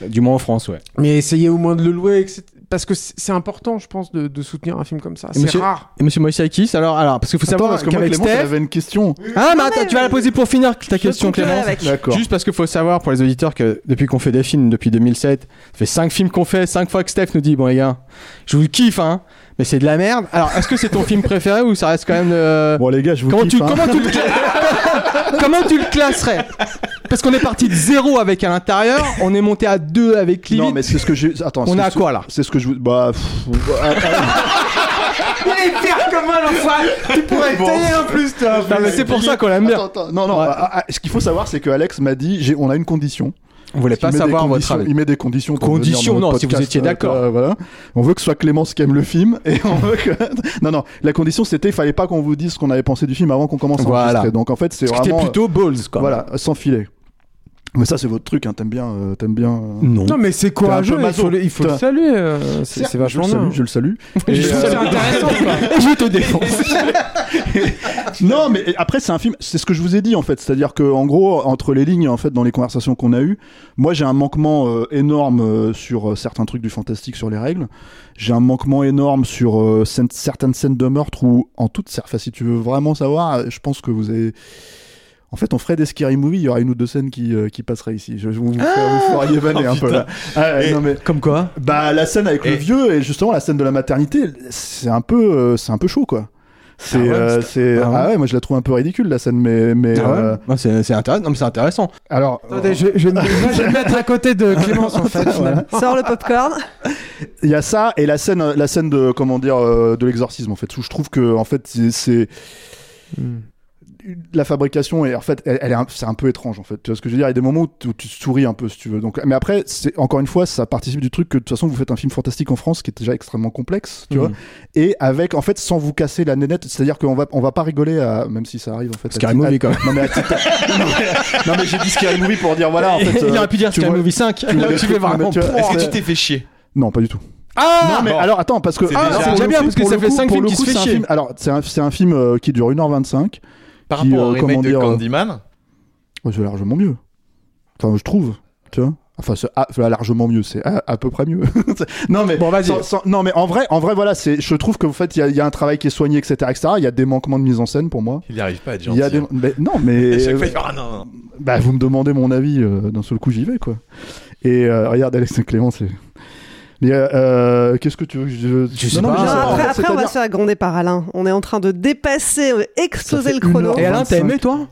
Du moins en France, ouais. Mais essayez au moins de le louer etc. parce que c'est important je pense de, de soutenir un film comme ça. C'est monsieur- rare. Et monsieur Moïsakis, alors, alors, parce qu'il faut Attends, savoir parce que moi, elle Steph. avait une question. Ah, mais attends, mais- tu vas la poser pour finir ta question. D'accord. Juste parce qu'il faut savoir pour les auditeurs que depuis qu'on fait des films depuis 2007, ça fait 5 films qu'on fait, 5 fois que Steph nous dit Bon, les gars, je vous kiffe, hein, mais c'est de la merde. Alors, est-ce que c'est ton film préféré ou ça reste quand même. euh, Bon, les gars, je vous Comment kiffe, tu, hein. comment, tu le... comment tu le classerais? Parce qu'on est parti de 0 avec à l'intérieur, on est monté à 2 avec limite. Non, mais c'est ce que j'ai. Attends, On est à quoi, là? C'est ce que je vous. Bah. pff, ah, Il est pire que moi l'enfoiré. Tu pourrais payer en plus toi. Non, mais c'est pour ça qu'on l'aime bien. Attends, attends, non, non. Ouais. ah, ah, ce qu'il faut savoir, c'est que Alex m'a dit on a une condition. On voulait pas savoir votre avis. Il met des conditions. Pour Conditions, non, notre si vous podcast, étiez euh, d'accord. euh, voilà. On veut que ce soit Clémence qui aime le film et on veut que. non, non. La condition, c'était il fallait pas qu'on vous dise ce qu'on avait pensé du film avant qu'on commence à Voilà. enregistrer. Donc en fait, c'est C'était vraiment. plutôt balls, quoi. Voilà, sans filet. Mais ça, c'est votre truc. Hein. T'aimes bien. euh, T'aimes bien. euh, Non. Non mais c'est courageux. Il faut le, il faut le saluer. euh, c'est vachement je le bien. salue, je le salue. Je Et, trouve euh, ça intéressant. quoi. Et je te défonce. non, mais après c'est un film. C'est ce que je vous ai dit en fait. C'est-à-dire que en gros, entre les lignes, en fait, dans les conversations qu'on a eues, moi j'ai un manquement euh, énorme euh, sur euh, certains trucs du fantastique, sur les règles. J'ai un manquement énorme sur euh, certaines scènes de meurtre où, en toute, enfin, si tu veux vraiment savoir, je pense que vous avez. En fait, on ferait des scary movies, il y aurait une ou deux scènes qui, euh, qui passeraient ici. Je, vous, vous, Ah vous feriez vanner Oh, un peu là. Ah, ouais, non, mais, Comme quoi bah, la scène avec le vieux et justement la scène de la maternité, c'est un peu, euh, c'est un peu chaud quoi. C'est, Ah ouais, euh, c'est- ah ouais. ah ouais, moi je la trouve un peu ridicule la scène, mais, mais Ah euh, Ouais, c'est c'est intéressant. Non, mais c'est intéressant. alors, Attendez, je, je, moi, je vais me mettre à côté de Clémence en fait. Voilà. Sors le popcorn. il y a ça et la scène, la scène de comment dire, euh, de l'exorcisme en fait, où je trouve que en fait c'est, c'est- Hmm. La fabrication est en fait, elle, elle est un- c'est un peu étrange en fait. Tu vois ce que je veux dire? Il y a des moments où, tu- où tu souris un peu si tu veux. Donc, mais après, c'est encore une fois, ça participe du truc que de toute façon vous faites un film fantastique en France qui est déjà extrêmement complexe, tu vois. Mhm. et avec en fait sans vous casser la nénette c'est à dire qu'on va on va pas rigoler à même si ça arrive en fait à Scary Movie, à- quand même. non mais, à non, mais, non, mais j'ai dit Scary Movie pour dire voilà en fait Il euh, aurait pu dire Scary Movie 5. tu Là, des tu fais vraiment. mais tu vois, Est-ce que tu t'es fait chier non pas du tout Ah non mais bon. alors attends parce que C'est ah, déjà- c'est déjà bien, coup- parce que ça fait coup- cinq pour films le qui se fait c'est un chier. film- alors c'est un, c'est un film euh, qui dure 1h25 Par Qui, rapport euh, au remake de dire, euh, Candyman Ouais, c'est largement mieux enfin je trouve tu vois Enfin, c'est largement mieux, c'est à, à peu près mieux. non mais Bon, vas-y. sans- sans- non mais en vrai, en vrai voilà, c'est, je trouve que en fait il y y a un travail qui est soigné, etc., etc. Il y a des manquements de mise en scène pour moi. Il n'y arrive pas à être Il gentil. y a des, hein. mais- non mais chaque fois, il y aura- non, non. Bah, vous me demandez mon avis, euh, d'un seul coup, j'y vais, quoi. Et euh, regarde, Alex et Clément, c'est. Mais euh, qu'est-ce que tu veux que je... Je sais Non, non, pas. Non, après, pas. après, on va se faire gronder par Alain. On est en train de dépasser, on va exploser le chrono. Et Alain, t'as 25. aimé toi?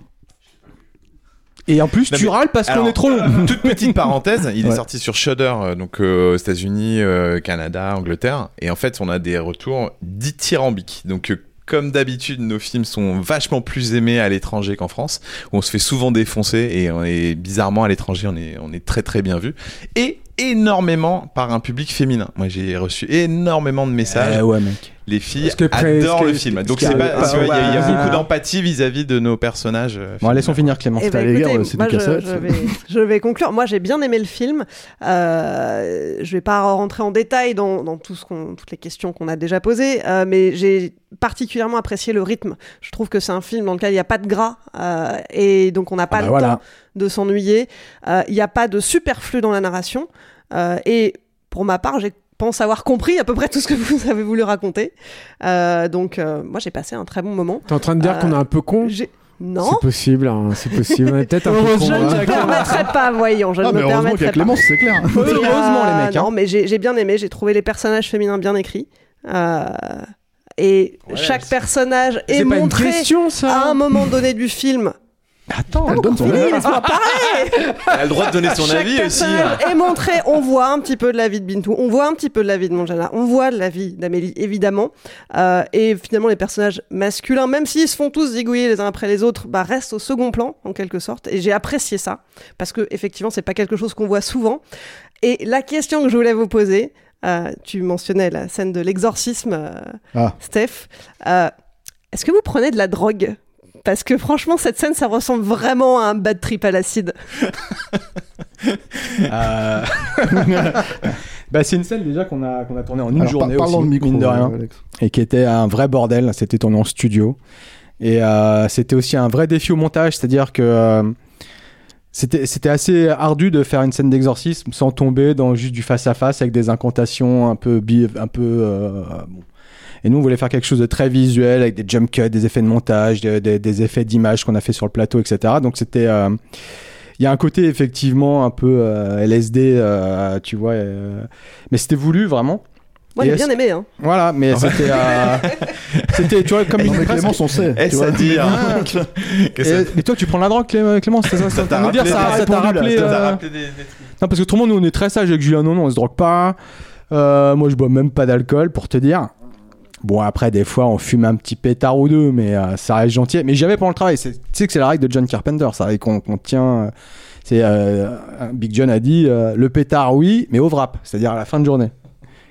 Et en plus, Non, tu mais- râles parce qu'on est trop long. Toute petite parenthèse, il est sorti sur Shudder, euh, donc euh, aux États-Unis, euh, Canada, Angleterre, et en fait, on a des retours dithyrambiques. Donc euh, comme d'habitude, nos films sont vachement plus aimés à l'étranger qu'en France, où on se fait souvent défoncer et on est bizarrement à l'étranger, on est on est très très bien vu et énormément par un public féminin. Moi, j'ai reçu énormément de messages. Eh ouais, mec. Les filles que adorent le film. Donc c'est pas, pas- il y, a- il y a bah, beaucoup d'empathie vis-à-vis de nos personnages. euh, Bon, laissons finir Clément. Eh gars, écoutez, c'est moi, je, je vais, je vais conclure. Moi, j'ai bien aimé le film. Euh, je vais pas rentrer en détail dans, dans tout ce qu'on, toutes les questions qu'on a déjà posées, euh, mais j'ai particulièrement apprécié le rythme. Je trouve que c'est un film dans lequel il n'y a pas de gras euh, et donc on n'a pas Ah bah le voilà. temps de s'ennuyer. Euh, Il n'y a pas de superflu dans la narration. Euh, et pour ma part, j'ai pense avoir compris à peu près tout ce que vous avez voulu raconter. Euh, donc, euh, moi, j'ai passé un très bon moment. T'es en train de dire Euh, qu'on est un peu con? Non. C'est possible, hein, c'est possible. On est peut-être un peu con. Je ne hein. me permettrai pas, voyons, je Ah, ne mais me heureusement qu'il y permettrai a pas. Clémence, c'est clair. Heureusement, les mecs, hein. Non, mais j'ai bien aimé, j'ai trouvé les personnages féminins bien écrits. Euh, et chaque personnage est C'est pas une montré question, ça à un moment donné du film. Attends, Elle donne son Fini, avis. laisse-moi parler Elle a le droit de donner son Chaque avis aussi. personnage est montré, on voit un petit peu de la vie de Bintou, on voit un petit peu de la vie de Monjana, on voit de la vie d'Amélie, évidemment. Euh, et finalement, les personnages masculins, même s'ils se font tous zigouiller les uns après les autres, bah, restent au second plan, en quelque sorte. Et j'ai apprécié ça, parce que effectivement, c'est pas quelque chose qu'on voit souvent. Et la question que je voulais vous poser, euh, tu mentionnais la scène de l'exorcisme, euh, Ah. Steph. Euh, Est-ce que vous prenez de la drogue? Parce que franchement, cette scène, ça ressemble vraiment à un bad trip à l'acide. Euh, bah, c'est une scène déjà qu'on a, qu'on a tournée en une Alors, journée par- aussi, le micro, mine de rien, euh, Alex. et qui était un vrai bordel. C'était tourné en studio. Et euh, c'était aussi un vrai défi au montage, c'est-à-dire que euh, c'était c'était assez ardu de faire une scène d'exorcisme sans tomber dans juste du face-à-face avec des incantations un peu... Un peu euh, bon. Et nous, on voulait faire quelque chose de très visuel avec des jump cuts, des effets de montage, des, des- des effets d'image qu'on a fait sur le plateau, etc. Donc c'était... euh, il y a un côté effectivement un peu euh, LSD, euh, tu vois, euh, mais c'était voulu vraiment. Moi, Et j'ai bien aimé. Hein. Voilà, mais c'était, euh, c'était, tu vois, comme une Clémence, on sait. tu Est-ce vois. à dire que ça- Et, et toi, tu prends la drogue, Clé- Clémence, c'est ça, ça t'a rappelé, ça, ça t'a rappelé, ça t'a rappelé des- des trucs. Non, parce que autrement, nous, on est très sage avec Julien. Non, non, on se drogue pas. Euh, moi, je bois même pas d'alcool, pour te dire. Bon, après, des fois, on fume un petit pétard ou deux, mais euh, ça reste gentil. Mais j'avais pendant le travail. Tu sais que c'est la règle de John Carpenter, ça, et qu'on tient. euh, c'est euh, Big John a dit euh, le pétard, oui, mais au wrap, c'est-à-dire à la fin de journée.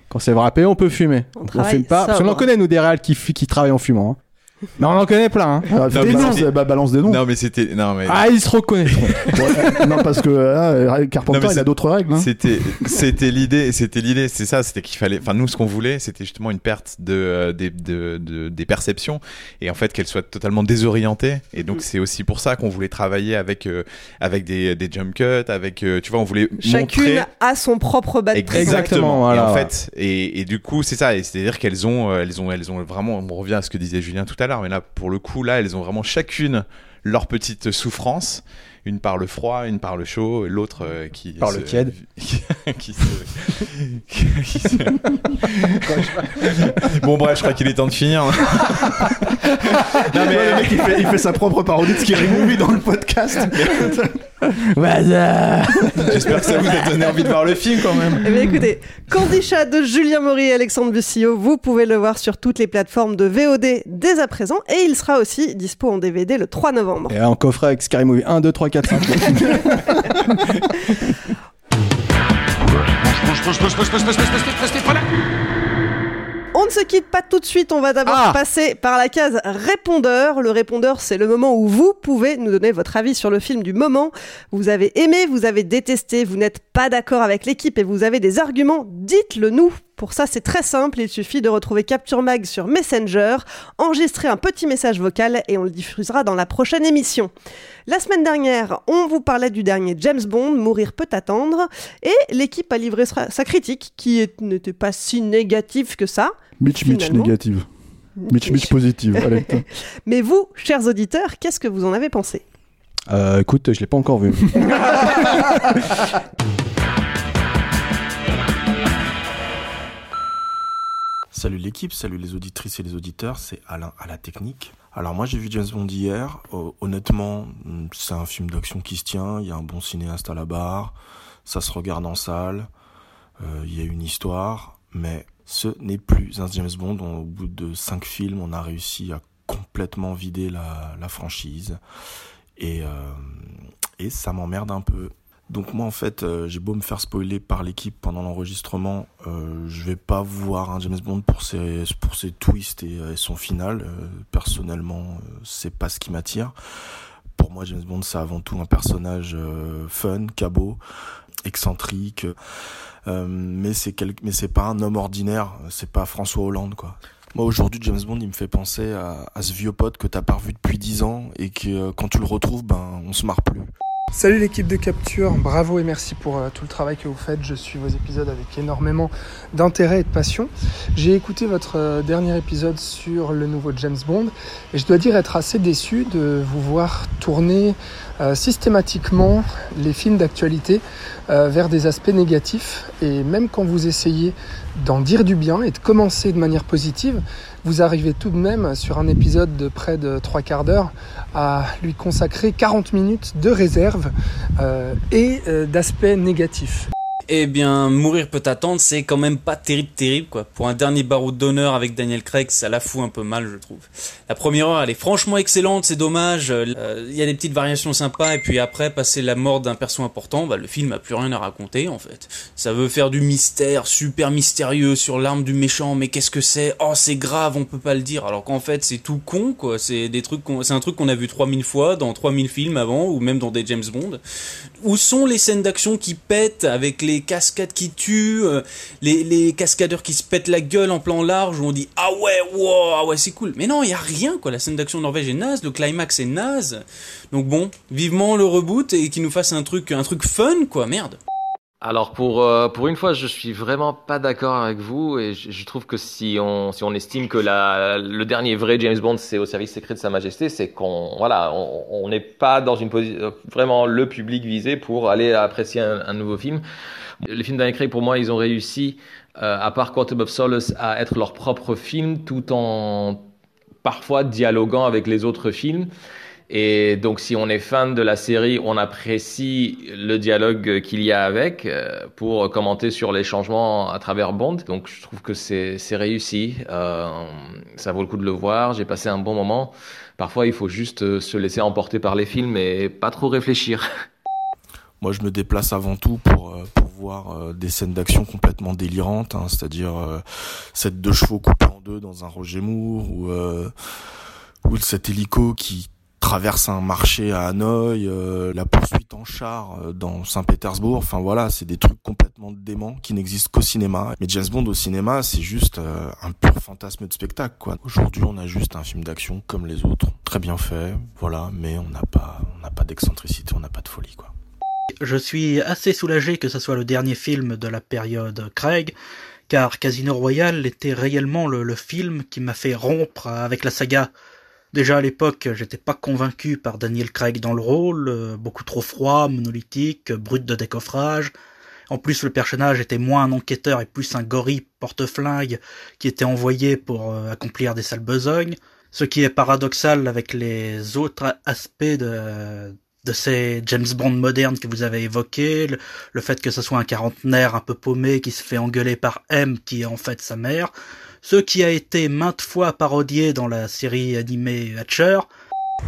Quand c'est wrappé, on peut fumer. On On, fume pas. Parce qu'on en connaît, nous, des réals qui, qui travaillent en fumant. hein. Mais on en connaît plein. hein. Ah, Non, des noms, bah, balance des noms. Non mais c'était non mais Ah, ils se reconnaîtront. Ouais, non, parce que euh, Carpenter, Non, il a d'autres règles. hein. C'était, c'était l'idée, c'était l'idée, c'est ça, c'était qu'il fallait, enfin nous ce qu'on voulait, c'était justement une perte de, euh, des, de, de- des perceptions et en fait qu'elles soient totalement désorientées et donc c'est aussi pour ça qu'on voulait travailler avec euh, avec des, des jump cuts, avec euh, tu vois on voulait Chacune montrer a son propre bad trip. Exactement. Exactement, voilà, et en fait, et, et du coup, c'est ça. Et c'est-à-dire qu'elles ont, euh, elles ont, elles ont vraiment. On revient à ce que disait Julien tout à l'heure, mais là, pour le coup, là, elles ont vraiment chacune leur petite souffrance. Une par le froid, une par le chaud, et l'autre euh, qui Par le tiède. qui se- qui se- bon bref, je crois qu'il est temps de finir. non mais Ouais, le mec, il fait, il fait sa propre parodie de Scary Movie dans le podcast. j'espère que ça vous a donné envie de voir le film quand même. Eh bien, écoutez, Candy Chat de Julien Maury et Alexandre Bussillot, vous pouvez le voir sur toutes les plateformes de VOD dès à présent et il sera aussi dispo en DVD le 3 novembre. Et en coffret avec Scary Movie 1, 2, 3, 4, 5. On ne se quitte pas tout de suite, on va d'abord Ah passer par la case répondeur. Le répondeur, c'est le moment où vous pouvez nous donner votre avis sur le film du moment. Vous avez aimé, vous avez détesté, vous n'êtes pas d'accord avec l'équipe et vous avez des arguments, dites-le nous. Pour ça, c'est très simple, il suffit de retrouver Capture Mag sur Messenger, enregistrer un petit message vocal et on le diffusera dans la prochaine émission. La semaine dernière, on vous parlait du dernier James Bond, Mourir peut attendre, et l'équipe a livré sa critique, qui n'était pas si négative que ça. Mitch, Mitch négative. Mitch, Mitch positive. Allez. Mais vous, chers auditeurs, qu'est-ce que vous en avez pensé? Euh, écoute, je l'ai pas encore vu. Salut l'équipe, salut les auditrices et les auditeurs, c'est Alain à la technique. Alors moi j'ai vu James Bond hier, euh, honnêtement c'est un film d'action qui se tient, il y a un bon cinéaste à la barre, ça se regarde en salle, euh, il y a une histoire, mais ce n'est plus un James Bond au bout de cinq films on a réussi à complètement vider la, franchise euh, et ça m'emmerde un peu. Donc moi en fait euh, j'ai beau me faire spoiler par l'équipe pendant l'enregistrement, euh, je vais pas voir un James Bond pour ses pour ses twists et, euh, son final. Euh, personnellement, euh, c'est pas ce qui m'attire. Pour moi James Bond c'est avant tout un personnage fun, cabot, excentrique. Mais c'est quel... mais c'est pas un homme ordinaire, c'est pas François Hollande quoi. Moi aujourd'hui James Bond il me fait penser à, à ce vieux pote que t'as pas revu depuis 10 ans et que quand tu le retrouves ben on se marre plus. Salut l'équipe de Capture, bravo et merci pour euh, tout le travail que vous faites. Je suis vos épisodes avec énormément d'intérêt et de passion. J'ai écouté votre euh, dernier épisode sur le nouveau James Bond et je dois dire être assez déçu de vous voir tourner euh, systématiquement les films d'actualité vers des aspects négatifs et même quand vous essayez d'en dire du bien et de commencer de manière positive, vous arrivez tout de même sur un épisode de près de trois quarts d'heure à lui consacrer 40 minutes de réserve euh, et euh, d'aspects négatifs. Eh bien, mourir peut attendre, c'est quand même pas terrible, terrible, quoi. Pour un dernier baroud d'honneur avec Daniel Craig, ça la fout un peu mal, je trouve. La première heure, elle est franchement excellente, c'est dommage. Euh, Il y a des petites variations sympas, et puis après, passer la mort d'un perso important, bah, le film a plus rien à raconter, en fait. Ça veut faire du mystère, super mystérieux, sur l'arme du méchant, mais qu'est-ce que c'est? Oh, c'est grave, on peut pas le dire. Alors qu'en fait, c'est tout con, quoi. C'est des trucs, c'est un truc qu'on a vu 3000 fois dans 3000 films avant, ou même dans des James Bond. Où sont les scènes d'action qui pètent avec les cascades qui tuent, euh, les, les cascadeurs qui se pètent la gueule en plan large où on dit ah ouais, wow, ah ouais c'est cool. Mais non, il y a rien quoi. La scène d'action Norvège est naze, le climax est naze. Donc bon, vivement le reboot et qu'il nous fasse un truc, un truc fun quoi. Merde. Alors pour euh, pour une fois, je suis vraiment pas d'accord avec vous et je, trouve que si on si on estime que la le dernier vrai James Bond c'est au service secret de Sa Majesté, c'est qu'on voilà on n'est pas dans une position vraiment le public visé pour aller apprécier un nouveau film. Les films d'Anne Craig pour moi ils ont réussi euh, à part Quantum of Solace à être leur propre film tout en parfois dialoguant avec les autres films. Et donc, si on est fan de la série, on apprécie le dialogue qu'il y a avec euh, pour commenter sur les changements à travers Bond. Donc, je trouve que c'est c'est réussi. Euh, ça vaut le coup de le voir. J'ai passé un bon moment. Parfois, il faut juste euh, se laisser emporter par les films et pas trop réfléchir. Moi, je me déplace avant tout pour, euh, pour voir euh, des scènes d'action complètement délirantes, hein, c'est-à-dire euh, cette deux chevaux coupés en deux dans un Roger Moore, ou, ou cet hélico qui traverse un marché à Hanoï, euh, la poursuite en char euh, dans Saint-Pétersbourg. Enfin voilà, c'est des trucs complètement déments qui n'existent qu'au cinéma. Mais James Bond au cinéma, c'est juste euh, un pur fantasme de spectacle. quoi. Aujourd'hui, on a juste un film d'action comme les autres, très bien fait, voilà, mais on n'a pas, on n'a pas d'excentricité, on n'a pas de folie, quoi. Je suis assez soulagé que ce soit le dernier film de la période Craig, car Casino Royale était réellement le, le film qui m'a fait rompre avec la saga. Déjà à l'époque, j'étais pas convaincu par Daniel Craig dans le rôle, euh, beaucoup trop froid, monolithique, brut de décoffrage. En plus, le personnage était moins un enquêteur et plus un gorille porte-flingue qui était envoyé pour euh, accomplir des sales besognes. Ce qui est paradoxal avec les autres aspects de, de ces James Bond modernes que vous avez évoqués, le, fait que ce soit un quarantenaire un peu paumé qui se fait engueuler par M qui est en fait sa mère, ce qui a été maintes fois parodié dans la série animée Hatcher.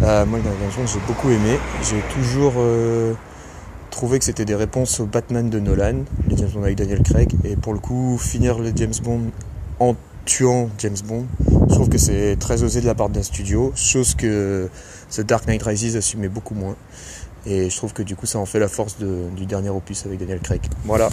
Euh, moi, James Bond, j'ai beaucoup aimé. J'ai toujours euh, trouvé que c'était des réponses au Batman de Nolan, les James Bond avec Daniel Craig. Et pour le coup, finir le James Bond en tuant James Bond, je trouve que c'est très osé de la part d'un studio, chose que The Dark Knight Rises assumait beaucoup moins. Et je trouve que du coup, ça en fait la force du dernier opus avec Daniel Craig. Voilà.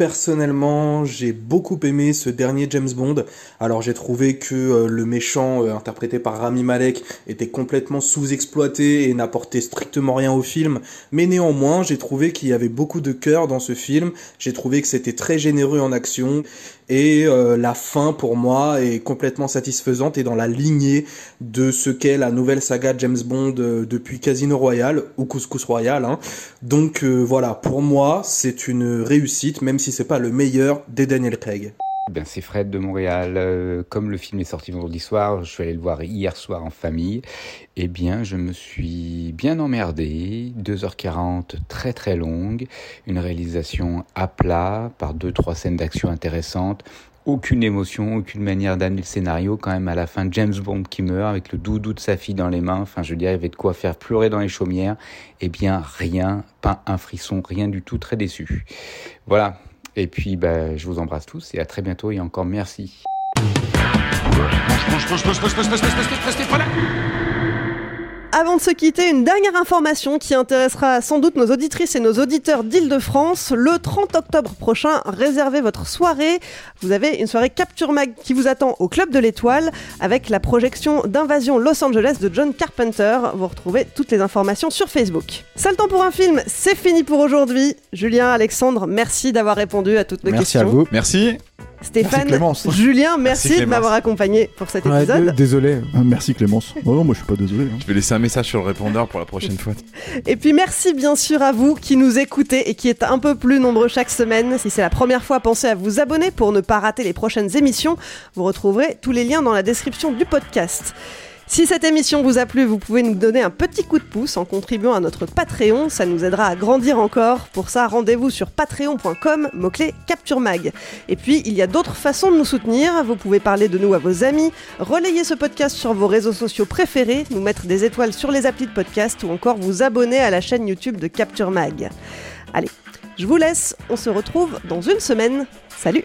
Personnellement, j'ai beaucoup aimé ce dernier James Bond. Alors j'ai trouvé que euh, le méchant euh, interprété par Rami Malek était complètement sous-exploité et n'apportait strictement rien au film. Mais néanmoins, j'ai trouvé qu'il y avait beaucoup de cœur dans ce film. J'ai trouvé que c'était très généreux en action. Et euh, la fin, pour moi, est complètement satisfaisante et dans la lignée de ce qu'est la nouvelle saga James Bond depuis Casino Royale, ou Couscous Royale. hein. Donc voilà, pour moi, c'est une réussite, c'est pas le meilleur des Daniel Craig. Ben, c'est Fred de Montréal. Euh, comme le film est sorti vendredi soir, je suis allé le voir hier soir en famille. Eh bien, je me suis bien emmerdé. 2h40, très très longue. Une réalisation à plat, par deux, trois scènes d'action intéressantes. Aucune émotion, aucune manière d'amener le scénario. Quand même, à la fin, James Bond qui meurt avec le doudou de sa fille dans les mains. Enfin, je dirais, il y avait de quoi faire pleurer dans les chaumières. Eh bien, rien, pas un frisson, rien du tout. Très déçu. Voilà, et puis, bah, je vous embrasse tous et à très bientôt et encore merci. Avant de se quitter, une dernière information qui intéressera sans doute nos auditrices et nos auditeurs d'Île-de-France. Le 30 octobre prochain, réservez votre soirée. Vous avez une soirée Capture Mag qui vous attend au Club de l'Étoile avec la projection d'Invasion Los Angeles de John Carpenter. Vous retrouvez toutes les informations sur Facebook. C'est le temps pour un film, c'est fini pour aujourd'hui. Julien, Alexandre, merci d'avoir répondu à toutes nos Merci questions. à vous. Merci. Stéphane, Clémence. Julien, merci, Merci de m'avoir accompagné pour cet épisode. désolé. Ah, merci Clémence. Oh non, moi je suis pas désolé. hein. Je vais laisser un message sur le répondeur pour la prochaine fois. Et puis merci bien sûr à vous qui nous écoutez et qui êtes un peu plus nombreux chaque semaine. Si c'est la première fois, pensez à vous abonner pour ne pas rater les prochaines émissions. Vous retrouverez tous les liens dans la description du podcast. Si cette émission vous a plu, vous pouvez nous donner un petit coup de pouce en contribuant à notre Patreon, ça nous aidera à grandir encore. Pour ça, rendez-vous sur patreon.com, mot-clé Capture Mag. Et puis, il y a d'autres façons de nous soutenir. Vous pouvez parler de nous à vos amis, relayer ce podcast sur vos réseaux sociaux préférés, nous mettre des étoiles sur les applis de podcast ou encore vous abonner à la chaîne YouTube de Capture Mag. Allez, je vous laisse, on se retrouve dans une semaine. Salut